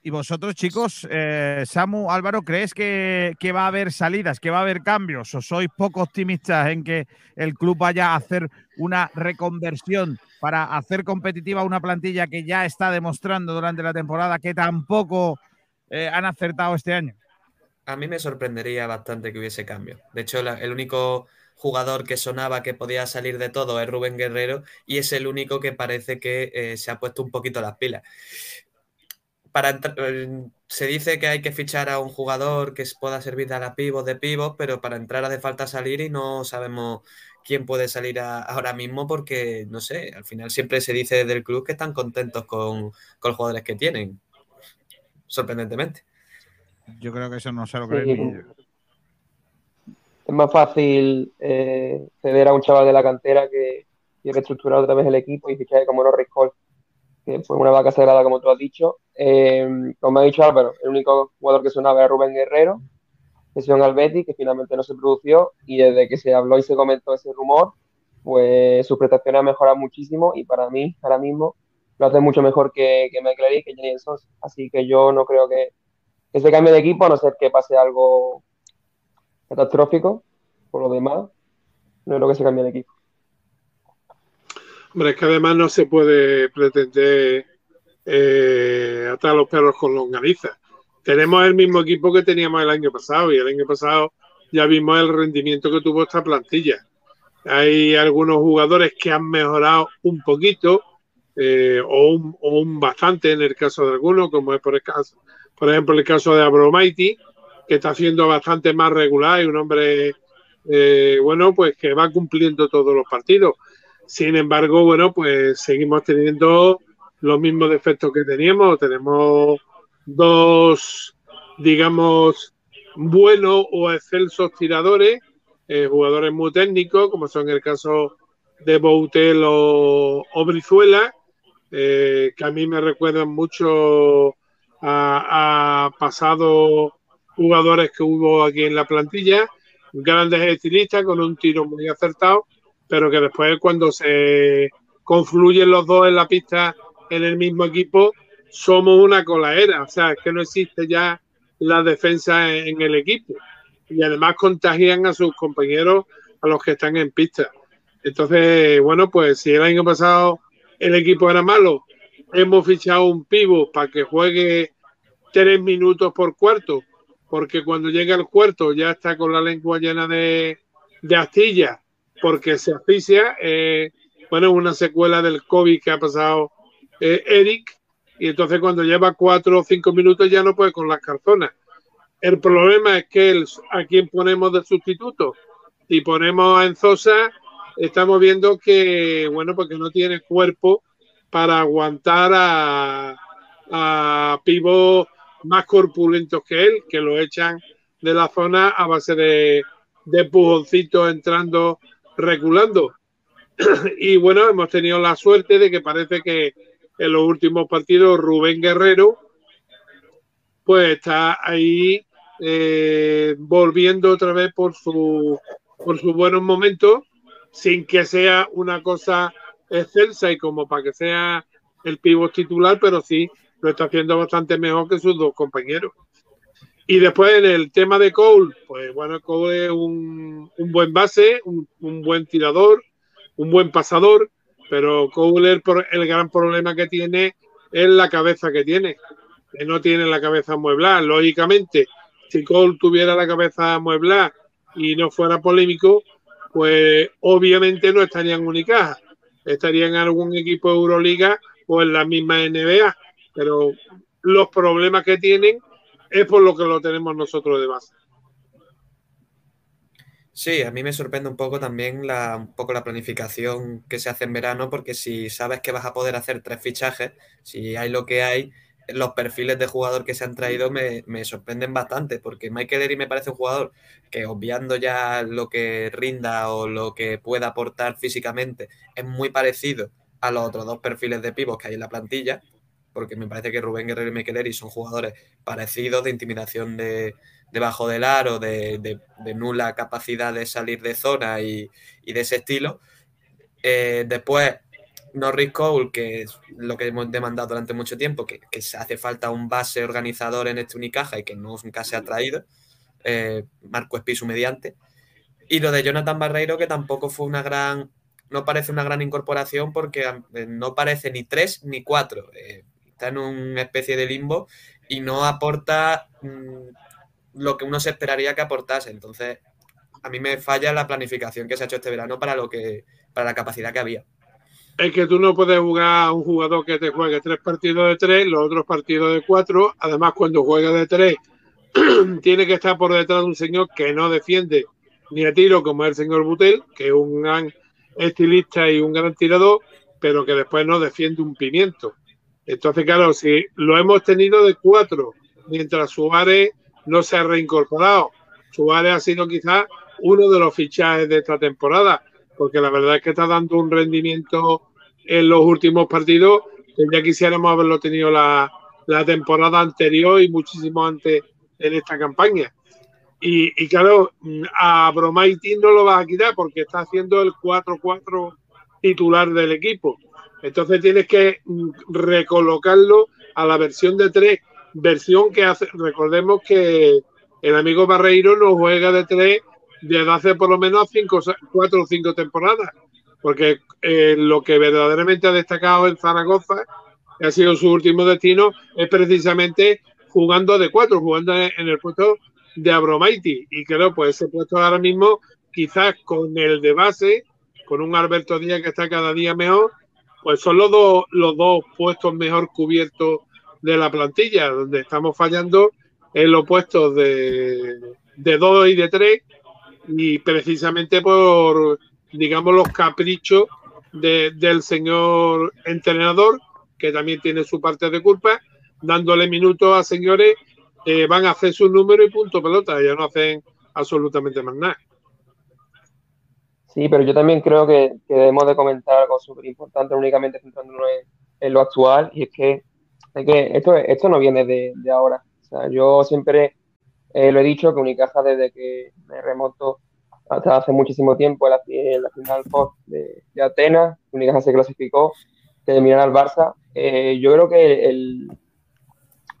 S1: Y vosotros, chicos, eh, Samu, Álvaro, ¿crees que, que, va a haber salidas, que va a haber cambios? ¿O sois poco optimistas en que el club vaya a hacer una reconversión para hacer competitiva una plantilla que ya está demostrando durante la temporada que tampoco eh, han acertado este año?
S13: A mí me sorprendería bastante que hubiese cambio. De hecho, la, el único jugador que sonaba que podía salir de todo es Rubén Guerrero y es el único que parece que eh, se ha puesto un poquito las pilas para se dice que hay que fichar a un jugador que pueda servir de la pivot de pivot, pero para entrar hace falta salir y no sabemos quién puede salir a, ahora mismo porque, no sé, al final siempre se dice del club que están contentos con, con los jugadores que tienen, sorprendentemente.
S1: Yo creo que eso no se lo creen sí. ni ellos.
S15: Es más fácil eh, ceder a un chaval de la cantera que, reestructurar otra vez el equipo y fichar como Norris Cole que fue una vaca sagrada, como tú has dicho. Eh, como ha dicho Álvaro, el único jugador que sonaba era Rubén Guerrero, que se al Betis, que finalmente no se produció, y desde que se habló y se comentó ese rumor, pues sus prestaciones han mejorado muchísimo, y para mí, ahora mismo, lo hace mucho mejor que, que McClary y que Jenny. Así que yo no creo que, que se cambie de equipo, a no ser que pase algo catastrófico, por lo demás, no creo que se cambie de equipo.
S14: Hombre, es que además no se puede pretender eh, atar a los perros con longaniza. Tenemos el mismo equipo que teníamos el año pasado y el año pasado ya vimos el rendimiento que tuvo esta plantilla. Hay algunos jugadores que han mejorado un poquito eh, o, un, o, un, bastante en el caso de algunos, como es por, el caso, por ejemplo el caso de Abromaiti, que está haciendo bastante más regular y un hombre, eh, bueno, pues que va cumpliendo todos los partidos sin embargo, bueno, pues seguimos teniendo los mismos defectos que teníamos. Tenemos dos, digamos, buenos o excelsos tiradores, eh, jugadores muy técnicos, como son el caso de Boutel o, Brizuela, eh, que a mí me recuerdan mucho a, pasados jugadores que hubo aquí en la plantilla, grandes estilistas con un tiro muy acertado pero que después cuando se confluyen los dos en la pista en el mismo equipo, somos una colaera, o sea, es que no existe ya la defensa en el equipo y además contagian a sus compañeros a los que están en pista. Entonces, bueno, pues si el año pasado el equipo era malo, hemos fichado un pivo para que juegue tres minutos por cuarto, porque cuando llega el cuarto ya está con la lengua llena de, de astillas porque se asfixia. Eh, bueno, una secuela del COVID que ha pasado eh, Eric, y entonces cuando lleva cuatro o cinco minutos ya no puede con las carzonas. El problema es que a quien ponemos de sustituto, si ponemos a Enzosa, estamos viendo que, bueno, porque no tiene cuerpo para aguantar a, a pivos más corpulentos que él, que lo echan de la zona a base de, de pujoncitos entrando reculando. y bueno, hemos tenido la suerte de que parece que en los últimos partidos Rubén Guerrero pues está ahí eh, volviendo otra vez por su por sus buenos momentos sin que sea una cosa excelsa y como para que sea el pívot titular, pero sí lo está haciendo bastante mejor que sus dos compañeros. Y después en el tema de Cole, pues bueno, Cole es un, un buen base, un, buen tirador, un buen pasador, pero Kohler el gran problema que tiene es la cabeza que tiene, que no tiene la cabeza amueblada. Lógicamente, si Cole tuviera la cabeza amueblada y no fuera polémico, pues obviamente no estaría en Unicaja, estaría en algún equipo de Euroliga o en la misma NBA, pero los problemas que tienen es por lo que lo tenemos nosotros de base.
S13: Sí, a mí me sorprende un poco también la, un poco la planificación que se hace en verano, porque si sabes que vas a poder hacer tres fichajes, si hay lo que hay, los perfiles de jugador que se han traído me, sorprenden bastante, porque Michael Eri me parece un jugador que obviando ya lo que rinda o lo que pueda aportar físicamente, es muy parecido a los otros dos perfiles de pivos que hay en la plantilla, porque me parece que Rubén Guerrero y Michael Eri son jugadores parecidos de intimidación de, debajo del aro, de, nula capacidad de salir de zona y, de ese estilo. Eh, después, Norris Cole, que es lo que hemos demandado durante mucho tiempo, que, se hace falta un base organizador en este Unicaja y que nunca se ha traído. Eh, Marco Espisu mediante. Y lo de Jonathan Barreiro, que tampoco fue una gran. No parece una gran incorporación porque eh, no parece ni tres ni cuatro. Está en una especie de limbo y no aporta mm, lo que uno se esperaría que aportase. Entonces, a mí me falla la planificación que se ha hecho este verano para lo que para la capacidad que había.
S14: Es que tú no puedes jugar a un jugador que te juegue tres partidos de tres, los otros partidos de cuatro. Además, cuando juega de tres, tiene que estar por detrás de un señor que no defiende ni a tiro, como es el señor Butel, que es un gran estilista y un gran tirador, pero que después no defiende un pimiento. Entonces, claro, si lo hemos tenido de cuatro, mientras Suárez no se ha reincorporado. Suárez ha sido quizás uno de los fichajes de esta temporada, porque la verdad es que está dando un rendimiento en los últimos partidos que ya quisiéramos haberlo tenido la, temporada anterior y muchísimo antes en esta campaña. Y, claro, a Bromaiti no lo vas a quitar porque está haciendo el 4-4 titular del equipo. Entonces tienes que recolocarlo a la versión de 3 versión que hace, recordemos que el amigo Barreiro no juega de tres desde hace por lo menos cinco, cuatro o cinco temporadas, porque eh, lo que verdaderamente ha destacado en Zaragoza, que ha sido su último destino, es precisamente jugando de cuatro, jugando en el puesto de Abromaiti. Y creo, pues ese puesto ahora mismo, quizás con el de base, con un Alberto Díaz que está cada día mejor, pues son los dos, los dos puestos mejor cubiertos de la plantilla, donde estamos fallando en los puestos de, de 2 y de 3 y precisamente por, digamos, los caprichos del señor entrenador, que también tiene su parte de culpa, dándole minutos a señores que van a hacer su número y punto pelota, ya no hacen absolutamente más nada.
S15: Sí, pero yo también creo que, debemos de comentar algo súper importante, únicamente centrándonos en, lo actual, y es que que esto, esto no viene de, ahora. yo siempre eh, lo he dicho que Unicaja desde que me remonto hasta hace muchísimo tiempo en la, final de, de, Atenas, Unicaja se clasificó, que terminara al Barça. Eh, yo creo que el,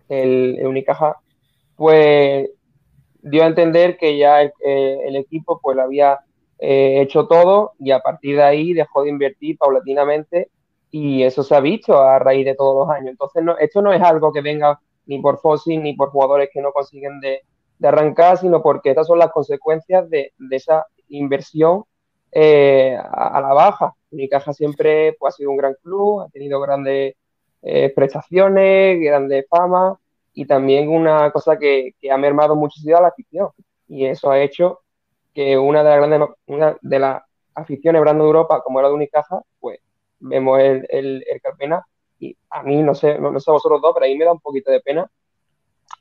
S15: el, Unicaja pues dio a entender que ya el, el equipo pues lo había eh, hecho todo y a partir de ahí dejó de invertir paulatinamente y eso se ha visto a raíz de todos los años. Entonces, no, esto no es algo que venga ni por Fossil ni por jugadores que no consiguen de, arrancar, sino porque estas son las consecuencias de, esa inversión eh, a, la baja. Unicaja siempre pues, ha sido un gran club, ha tenido grandes eh, prestaciones, grande fama y también una cosa que, ha mermado muchísimo a la afición. Y eso ha hecho que una de las grandes una de las aficiones grande de Europa, como era de Unicaja, pues vemos el, el, Carpena. Y a mí, no sé, no, sé vosotros dos, pero a mí me da un poquito de pena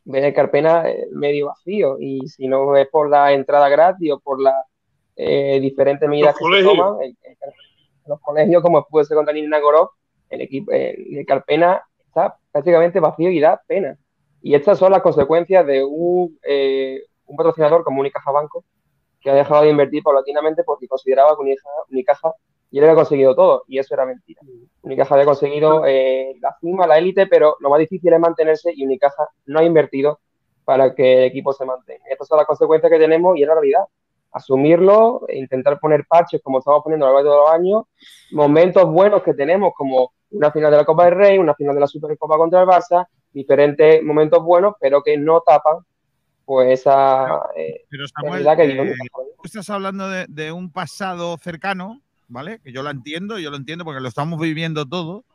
S15: ver el Carpena eh, medio vacío. Y si no es por la entrada gratis o por las eh, diferentes medidas que se toman, los colegios, como puede ser con Daniel Nagorov, el equipo, el Carpena está prácticamente vacío y da pena. Y estas son las consecuencias de un, eh, un patrocinador como Unicaja Banco, que ha dejado de invertir paulatinamente porque consideraba que Unicaja y él había conseguido todo, y eso era mentira. Unicaja había conseguido eh, la cima, la élite, pero lo más difícil es mantenerse y Unicaja no ha invertido para que el equipo se mantenga. Estas son las consecuencias que tenemos y es la realidad. asumirlo, e intentar poner parches como estamos poniendo a lo largo de los años, momentos buenos que tenemos como una final de la Copa del Rey, una final de la Supercopa contra el Barça, diferentes momentos buenos, pero que no tapan pues esa eh,
S1: Pero Samuel,
S15: realidad que
S1: eh, tú estás hablando de, de un pasado cercano, ¿vale? Que yo lo entiendo, yo lo entiendo porque lo estamos viviendo todo.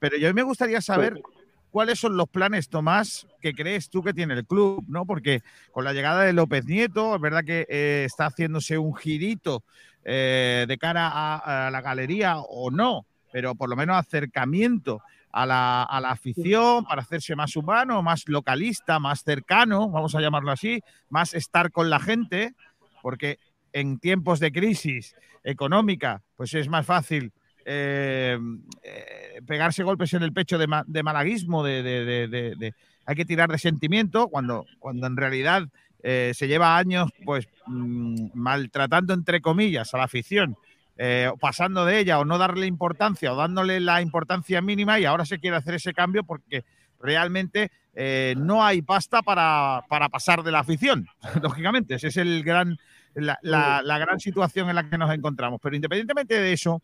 S1: Pero yo me gustaría saber cuáles son los planes, Tomás, que crees tú que tiene el club, ¿no? Porque con la llegada de López Nieto, es verdad que eh, está haciéndose un girito eh, de cara a, a la galería o no, pero por lo menos acercamiento a la, a la afición para hacerse más humano, más localista, más cercano, vamos a llamarlo así, más estar con la gente, porque en tiempos de crisis económica, pues es más fácil eh, eh, pegarse golpes en el pecho de, ma- de malaguismo, de, hay que tirar de sentimiento, cuando, cuando en realidad eh, se lleva años pues mm, maltratando entre comillas a la afición, eh, o pasando de ella o no darle importancia o dándole la importancia mínima y ahora se quiere hacer ese cambio porque realmente eh, no hay pasta para, para pasar de la afición, lógicamente, ese es el gran, la, la- la gran situación en la que nos encontramos. Pero independientemente de eso,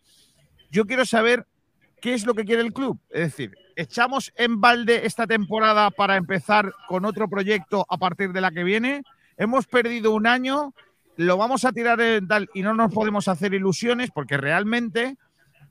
S1: yo quiero saber qué es lo que quiere el club. Es decir, ¿echamos en balde esta temporada para empezar con otro proyecto a partir de la que viene? Hemos perdido un año, lo vamos a tirar en tal y no nos podemos hacer ilusiones porque realmente,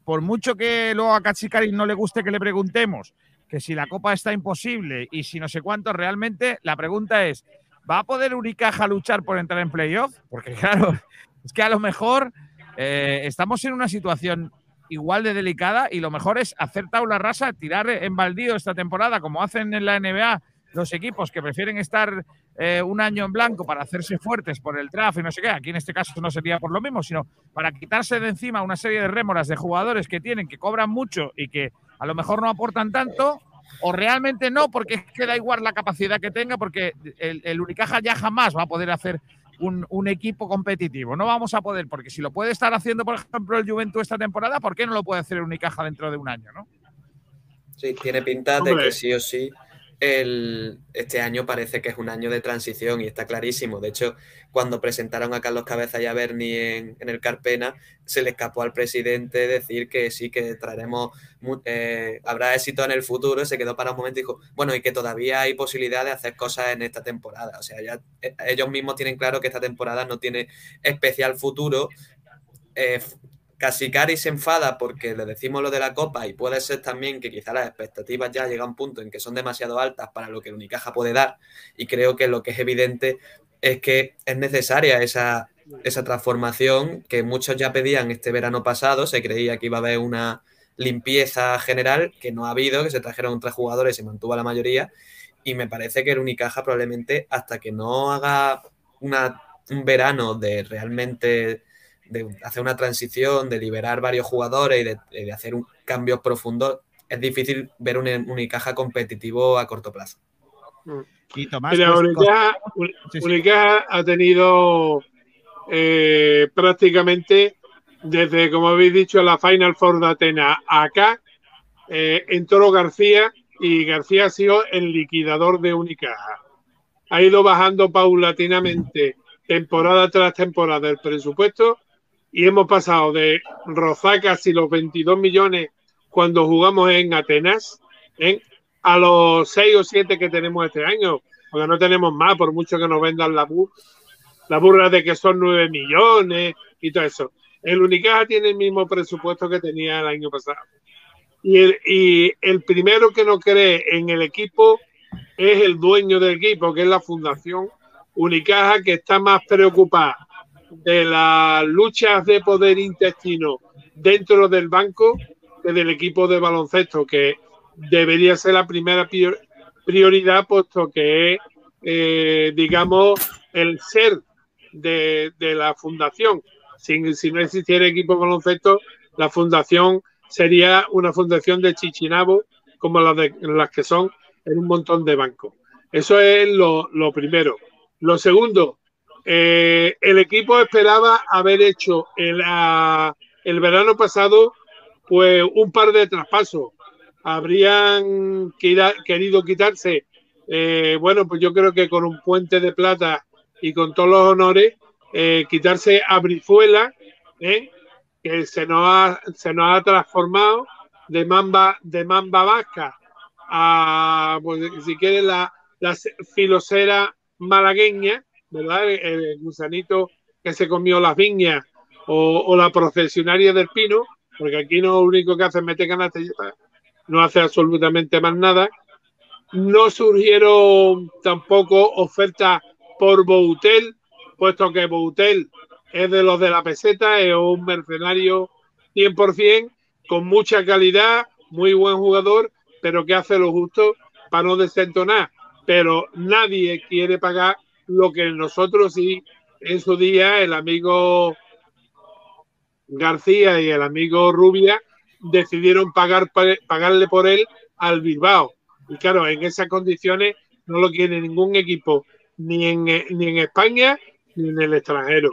S1: por mucho que luego a Cachicari no le guste que le preguntemos que si la copa está imposible y si no sé cuánto, realmente la pregunta es, ¿va a poder Unicaja luchar por entrar en playoff? Porque claro, es que a lo mejor eh, estamos en una situación igual de delicada y lo mejor es hacer tabla rasa, tirar en baldío esta temporada, como hacen en la NBA los equipos que prefieren estar eh, un año en blanco para hacerse fuertes por el draft y no sé qué. Aquí en este caso no sería por lo mismo, sino para quitarse de encima una serie de rémoras de jugadores que tienen, que cobran mucho y que a lo mejor no aportan tanto, o realmente no, porque es que da igual la capacidad que tenga, porque el, el Unicaja ya jamás va a poder hacer un, un equipo competitivo. No vamos a poder, porque si lo puede estar haciendo, por ejemplo, el Juventud esta temporada, ¿por qué no lo puede hacer el Unicaja dentro de un año? ¿no?
S13: Sí, tiene pinta de
S1: Hombre.
S13: que sí o sí el, este año parece que es un año de transición y está clarísimo. De hecho, cuando presentaron a Carlos Cabeza y a Berni en, el Carpena, se le escapó al presidente decir que sí, que traeremos, eh, habrá éxito en el futuro. Se quedó para un momento y dijo, bueno, y que todavía hay posibilidad de hacer cosas en esta temporada. O sea, ya eh, ellos mismos tienen claro que esta temporada no tiene especial futuro. Eh, Casicari se enfada porque le decimos lo de la Copa y puede ser también que quizá las expectativas ya llegan a un punto en que son demasiado altas para lo que el Unicaja puede dar y creo que lo que es evidente es que es necesaria esa, esa transformación que muchos ya pedían este verano pasado, se creía que iba a haber una limpieza general que no ha habido, que se trajeron tres jugadores y se mantuvo la mayoría. Y me parece que el Unicaja probablemente hasta que no haga un verano de realmente de hacer una transición, de liberar varios jugadores y de, de hacer un cambios profundos, es difícil ver un Unicaja competitivo a corto plazo.
S1: Y Tomás,
S14: Mira,
S1: pues,
S14: Unicaja, Un- Unicaja ha tenido eh, prácticamente desde, como habéis dicho, la Final Four de Atenas acá, eh, entró García y García ha sido el liquidador de Unicaja. Ha ido bajando paulatinamente temporada tras temporada el presupuesto y hemos pasado de rozar casi los 22 millones cuando jugamos en Atenas a los 6 o 7 que tenemos este año, porque no tenemos más, por mucho que nos vendan la, bur la burra de que son 9 millones y todo eso. El Unicaja tiene el mismo presupuesto que tenía el año pasado. Y el, y el primero que no cree en el equipo es el dueño del equipo, que es la Fundación Unicaja, que está más preocupada de las luchas de poder intestino dentro del banco que del equipo de baloncesto, que debería ser la primera prior- prioridad, puesto que es, eh, digamos, el ser de, de la fundación. Si, si no existiera equipo de baloncesto, la fundación sería una fundación de Chichinabo, como las, de, las que son en un montón de bancos. Eso es lo, lo primero. Lo segundo, eh, el equipo esperaba haber hecho el, el verano pasado pues un par de traspasos. Habrían querido quitarse, eh, bueno, pues yo creo que con un puente de plata y con todos los honores, eh, quitarse a Brizuela, que se nos, ha, se nos ha transformado de mamba, de mamba vasca a, pues, si quieres, la, la filosera malagueña, ¿verdad? El, gusanito que se comió las viñas o, la procesionaria del pino, porque aquí no lo único que hace es meter está. no hace absolutamente más nada. No surgieron tampoco ofertas por Boutel, puesto que Boutel es de los de la peseta, es un mercenario 100%, con mucha calidad, muy buen jugador, pero que hace lo justo para no desentonar. Pero nadie quiere pagar lo que nosotros sí, en su día, el amigo García y el amigo Rubia decidieron pagar, pagarle por él al Bilbao. Y claro, en esas condiciones no lo quiere ningún equipo, ni en, ni en España ni en el extranjero.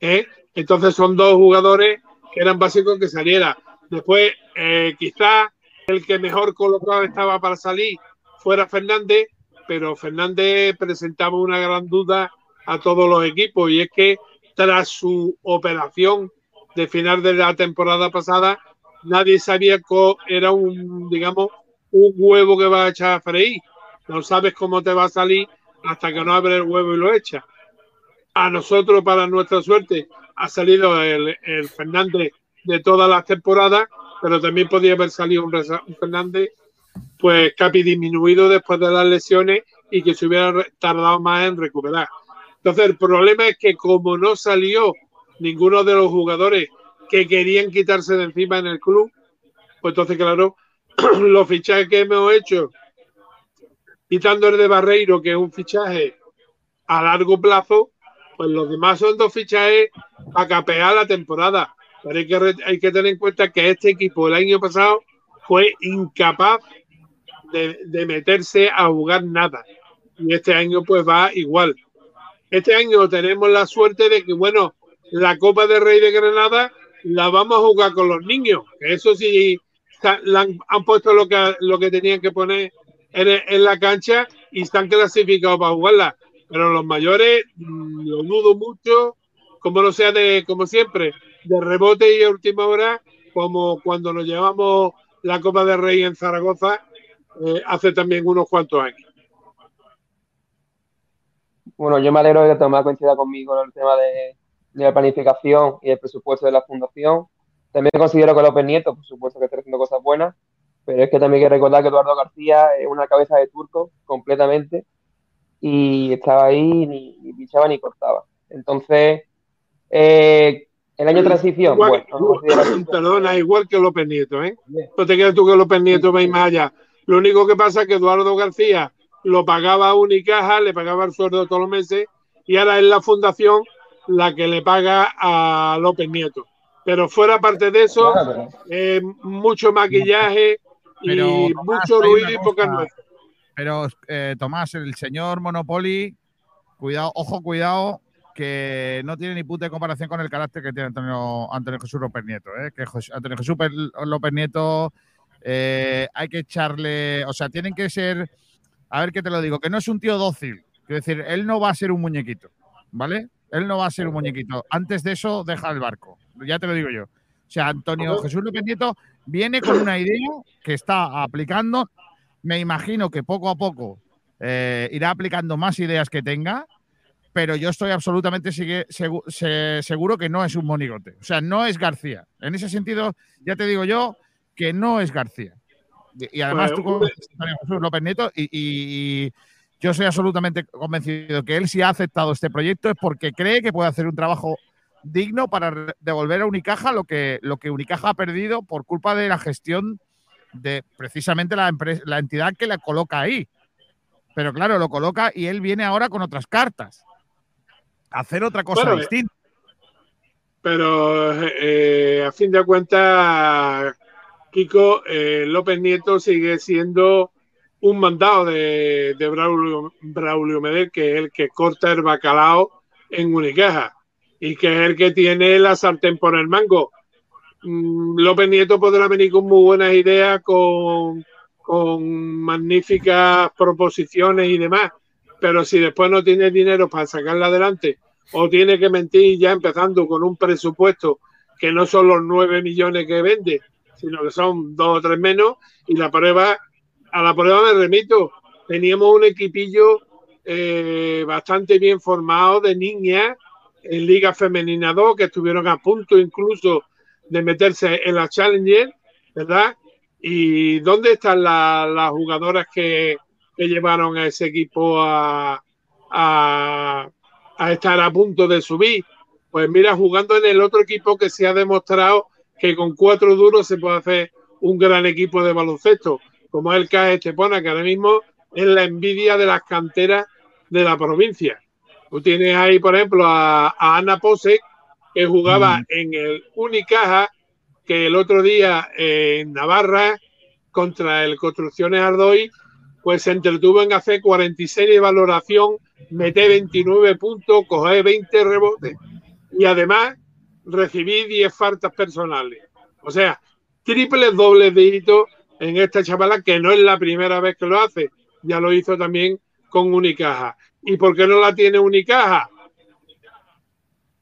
S14: ¿eh? Entonces son dos jugadores que eran básicos que saliera. Después, eh, quizás el que mejor colocado estaba para salir fuera Fernández, pero Fernández presentaba una gran duda a todos los equipos y es que tras su operación de final de la temporada pasada, nadie sabía que era un, digamos, un huevo que va a echar a freír. No sabes cómo te va a salir hasta que no abre el huevo y lo echa. A nosotros, para nuestra suerte, ha salido el, el Fernández de todas las temporadas, pero también podía haber salido un, un Fernández, pues capi disminuido después de las lesiones y que se hubiera tardado más en recuperar. Entonces, el problema es que como no salió ninguno de los jugadores que querían quitarse de encima en el club, pues entonces, claro, los fichajes que hemos hecho, quitando el de Barreiro, que es un fichaje a largo plazo, pues los demás son dos fichajes para capear la temporada. Pero hay que, hay que tener en cuenta que este equipo el año pasado fue incapaz de, de meterse a jugar nada. Y este año pues va igual. Este año tenemos la suerte de que, bueno, la Copa de Rey de Granada la vamos a jugar con los niños. Eso sí, han, han, puesto lo que, lo que tenían que poner en, en, la cancha y están clasificados para jugarla. Pero los mayores, mmm, lo dudo mucho, como no sea de, como siempre, de rebote y a última hora, como cuando nos llevamos la Copa de Rey en Zaragoza eh, hace también unos cuantos años.
S15: Bueno, yo me alegro de que Tomás coincida conmigo en el tema de, de la planificación y el presupuesto de la fundación. También considero que López Nieto, por supuesto, que está haciendo cosas buenas, pero es que también hay que recordar que Eduardo García es una cabeza de turco completamente y estaba ahí, ni, ni pichaba ni cortaba. Entonces, eh, el año de transición,
S14: igual, bueno, no perdona, igual que López Nieto, ¿eh? No te creas tú que López Nieto va más allá. Lo único que pasa es que Eduardo García lo pagaba a Unicaja, le pagaba el sueldo todos los meses y ahora es la fundación la que le paga a López Nieto. Pero fuera parte de eso, eh, mucho maquillaje
S1: Pero,
S14: y
S1: Tomás,
S14: mucho ruido y poca nuez.
S1: Pero, eh, Tomás, el señor Monopoly, cuidado, ojo, cuidado, que no tiene ni puta comparación con el carácter que tiene Antonio, Antonio Jesús López Nieto. ¿eh? Que Antonio Jesús Pe- López Nieto eh, hay que echarle, o sea, tienen que ser, a ver qué te lo digo, que no es un tío dócil. Quiero decir, él no va a ser un muñequito, ¿vale? Él no va a ser un muñequito. Antes de eso, deja el barco. Ya te lo digo yo. O sea, Antonio Jesús López Nieto viene con una idea que está aplicando. Me imagino que poco a poco eh, irá aplicando más ideas que tenga, pero yo estoy absolutamente sigue- segu- se- seguro que no es un monigote. O sea, no es García. En ese sentido, ya te digo yo que no es García. Y, y además tú Jesús López Nieto y, y- y yo soy absolutamente convencido que él si ha aceptado este proyecto es porque cree que puede hacer un trabajo digno para devolver a Unicaja lo que, lo que Unicaja ha perdido por culpa de la gestión de precisamente la, empresa, la entidad que la coloca ahí. Pero claro, lo coloca y él viene ahora con otras cartas. A hacer otra cosa
S14: Bueno, eh,
S1: distinta.
S14: Pero eh, a fin de cuentas, Kiko, eh, López Nieto sigue siendo un mandado de, Braulio, Braulio Medel, que es el que corta el bacalao en Unicaja y que es el que tiene la sartén por el mango. Mm, López Nieto podrá venir con muy buenas ideas, con, con magníficas proposiciones y demás, pero si después no tiene dinero para sacarla adelante o tiene que mentir ya empezando con un presupuesto que no son los 9 millones que vende, sino que son dos o tres menos. Y la prueba, a la prueba me remito, teníamos un equipillo eh, bastante bien formado de niñas en Liga Femenina 2 que estuvieron a punto incluso de meterse en la Challenger, ¿verdad? ¿Y dónde están la- las jugadoras que, que llevaron a ese equipo a, a, a estar a punto de subir? Pues mira, jugando en el otro equipo que se ha demostrado que con cuatro duros se puede hacer un gran equipo de baloncesto, como es el CAE Estepona, que ahora mismo es la envidia de las canteras de la provincia. Tú tienes ahí, por ejemplo, a, a Ana Posek, que jugaba en el Unicaja, que el otro día eh, en Navarra, contra el Construcciones Ardoy, pues se entretuvo en hacer 46 de valoración, meter 29 puntos, coger 20 rebotes y además recibí 10 faltas personales. O sea, triples dobles de hito en esta chavala que no es la primera vez que lo hace, ya lo hizo también con Unicaja. ¿Y por qué no la tiene Unicaja?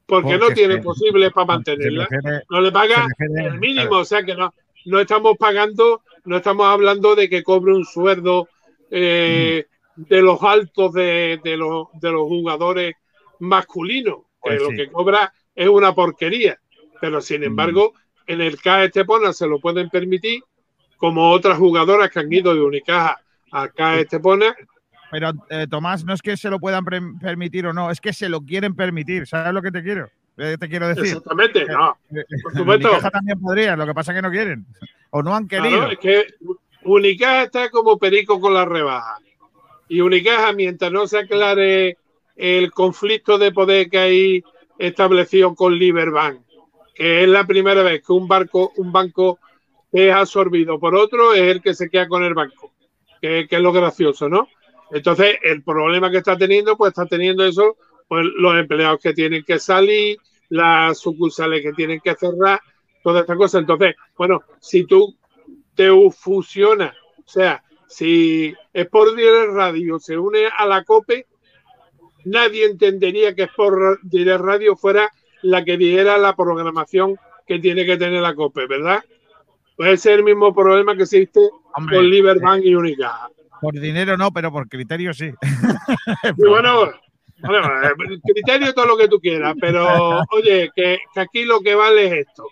S14: Porque, no tiene
S1: se-
S14: posible para mantenerla.
S1: refiere-
S14: no le paga
S1: refiere-
S14: el mínimo,
S1: claro.
S14: o sea que no, no estamos pagando, no estamos hablando de que cobre un sueldo eh, de los altos de, de los, de los jugadores masculinos, que
S1: Pues
S14: lo
S1: sí.
S14: que cobra es una porquería. Pero sin embargo, en el CAE Estepona se lo pueden permitir, como otras jugadoras que han ido de Unicaja a CAE Estepona.
S1: Pero, eh, Tomás, no es que se lo puedan permitir o no, es que se lo quieren permitir. ¿Sabes lo que te quiero? Eh, Te quiero decir.
S14: Exactamente, no. Por supuesto.
S1: Unicaja también podría, lo que pasa es que no quieren. O no han querido.
S14: Claro, es que Unicaja está como perico con la rebaja. Y Unicaja, mientras no se aclare el conflicto de poder que hay establecido con Liberbank, que es la primera vez que un barco, un banco es absorbido por otro, es el que se queda con el banco, que, es lo gracioso, ¿no? Entonces, el problema que está teniendo, pues está teniendo eso, pues los empleados que tienen que salir, las sucursales que tienen que cerrar, toda esta cosa. Entonces, bueno, si tú te fusionas, o sea, si Sport Radio se une a la COPE, nadie entendería que Sport Direct Radio fuera la que diera la programación que tiene que tener la COPE, ¿verdad? Puede ser el mismo problema que existe
S1: Hombre,
S14: con Liberbank y Unicaja.
S1: Por dinero no, pero por criterio sí.
S14: Y bueno, bueno, eh, criterio todo lo que tú quieras, pero oye, que, que aquí lo que vale es esto.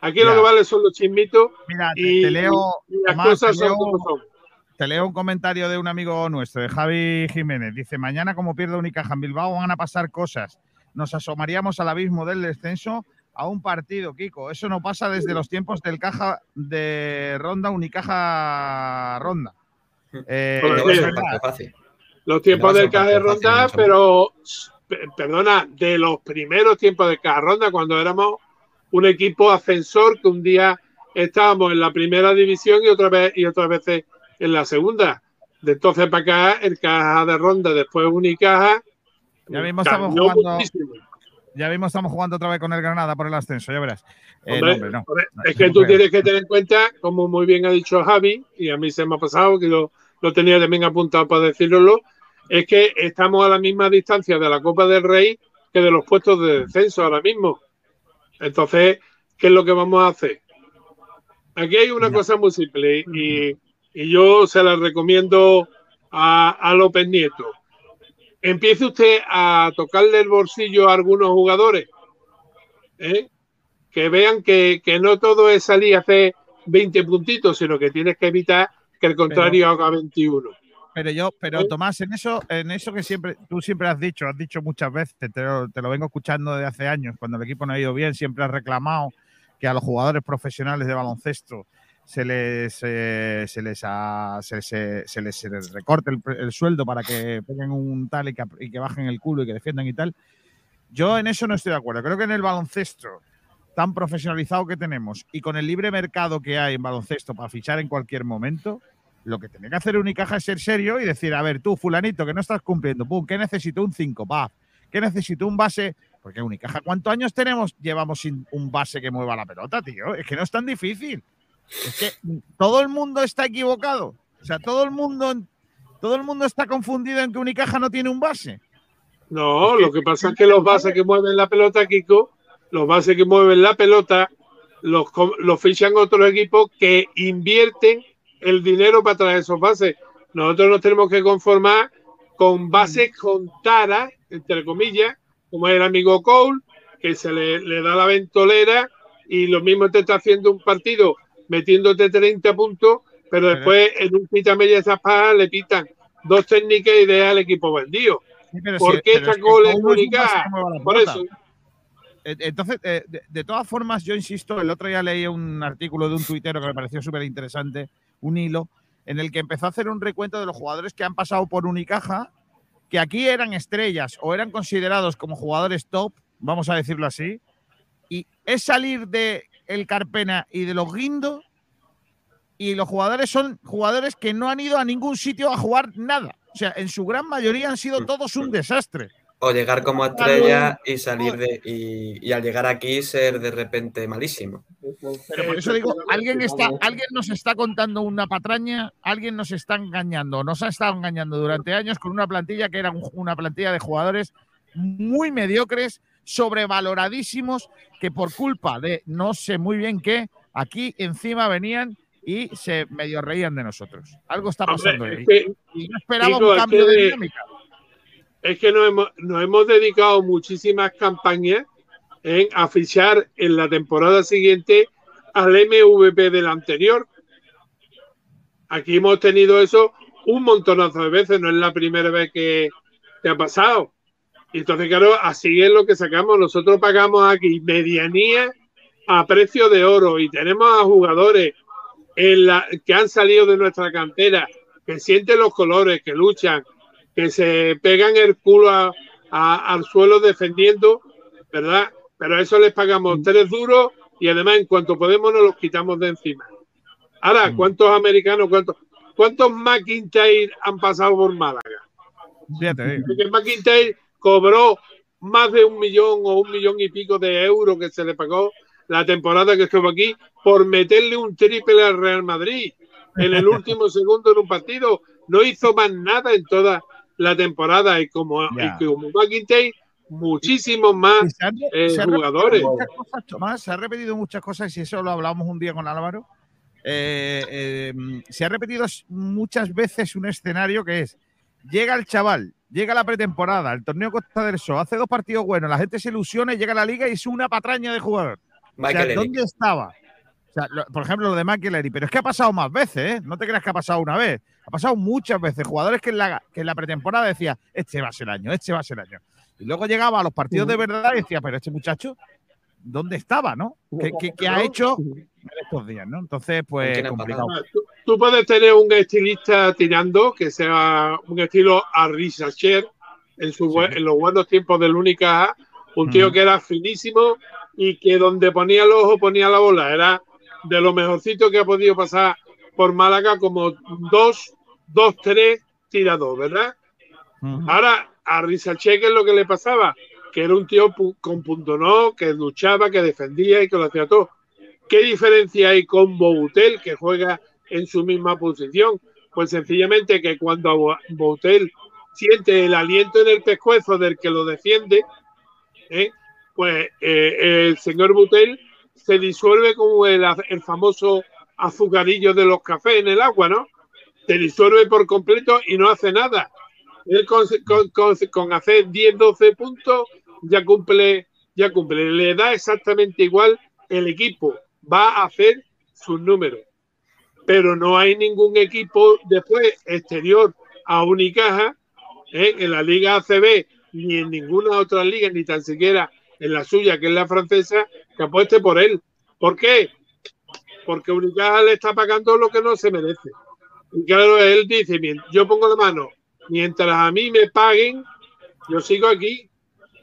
S14: Aquí lo que vale son los chismitos
S1: Mira, te,
S14: y,
S1: te leo,
S14: y las
S1: Tomás,
S14: cosas son
S1: leo-
S14: como son.
S1: Te leo un comentario de un amigo nuestro, de Javi Jiménez. Dice, mañana como pierde Unicaja en Bilbao van a pasar cosas. Nos asomaríamos al abismo del descenso a un partido, Kiko. Eso no pasa desde los tiempos del caja de ronda, Unicaja ronda. Eh, es
S14: los tiempos del caja de
S1: fácil,
S14: ronda, pero pe- perdona, de los primeros tiempos del caja de ronda, cuando éramos un equipo ascensor que un día estábamos en la primera división y otra vez y otras veces en la segunda. De entonces para acá, el caja de ronda, después Unicaja.
S1: Ya mismo estamos
S14: cambió
S1: jugando.
S14: muchísimo.
S1: Ya mismo estamos jugando otra vez con el Granada por el ascenso, ya verás. Eh,
S14: Hombre,
S1: no, hombre, no.
S14: hombre,
S1: No,
S14: es que tú tienes que tener en cuenta, como muy bien ha dicho Javi, y a mí se me ha pasado, que lo, lo tenía también apuntado para decirlo, es que estamos a la misma distancia de la Copa del Rey que de los puestos de descenso ahora mismo. Entonces, ¿qué es lo que vamos a hacer? Aquí hay una cosa muy simple y, y yo se la recomiendo a, a López Nieto. Empiece usted a tocarle el bolsillo a algunos jugadores. ¿eh? que vean que, que no todo es salir y hacer 20 puntitos, sino que tienes que evitar que el contrario haga 21.
S1: Pero yo, pero Tomás, en eso, en eso que siempre, tú siempre has dicho, has dicho muchas veces, te lo, te lo vengo escuchando desde hace años, cuando el equipo no ha ido bien, siempre has reclamado que a los jugadores profesionales de baloncesto se les, eh, se les, se, les, recorte el, sueldo para que peguen un tal y que, que bajen el culo y que defiendan y tal. Yo en eso no estoy de acuerdo. Creo que en el baloncesto tan profesionalizado que tenemos y con el libre mercado que hay en baloncesto para fichar en cualquier momento, lo que tiene que hacer Unicaja es ser serio y decir, a ver, tú, fulanito, que no estás cumpliendo, pum, ¿qué necesito? Un 5, pa. ¿Qué necesito? Un base. Porque Unicaja, ¿cuántos años tenemos? Llevamos sin un base que mueva la pelota, tío. Es que no es tan difícil. Es todo el mundo está equivocado. O sea, todo el mundo, todo el mundo está confundido en que Unicaja no tiene un base.
S14: No, lo que pasa es que los bases que mueven la pelota, Kiko, los bases que mueven la pelota, los, fichan otros equipos que invierten el dinero para traer esos bases. Nosotros nos tenemos que conformar con bases con tara, entre comillas, como el amigo Cole, que se le, le da la ventolera y lo mismo te está haciendo un partido metiéndote 30 puntos, pero después en un pita media zapada le pitan dos técnicas y deja al equipo vendido.
S1: Sí,
S14: ¿Por
S1: si-
S14: qué sacó la
S1: la
S14: Por eso.
S1: Eh, Entonces, eh, de, de todas formas, yo insisto, el otro día leí un artículo de un tuitero que me pareció súper interesante, un hilo, en el que empezó a hacer un recuento de los jugadores que han pasado por Unicaja, que aquí eran estrellas o eran considerados como jugadores top, vamos a decirlo así, y es salir de el Carpena y de los Guindo, y los jugadores son jugadores que no han ido a ningún sitio a jugar nada. O sea, en su gran mayoría han sido todos un desastre.
S13: O llegar como estrella y salir de. Y, y al llegar aquí ser de repente malísimo.
S1: Pero por eso digo, alguien está, alguien nos está contando una patraña, alguien nos está engañando, nos ha estado engañando durante años con una plantilla que era un- una plantilla de jugadores muy mediocres, sobrevaloradísimos, que por culpa de no sé muy bien qué, aquí encima venían y se medio reían de nosotros. Algo está
S14: Hombre,
S1: pasando
S14: es
S1: ahí.
S14: que-
S1: Y yo esperaba un
S14: es
S1: cambio
S14: que
S1: de dinámica.
S14: es que nos hemos, nos hemos dedicado muchísimas campañas en a fichar en la temporada siguiente al MVP del anterior. Aquí hemos tenido eso un montonazo de veces, no es la primera vez que, que ha pasado. Y entonces, claro, así es lo que sacamos. Nosotros pagamos aquí medianía a precio de oro y tenemos a jugadores en la, que han salido de nuestra cantera, que sienten los colores, que luchan, que se pegan el culo a- a- al suelo defendiendo, ¿verdad? Pero a eso les pagamos tres duros y además en cuanto podemos nos los quitamos de encima. Ahora, ¿cuántos americanos, cuántos, cuántos McIntyre han pasado por Málaga?
S1: Fíjate, digo.
S14: Porque McIntyre cobró más de un millón o un millón y pico de euros que se le pagó la temporada que estuvo aquí por meterle un triple al Real Madrid en el último segundo en un partido. No hizo más nada en toda la temporada y como, y como McIntyre, muchísimos más
S1: Se han-
S14: eh,
S1: se
S14: jugadores.
S1: cosas, Tomás, se ha repetido muchas cosas y eso lo hablamos un día con Álvaro. Eh, eh, se ha repetido muchas veces un escenario que es, llega el chaval, llega la pretemporada, el torneo Costa del Sol, hace dos partidos buenos, la gente se ilusiona y llega a la liga y es una patraña de jugador. O sea. ¿Dónde estaba? O sea, lo- por ejemplo, lo de Michael Eric, pero es que ha pasado más veces, ¿eh? No te creas que ha pasado una vez. Ha pasado muchas veces. Jugadores que en la, que en la pretemporada decía, este va a ser el año, este va a ser el año. Y luego llegaba a los partidos de verdad y decía, pero este muchacho, ¿dónde estaba, no? ¿Qué, qué- qué ha hecho en estos días, no? Entonces, pues, complicado.
S14: Tú, tú puedes tener un estilista tirando que sea un estilo Henri Sacher en, su, bue- en los buenos tiempos del Única, un tío
S1: Mm.
S14: que era finísimo y que donde ponía el ojo ponía la bola. Era de lo mejorcito que ha podido pasar por Málaga como dos, dos, tres tirados, ¿verdad? Ahora, a Risache, ¿qué es lo que le pasaba? Que era un tío con punto no, que luchaba, que defendía y que lo hacía todo. ¿Qué diferencia hay con Boutel, que juega en su misma posición? Pues sencillamente que cuando Bo- Boutel siente el aliento en el pescuezo del que lo defiende, ¿eh? pues eh, el señor Boutel se disuelve como el, famoso azucarillo de los cafés en el agua, ¿no? Se disuelve por completo y no hace nada. Él con- con hacer 10, 12 puntos ya cumple, ya cumple. Le da exactamente igual el equipo. Va a hacer sus números. Pero no hay ningún equipo después exterior a Unicaja ¿eh? en la Liga ACB ni en ninguna otra liga, ni tan siquiera en la suya, que es la francesa, que apueste por él. ¿Por qué? Porque Unicaja le está pagando lo que no se merece. Y claro, él dice, "Mien- yo pongo la mano, mientras a mí me paguen, yo sigo aquí.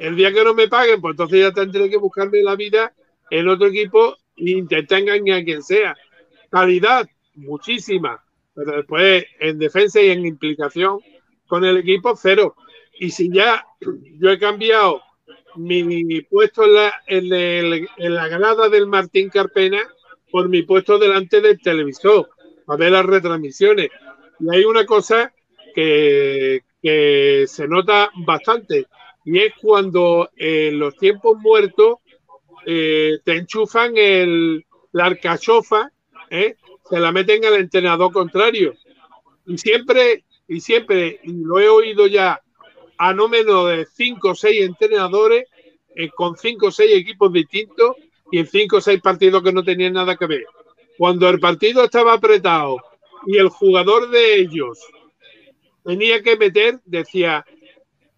S14: El día que no me paguen, pues entonces ya tendré que buscarme la vida en otro equipo e intentar engañar a quien sea. Calidad, muchísima, pero después en defensa y en implicación con el equipo, cero. Y si ya yo he cambiado mi puesto en la, en el- en la grada del Martín Carpena por mi puesto delante del televisor, a ver las retransmisiones. Y hay una cosa que, que se nota bastante, y es cuando en los tiempos muertos eh, te enchufan el, la alcachofa, ¿eh? se la meten al entrenador contrario. Y siempre, y siempre, y lo he oído ya a no menos de cinco o seis entrenadores eh, con cinco o seis equipos distintos y en cinco o seis partidos que no tenían nada que ver. Cuando el partido estaba apretado y el jugador de ellos tenía que meter, decía,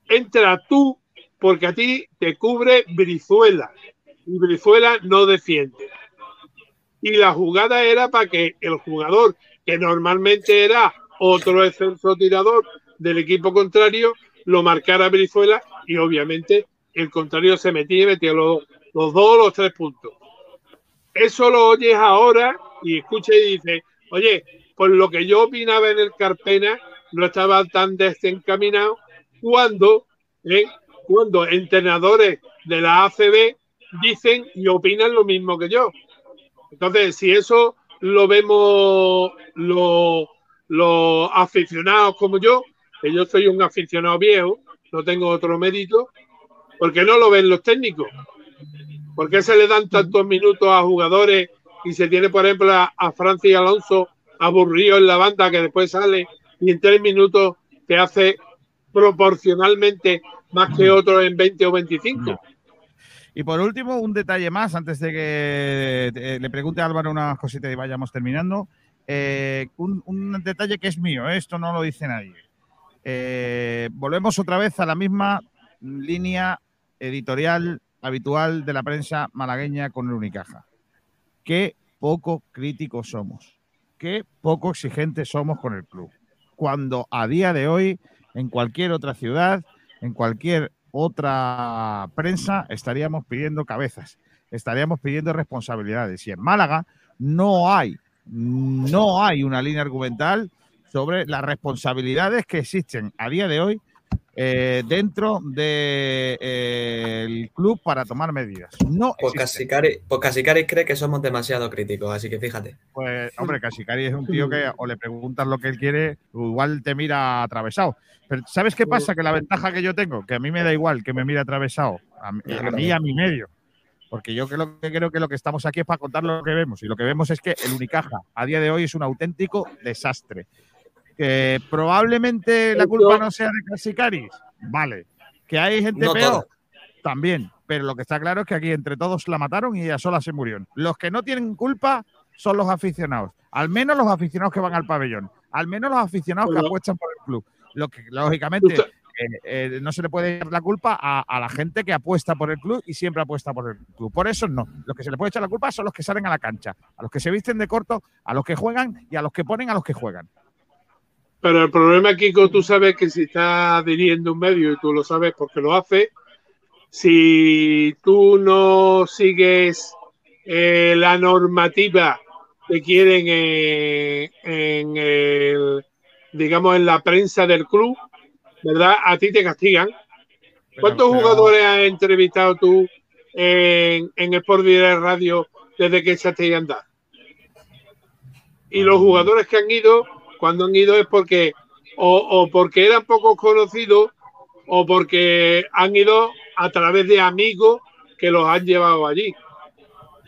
S14: entra tú porque a ti te cubre Brizuela y Brizuela no defiende. Y la jugada era para que el jugador, que normalmente era otro excelso tirador del equipo contrario, lo marcara Brizuela y obviamente el contrario se metía y metía los, los dos o los tres puntos. Eso lo oyes ahora y escucha y dice, oye, por lo que yo opinaba en el Carpena, no estaba tan desencaminado cuando, ¿eh? cuando entrenadores de la ACB dicen y opinan lo mismo que yo. Entonces, si eso lo vemos los lo aficionados como yo, que yo soy un aficionado viejo, no tengo otro mérito, ¿por qué no lo ven los técnicos? ¿Por qué se le dan tantos minutos a jugadores y se tiene, por ejemplo, a, a Francis Alonso aburrido en la banda que después sale y en tres minutos te hace proporcionalmente más que otro en 20 o 25?
S1: Y por último, un detalle más, antes de que eh, le pregunte a Álvaro unas cositas y vayamos terminando. Eh, un, un detalle que es mío, ¿eh? esto no lo dice nadie. Eh, volvemos otra vez a la misma línea editorial habitual de la prensa malagueña con el Unicaja. Qué poco críticos somos, qué poco exigentes somos con el club. Cuando a día de hoy, en cualquier otra ciudad, en cualquier otra prensa, estaríamos pidiendo cabezas, estaríamos pidiendo responsabilidades. Y en Málaga no hay, no hay una línea argumental sobre las responsabilidades que existen a día de hoy eh, dentro del de, eh, club para tomar medidas. No
S13: pues Casicari, pues Casicari cree que somos demasiado críticos, así que fíjate.
S1: Pues, hombre, Casicari es un tío que o le preguntas lo que él quiere, igual te mira atravesado. Pero ¿sabes qué pasa? Que la ventaja que yo tengo, que a mí me da igual que me mire atravesado, a, mí, a mí y a mi medio. Porque yo creo que, creo que lo que estamos aquí es para contar lo que vemos. Y lo que vemos es que el Unicaja a día de hoy es un auténtico desastre. Que probablemente la culpa no sea de Casicaris, vale. Que hay gente
S13: No
S1: peor, también. Pero lo que está claro es que aquí entre todos la mataron y ella sola se murió. Los que no tienen culpa son los aficionados. Al menos los aficionados que van al pabellón. Al menos los aficionados que apuestan por el club. Lo que, lógicamente, eh, eh, no se le puede echar la culpa a, a la gente que apuesta por el club y siempre apuesta por el club. Por eso no. Los que se le puede echar la culpa son los que salen a la cancha, a los que se visten de corto, a los que juegan y a los que ponen a los que juegan.
S14: Pero el problema, Kiko, tú sabes que si estás dirigiendo un medio y tú lo sabes porque lo haces, si tú no sigues eh, la normativa que quieren eh, en el, digamos, en la prensa del club, ¿verdad? A ti te castigan. ¿Cuántos
S1: pero-
S14: jugadores has entrevistado tú en, en Sport Direct Radio desde que echaste a andar? Y los jugadores que han ido, cuando han ido es porque o, o porque eran pocos conocidos o porque han ido a través de amigos que los han llevado allí.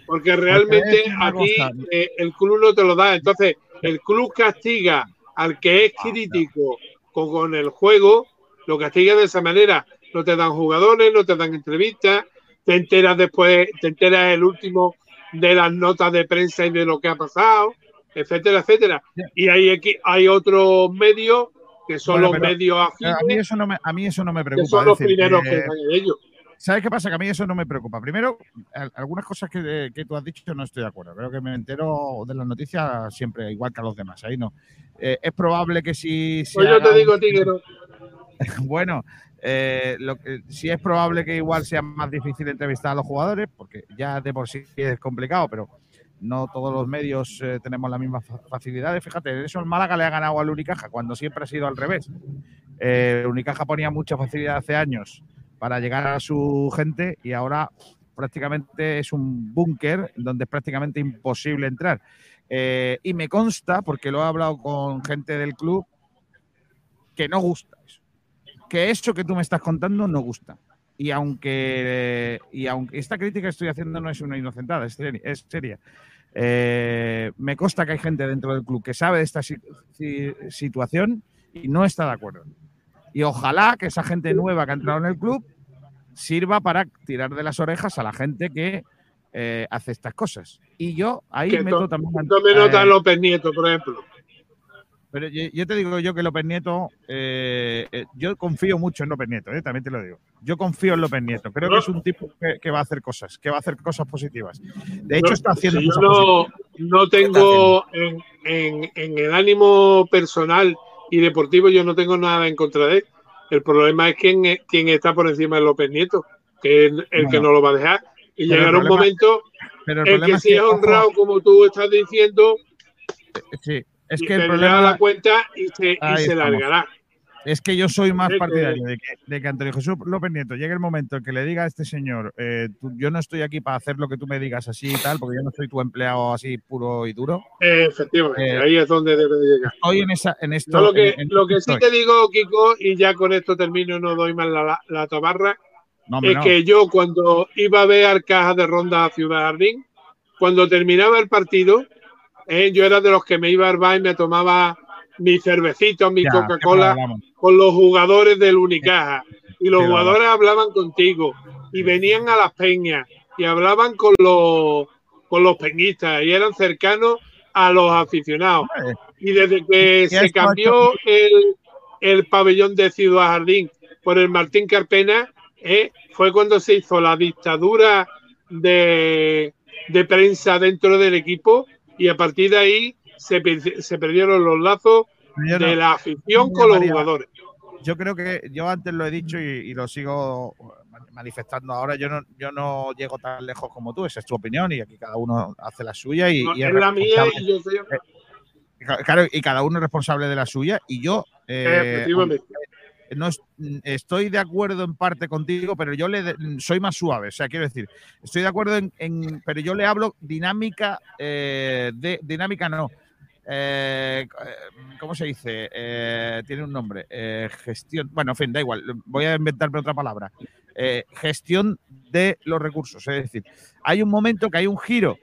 S14: Porque realmente aquí eh, el club no te lo da. Entonces, el club castiga al que es crítico con, con el juego, lo castiga de esa manera. No te dan jugadores, no te dan entrevistas, te enteras después, te enteras el último de las notas de prensa y de lo que ha pasado, etcétera, etcétera. Y hay aquí hay otros medios que son
S1: Bueno,
S14: los
S1: pero
S14: medios
S1: A
S14: afines,
S1: mí eso no me, a mí eso no me
S14: que
S1: preocupa.
S14: son
S1: es
S14: los
S1: decir,
S14: primeros
S1: eh,
S14: que están en ellos.
S1: ¿Sabes qué pasa? Que a mí eso no me preocupa. Primero, al- algunas cosas que, que tú has dicho no estoy de acuerdo. Creo que me entero de las noticias siempre igual que a los demás. Ahí no. Eh, es probable que si.
S14: Pues yo te digo
S1: un-
S14: a
S1: bueno, eh, lo que, sí es probable que igual sea más difícil entrevistar a los jugadores, porque ya de por sí es complicado, pero no todos los medios eh, tenemos las mismas fa- facilidades. Fíjate, eso el Málaga le ha ganado al Unicaja, cuando siempre ha sido al revés. Eh, Unicaja ponía mucha facilidad hace años para llegar a su gente y ahora prácticamente es un búnker donde es prácticamente imposible entrar. Eh, y me consta, porque lo he hablado con gente del club, que no gusta eso. Que eso que tú me estás contando no gusta. Y aunque, y aunque esta crítica que estoy haciendo no es una inocentada, es seria, es seria. Eh, me consta que hay gente dentro del club que sabe de esta si- si- situación y no está de acuerdo. Y ojalá que esa gente nueva que ha entrado en el club sirva para tirar de las orejas a la gente que eh, hace estas cosas. Y yo ahí
S14: Que
S1: meto
S14: to-
S1: también.
S14: Tome nota
S1: eh,
S14: López Nieto, por ejemplo.
S1: Pero yo, yo te digo yo que López Nieto, eh, eh, yo confío mucho en López Nieto, eh, también te lo digo. Yo confío en López Nieto. Creo que es un tipo que, que va a hacer cosas, que va a hacer cosas positivas. De hecho,
S14: No,
S1: está haciendo
S14: si yo no,
S1: positivas.
S14: no tengo en, en- en el ánimo personal y deportivo, yo no tengo nada en contra de él. El problema es quién, es- quién está por encima de López Nieto, que es el que no lo va a dejar. Y
S1: Pero
S14: llegará un momento
S1: pero el
S14: en que
S1: es
S14: si es honrado, como tú estás diciendo,
S1: Sí, es
S14: y
S1: que el
S14: perderá
S1: problema
S14: la cuenta y se, y se largará.
S1: es que yo soy más partidario de que, de que Antonio Jesús López Nieto llegue el momento en que le diga a este señor, eh, tú- yo no estoy aquí para hacer lo que tú me digas así y tal, porque yo no soy tu empleado así puro y duro.
S14: Eh, efectivamente,
S1: Eh,
S14: ahí es donde debe de llegar.
S1: Estoy en esa, en esto.
S14: Yo lo que,
S1: en- en
S14: lo que sí
S1: estoy.
S14: te digo, Kiko, y ya con esto termino, no doy más la, la, la tabarra,
S1: No,
S14: es
S1: no.
S14: que yo cuando iba a ver Arcajas de Ronda a Ciudad Jardín, cuando terminaba el partido, eh, yo era de los que me iba al bar y me tomaba mi cervecito, mi Coca-Cola con los jugadores del Unicaja. Y los jugadores hablaban contigo y venían a las peñas y hablaban con los, con los peñistas y eran cercanos a los aficionados. Y desde que se cambió el, el pabellón de Ciudad Jardín por el Martín Carpena, eh, fue cuando se hizo la dictadura de, de prensa dentro del equipo y a partir de ahí se, se perdieron los lazos
S1: Yo no-
S14: de la afición
S1: no
S14: con los jugadores.
S1: Yo creo que yo antes lo he dicho y, y lo sigo manifestando ahora. Yo no, yo no llego tan lejos como tú, esa es tu opinión y aquí cada uno hace la suya y,
S14: No,
S1: y
S14: es la mía y yo soy.
S1: Ca- Claro, y cada uno es responsable de la suya. Y yo eh. No es- estoy de acuerdo en parte contigo, pero yo le de- soy más suave. O sea, quiero decir, estoy de acuerdo en, pero yo le hablo dinámica eh, de dinámica no. Eh, ¿Cómo se dice? Eh, tiene un nombre. Eh, gestión. Bueno, en fin, da igual. Voy a inventarme otra palabra. Eh, gestión de los recursos. Es decir, hay un momento que hay un giro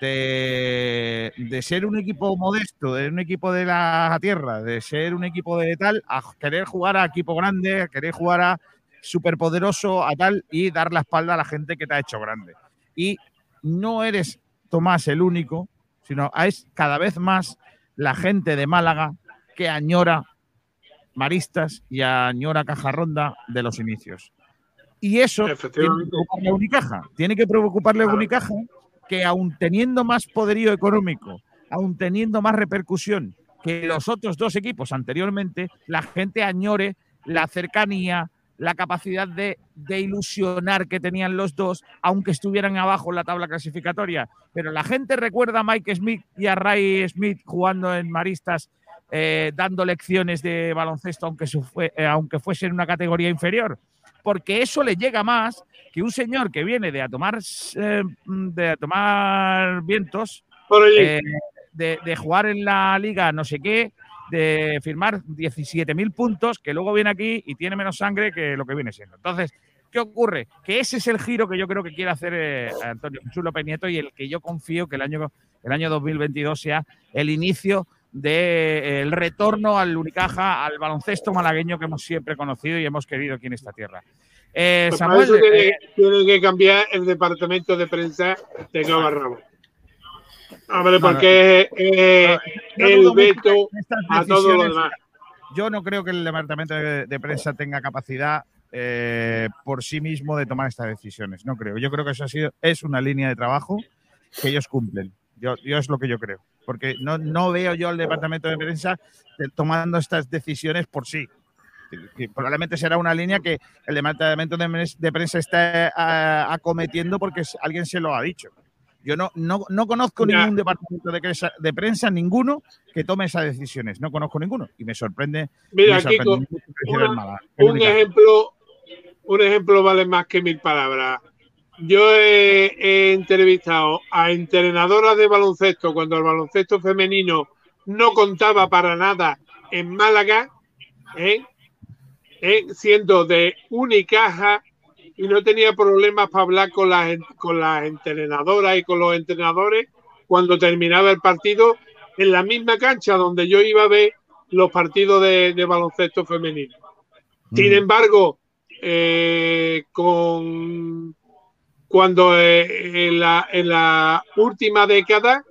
S1: de, de ser un equipo modesto, de un equipo de la tierra, de ser un equipo de tal, a querer jugar a equipo grande, a querer jugar a superpoderoso, a tal, y dar la espalda a la gente que te ha hecho grande. Y no eres, Tomás, el único, sino es cada vez más la gente de Málaga que añora Maristas y añora Cajarronda de los inicios. Y eso tiene que preocuparle a Unicaja. Tiene que preocuparle a Unicaja que aun teniendo más poderío económico, aun teniendo más repercusión que los otros dos equipos anteriormente, la gente añore la cercanía, la capacidad de, de ilusionar que tenían los dos, aunque estuvieran abajo en la tabla clasificatoria. Pero la gente recuerda a Mike Smith y a Ray Smith jugando en Maristas, eh, dando lecciones de baloncesto, aunque, su eh, aunque fuese en una categoría inferior. Porque eso le llega más que un señor que viene de a tomar, eh, de a tomar vientos, eh, de, de jugar en la liga no sé qué, de firmar 17.000 puntos, que luego viene aquí y tiene menos sangre que lo que viene siendo. Entonces, ¿qué ocurre? Que ese es el giro que yo creo que quiere hacer eh, Antonio Jesús López Nieto y el que yo confío que el año, el año 2022 sea el inicio del retorno al Unicaja, al baloncesto malagueño que hemos siempre conocido y hemos querido aquí en esta tierra. Eh,
S14: Pues para
S1: Samuel,
S14: eso tiene,
S1: eh,
S14: tiene que cambiar el departamento de prensa de Cabarrabo. Hombre,
S1: No, no.
S14: porque es eh, el veto a todo lo demás.
S1: Yo no creo que el departamento de, de prensa tenga capacidad eh, por sí mismo de tomar estas decisiones. No creo. Yo creo que eso ha sido, es una línea de trabajo que ellos cumplen. Yo, yo es lo que yo creo. Porque no, no veo yo al departamento de prensa de- tomando estas decisiones por sí. Que probablemente será una línea que el departamento de, prensa está ah, acometiendo porque alguien se lo ha dicho. Yo no, no, no conozco
S14: Ya.
S1: ningún departamento de prensa, de prensa, ninguno, que tome esas decisiones. No conozco ninguno. Y me sorprende.
S14: Mira,
S1: me
S14: Kiko, una- un ejemplo, un ejemplo vale más que mil palabras. Yo he, he entrevistado a entrenadoras de baloncesto cuando el baloncesto femenino no contaba para nada en Málaga, ¿eh? ¿eh? siendo de Unicaja y no tenía problemas para hablar con las, con las entrenadoras y con los entrenadores cuando terminaba el partido en la misma cancha donde yo iba a ver los partidos de, de baloncesto femenino. Sin embargo, eh, con cuando eh, en, la, última década,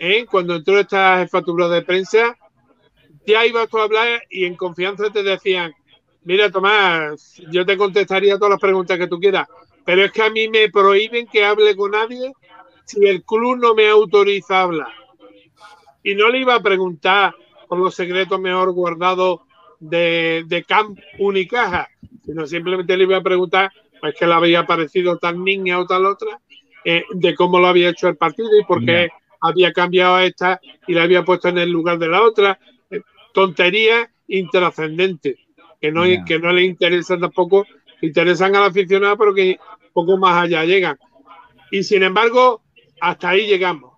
S14: eh, cuando entró esta jefatura de prensa, ya ibas tú a hablar y en confianza te decían, mira Tomás, yo te contestaría todas las preguntas que tú quieras, pero es que a mí me prohíben que hable con nadie si el club no me autoriza a hablar. Y no le iba a preguntar por los secretos mejor guardados de Camp Unicaja, sino simplemente le iba a preguntar pues que le había parecido tan niña o tal otra, eh, de cómo lo había hecho el partido y por qué había cambiado a esta y la había puesto en el lugar de la otra. Eh, tonterías intrascendentes, que no, que no le interesan tampoco, interesan al aficionado, pero que poco más allá llegan. Y sin embargo, hasta ahí llegamos.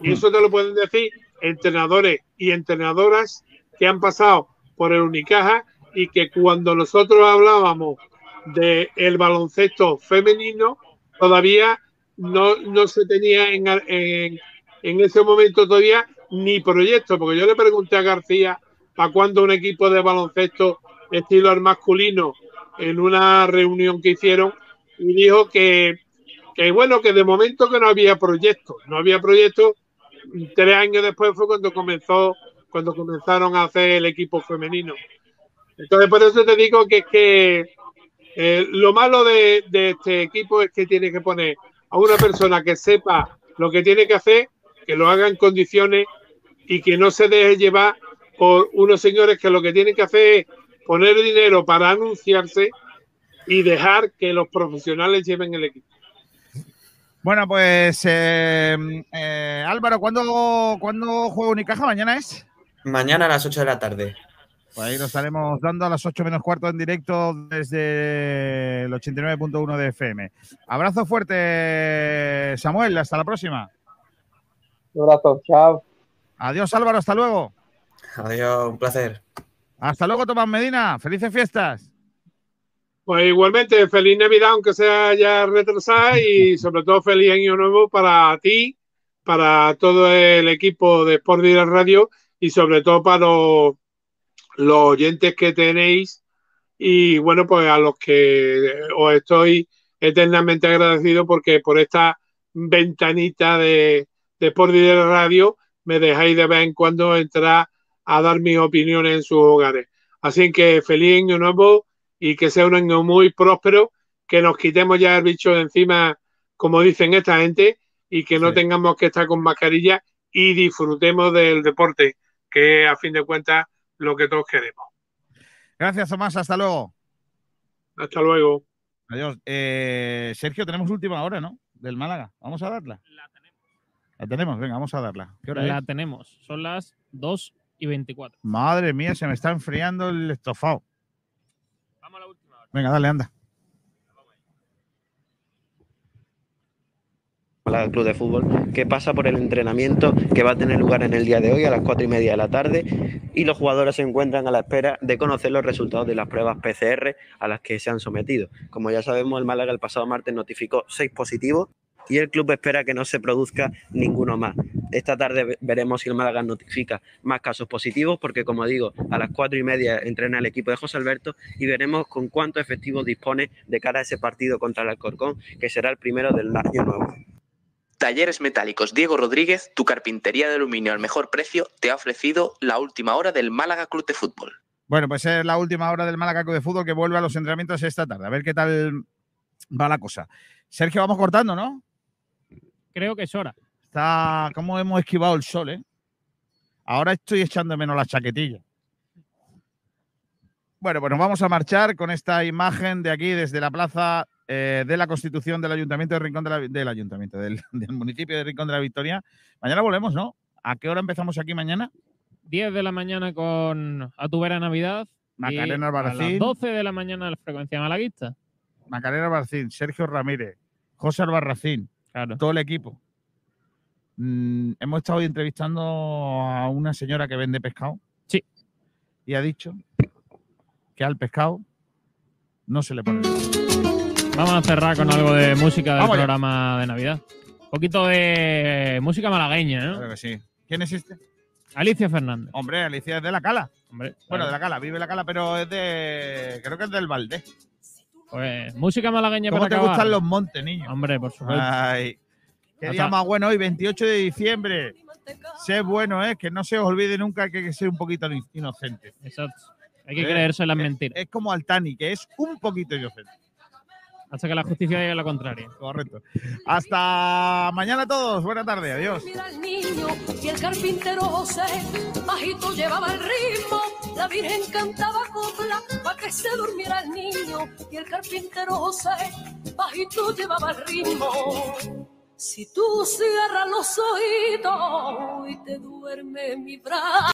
S14: Y eso te lo pueden decir entrenadores y entrenadoras que han pasado por el Unicaja y que cuando nosotros hablábamos del el baloncesto femenino, todavía no, no se tenía en, en, en, ese momento todavía ni proyecto, porque yo le pregunté a García para cuándo un equipo de baloncesto estilo al masculino en una reunión que hicieron y dijo que, que bueno, que de momento que no había proyecto, no había proyecto. Tres años después fue cuando comenzó, cuando comenzaron a hacer el equipo femenino. Entonces, por eso te digo que es que eh, lo malo de, de, este equipo es que tiene que poner a una persona que sepa lo que tiene que hacer, que lo haga en condiciones y que no se deje llevar por unos señores que lo que tienen que hacer es poner dinero para anunciarse y dejar que los profesionales lleven el equipo.
S1: Bueno, pues eh, eh, Álvaro, ¿cuándo, ¿cuándo juega Unicaja? ¿Mañana es?
S13: Mañana a las 8 de la tarde.
S1: Pues ahí lo estaremos dando a las 8 menos cuarto en directo desde el 89.1 de FM. Abrazo fuerte, Samuel. Hasta la próxima.
S15: Un abrazo. Chao.
S1: Adiós, Álvaro. Hasta luego.
S13: Adiós. Un placer.
S1: Hasta luego, Tomás Medina. Felices fiestas.
S14: Pues igualmente, feliz Navidad, aunque sea ya retrasada, y sobre todo feliz año nuevo para ti, para todo el equipo de Sport Direct Radio y sobre todo para los, los oyentes que tenéis y bueno, pues a los que os estoy eternamente agradecido porque por esta ventanita de, de Sport Direct Radio me dejáis de vez en cuando entrar a dar mis opiniones en sus hogares. Así que feliz año nuevo y que sea un año muy próspero, que nos quitemos ya el bicho de encima, como dicen esta gente, y que no
S1: Sí.
S14: tengamos que estar con mascarilla y disfrutemos del deporte, que a fin de cuentas lo que todos queremos.
S1: Gracias, Tomás. Hasta luego.
S14: Hasta luego.
S1: Adiós. Eh, Sergio, tenemos última hora, ¿no? Del Málaga. Vamos a darla. La tenemos. La tenemos, venga, vamos a darla. ¿Qué hora
S3: La
S1: es?
S3: tenemos. Son las 2 y 24.
S1: Madre mía, se me está enfriando el estofado. Venga, dale, anda.
S16: Málaga Club de Fútbol, que pasa por el entrenamiento que va a tener lugar en el día de hoy a las cuatro y media de la tarde y los jugadores se encuentran a la espera de conocer los resultados de las pruebas PCR a las que se han sometido. Como ya sabemos, el Málaga el pasado martes notificó seis positivos y el club espera que no se produzca ninguno más. Esta tarde ve- veremos si el Málaga notifica más casos positivos, porque como digo, a las cuatro y media entrena el equipo de José Alberto y veremos con cuántos efectivos dispone de cara a ese partido contra el Alcorcón, que será el primero del año nuevo.
S10: Talleres Metálicos Diego Rodríguez, tu carpintería de aluminio al mejor precio, te ha ofrecido la última hora del Málaga Club de Fútbol.
S1: Bueno, pues es la última hora del Málaga Club de Fútbol que vuelve a los entrenamientos esta tarde. A ver qué tal va la cosa. Sergio, vamos cortando, ¿no?
S3: Creo que es hora.
S1: Está, cómo hemos esquivado el sol, ¿eh? Ahora estoy echando menos la chaquetilla. Bueno, pues nos vamos a marchar con esta imagen de aquí desde la plaza eh, de la Constitución del Ayuntamiento de Rincón de la, del Ayuntamiento, del, del municipio de Rincón de la Victoria. Mañana volvemos, ¿no? ¿A qué hora empezamos aquí mañana?
S3: 10 de la mañana con A tu vera Navidad.
S1: Macarena
S3: A
S1: Albarracín.
S3: las 12 de la mañana la frecuencia malaguista.
S1: Macarena Barcín, Sergio Ramírez, José Albarracín, todo el equipo. Mm, hemos estado entrevistando a una señora que vende pescado.
S3: Sí.
S1: Y ha dicho que al pescado no se le pone.
S3: Vamos a cerrar con algo de música del programa de Navidad. Un poquito de música malagueña, ¿no?
S1: Creo que sí. ¿Quién es este?
S3: Alicia Fernández.
S1: Hombre, Alicia es de la Cala.
S3: Hombre,
S1: Bueno,
S3: claro.
S1: de la Cala, vive la Cala, pero es de. Creo que es del Valdés.
S3: Pues música malagueña
S1: ¿Cómo
S3: para
S1: te
S3: acabar.
S1: gustan los montes, niño?
S3: Hombre, por supuesto.
S1: Ay. Qué
S3: Hasta-
S1: día más bueno hoy, 28 de diciembre. Sé bueno, ¿eh? Que no se os olvide nunca que hay que ser un poquito in- inocente.
S3: Exacto. Hay que
S1: Eh,
S3: creerse las mentiras.
S1: Es como Altani, que es un poquito inocente.
S3: Hasta que la justicia diga lo contrario.
S1: Correcto. Hasta mañana a todos. Buena tarde. Adiós.
S17: Mira al niño y el carpintero José, bajito llevaba el ritmo, la Virgen cantaba copla para que se durmiera el niño y el carpintero José, bajito llevaba el ritmo. Si tú cierras los oídos y te duerme mi brazo.